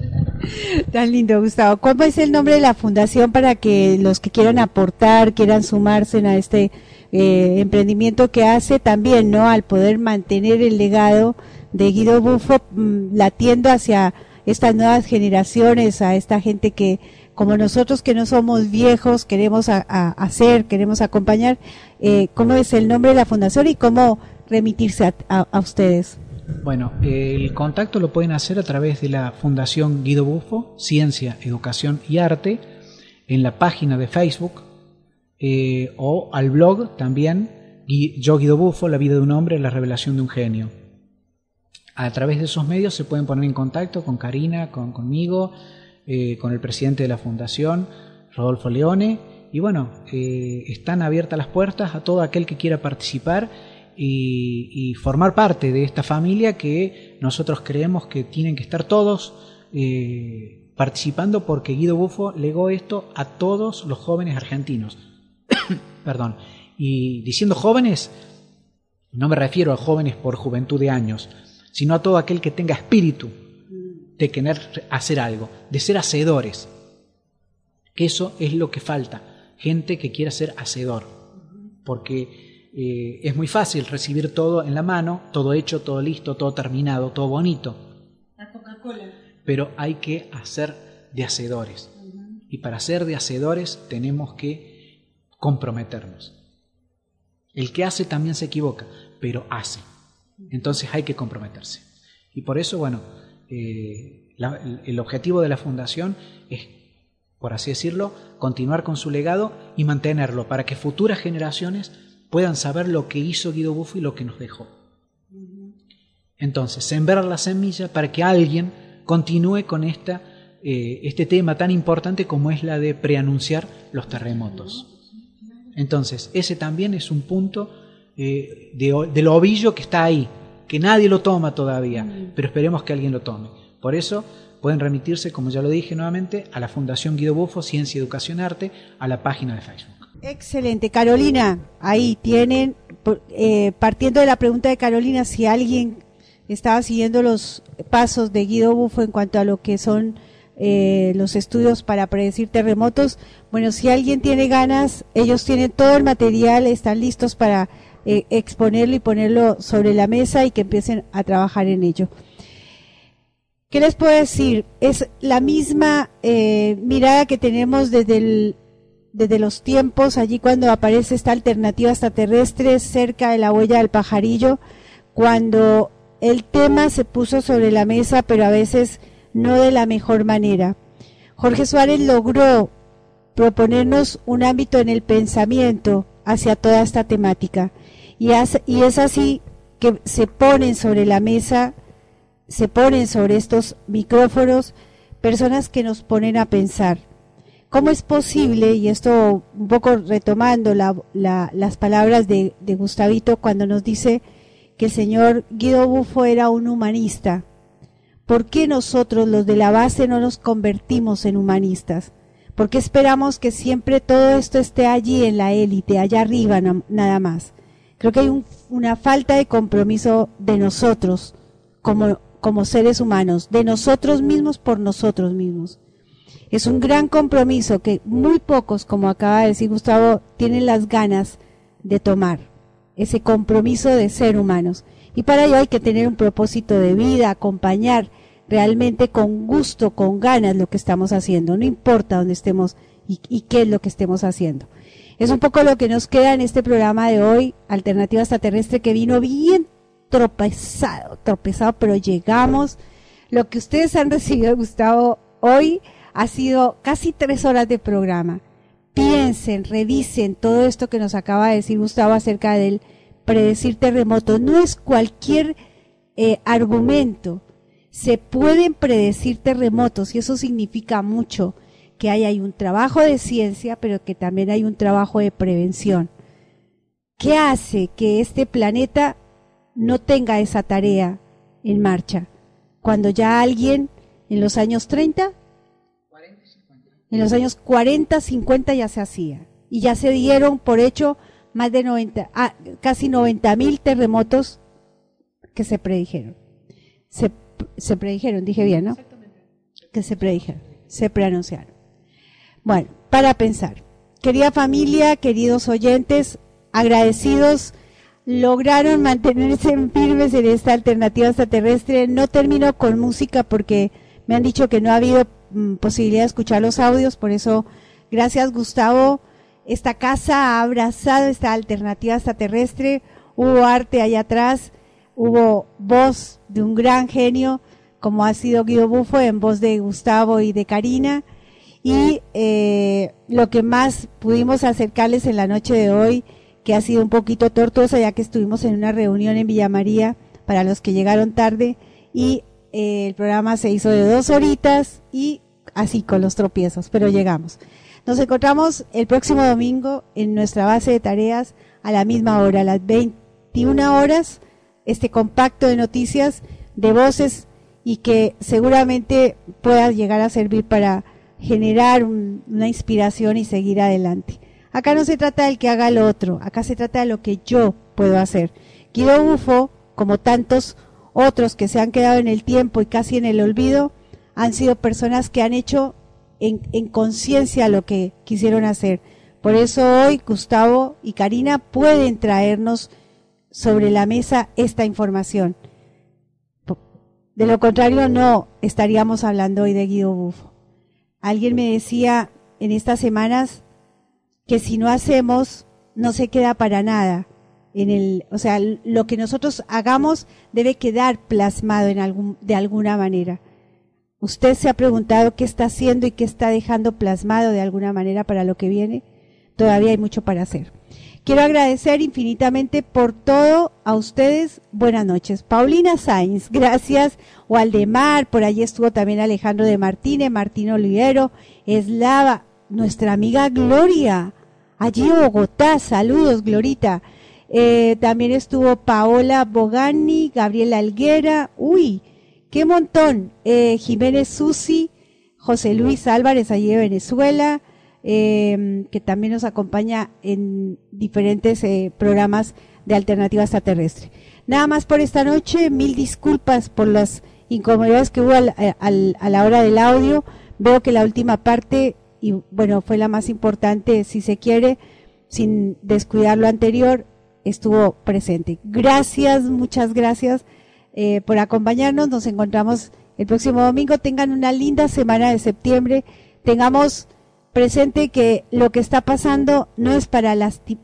Tan lindo, Gustavo. ¿Cómo es el nombre de la fundación para que los que quieran aportar, quieran sumarse a este eh, emprendimiento que hace también, ¿no? Al poder mantener el legado de Guido Buffo mm, latiendo hacia estas nuevas generaciones, a esta gente que, como nosotros que no somos viejos, queremos hacer, queremos acompañar. Eh, ¿Cómo es el nombre de la fundación y cómo remitirse a, ustedes? Bueno, el contacto lo pueden hacer a través de la Fundación Guido Buffo, Ciencia, Educación y Arte, en la página de Facebook eh, o al blog también, Yo Guido Buffo, La vida de un hombre, la revelación de un genio a través de esos medios se pueden poner en contacto con Karina, con, conmigo, eh, con el presidente de la fundación, Rodolfo Leone. Y bueno, eh, están abiertas las puertas a todo aquel que quiera participar y, formar parte de esta familia que nosotros creemos que tienen que estar todos eh, participando porque Guido Bufo legó esto a todos los jóvenes argentinos. Perdón. Y diciendo jóvenes, no me refiero a jóvenes por juventud de años, sino a todo aquel que tenga espíritu de querer hacer algo, de ser hacedores. Eso es lo que falta, gente que quiera ser hacedor, porque eh, es muy fácil recibir todo en la mano, todo hecho, todo listo, todo terminado, todo bonito. La Coca-Cola. Pero hay que hacer de hacedores. Y para ser de hacedores tenemos que comprometernos. El que hace también se equivoca, pero hace. Entonces hay que comprometerse. Y por eso, bueno, eh, el objetivo de la fundación es, por así decirlo, continuar con su legado y mantenerlo para que futuras generaciones puedan saber lo que hizo Guido Buffo y lo que nos dejó. Entonces, sembrar la semilla para que alguien continúe con esta, eh, este tema tan importante como es la de preanunciar los terremotos. Entonces, ese también es un punto eh, de, del ovillo que está ahí, que nadie lo toma todavía, pero esperemos que alguien lo tome. Por eso pueden remitirse, como ya lo dije nuevamente, a la Fundación Guido Buffo, Ciencia, Educación, Arte, a la página de Facebook. Excelente. Carolina, ahí tienen, eh, partiendo de la pregunta de Carolina, si alguien estaba siguiendo los pasos de Guido Buffo en cuanto a lo que son eh, los estudios para predecir terremotos. Bueno, si alguien tiene ganas, ellos tienen todo el material, están listos para eh, exponerlo y ponerlo sobre la mesa y que empiecen a trabajar en ello. ¿Qué les puedo decir? Es la misma eh, mirada que tenemos desde, el, desde los tiempos, allí cuando aparece esta alternativa extraterrestre cerca de la huella del pajarillo, cuando el tema se puso sobre la mesa, pero a veces no de la mejor manera. Jorge Suárez logró proponernos un ámbito en el pensamiento hacia toda esta temática. Y, y es así que se ponen sobre la mesa, se ponen sobre estos micrófonos personas que nos ponen a pensar. ¿Cómo es posible, y esto un poco retomando las palabras de, Gustavito cuando nos dice que el señor Guido Buffo era un humanista. ¿Por qué nosotros los de la base no nos convertimos en humanistas? ¿Por qué esperamos que siempre todo esto esté allí en la élite, allá arriba nada más? Creo que hay una falta de compromiso de nosotros como, como seres humanos, de nosotros mismos por nosotros mismos. Es un gran compromiso que muy pocos, como acaba de decir Gustavo, tienen las ganas de tomar ese compromiso de ser humanos. Y para ello hay que tener un propósito de vida, acompañar realmente con gusto, con ganas lo que estamos haciendo, no importa dónde estemos y, qué es lo que estemos haciendo. Es un poco lo que nos queda en este programa de hoy, Alternativa Extraterrestre, que vino bien tropezado, tropezado, pero llegamos. Lo que ustedes han recibido, Gustavo, hoy ha sido casi tres horas de programa piensen, revisen todo esto que nos acaba de decir Gustavo acerca del predecir terremotos. No es cualquier eh, argumento. Se pueden predecir terremotos y eso significa mucho que hay, hay un trabajo de ciencia, pero que también hay un trabajo de prevención. ¿Qué hace que este planeta no tenga esa tarea en marcha? Cuando ya alguien en los años 30 en los años 40, 50 ya se hacía. Y ya se dieron por hecho más de 90, ah, casi 90 mil terremotos que se predijeron. Se, se predijeron, dije bien, ¿no? Que se predijeron, se preanunciaron. Bueno, para pensar. Querida familia, queridos oyentes, agradecidos, lograron mantenerse firmes en esta alternativa extraterrestre. No termino con música porque me han dicho que no ha habido posibilidad de escuchar los audios, por eso gracias Gustavo. Esta casa ha abrazado esta alternativa extraterrestre, hubo arte allá atrás, hubo voz de un gran genio como ha sido Guido Bufo en voz de Gustavo y de Karina. Y eh, lo que más pudimos acercarles en la noche de hoy, que ha sido un poquito tortuosa, ya que estuvimos en una reunión en Villa María para los que llegaron tarde, y el programa se hizo de dos horitas y así con los tropiezos, pero llegamos. Nos encontramos el próximo domingo en nuestra base de tareas a la misma hora, a las 21 horas, este compacto de noticias, de voces y que seguramente pueda llegar a servir para generar una inspiración y seguir adelante. Acá no se trata del que haga lo otro, acá se trata de lo que yo puedo hacer. Guido Bufo, como tantos otros que se han quedado en el tiempo y casi en el olvido, han sido personas que han hecho en, conciencia lo que quisieron hacer. Por eso hoy Gustavo y Karina pueden traernos sobre la mesa esta información. De lo contrario, no estaríamos hablando hoy de Guido Bufo. Alguien me decía en estas semanas que si no hacemos, no se queda para nada en el, o sea, lo que nosotros hagamos debe quedar plasmado en algún, de alguna manera. ¿Usted se ha preguntado qué está haciendo y qué está dejando plasmado de alguna manera para lo que viene? Todavía hay mucho para hacer. Quiero agradecer infinitamente por todo a ustedes. Buenas noches. Paulina Sainz, gracias. Waldemar, por allí estuvo también Alejandro de Martínez, Martín Olivero, Eslava, nuestra amiga Gloria, allí Bogotá. Saludos, Glorita. Eh, también estuvo Paola Bogani, Gabriela Alguera, uy, qué montón. Eh, Jiménez Susi, José Luis Álvarez, allí de Venezuela. Em, que también nos acompaña en diferentes eh, programas de alternativa extraterrestre. Nada más por esta noche, mil disculpas por las incomodidades que hubo eh, a la hora del audio. Veo que la última parte, y bueno, fue la más importante, si se quiere, sin descuidar lo anterior, estuvo presente. Gracias, muchas gracias eh, por acompañarnos. Nos encontramos el próximo domingo. Tengan una linda semana de septiembre. Tengamos presente que lo que está pasando no es para,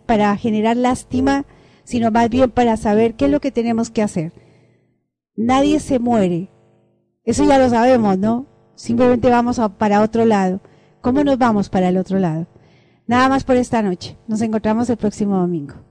para generar lástima, sino más bien para saber qué es lo que tenemos que hacer. Nadie se muere. Eso ya lo sabemos, ¿no? Simplemente vamos para otro lado. ¿Cómo nos vamos para el otro lado? Nada más por esta noche. Nos encontramos el próximo domingo.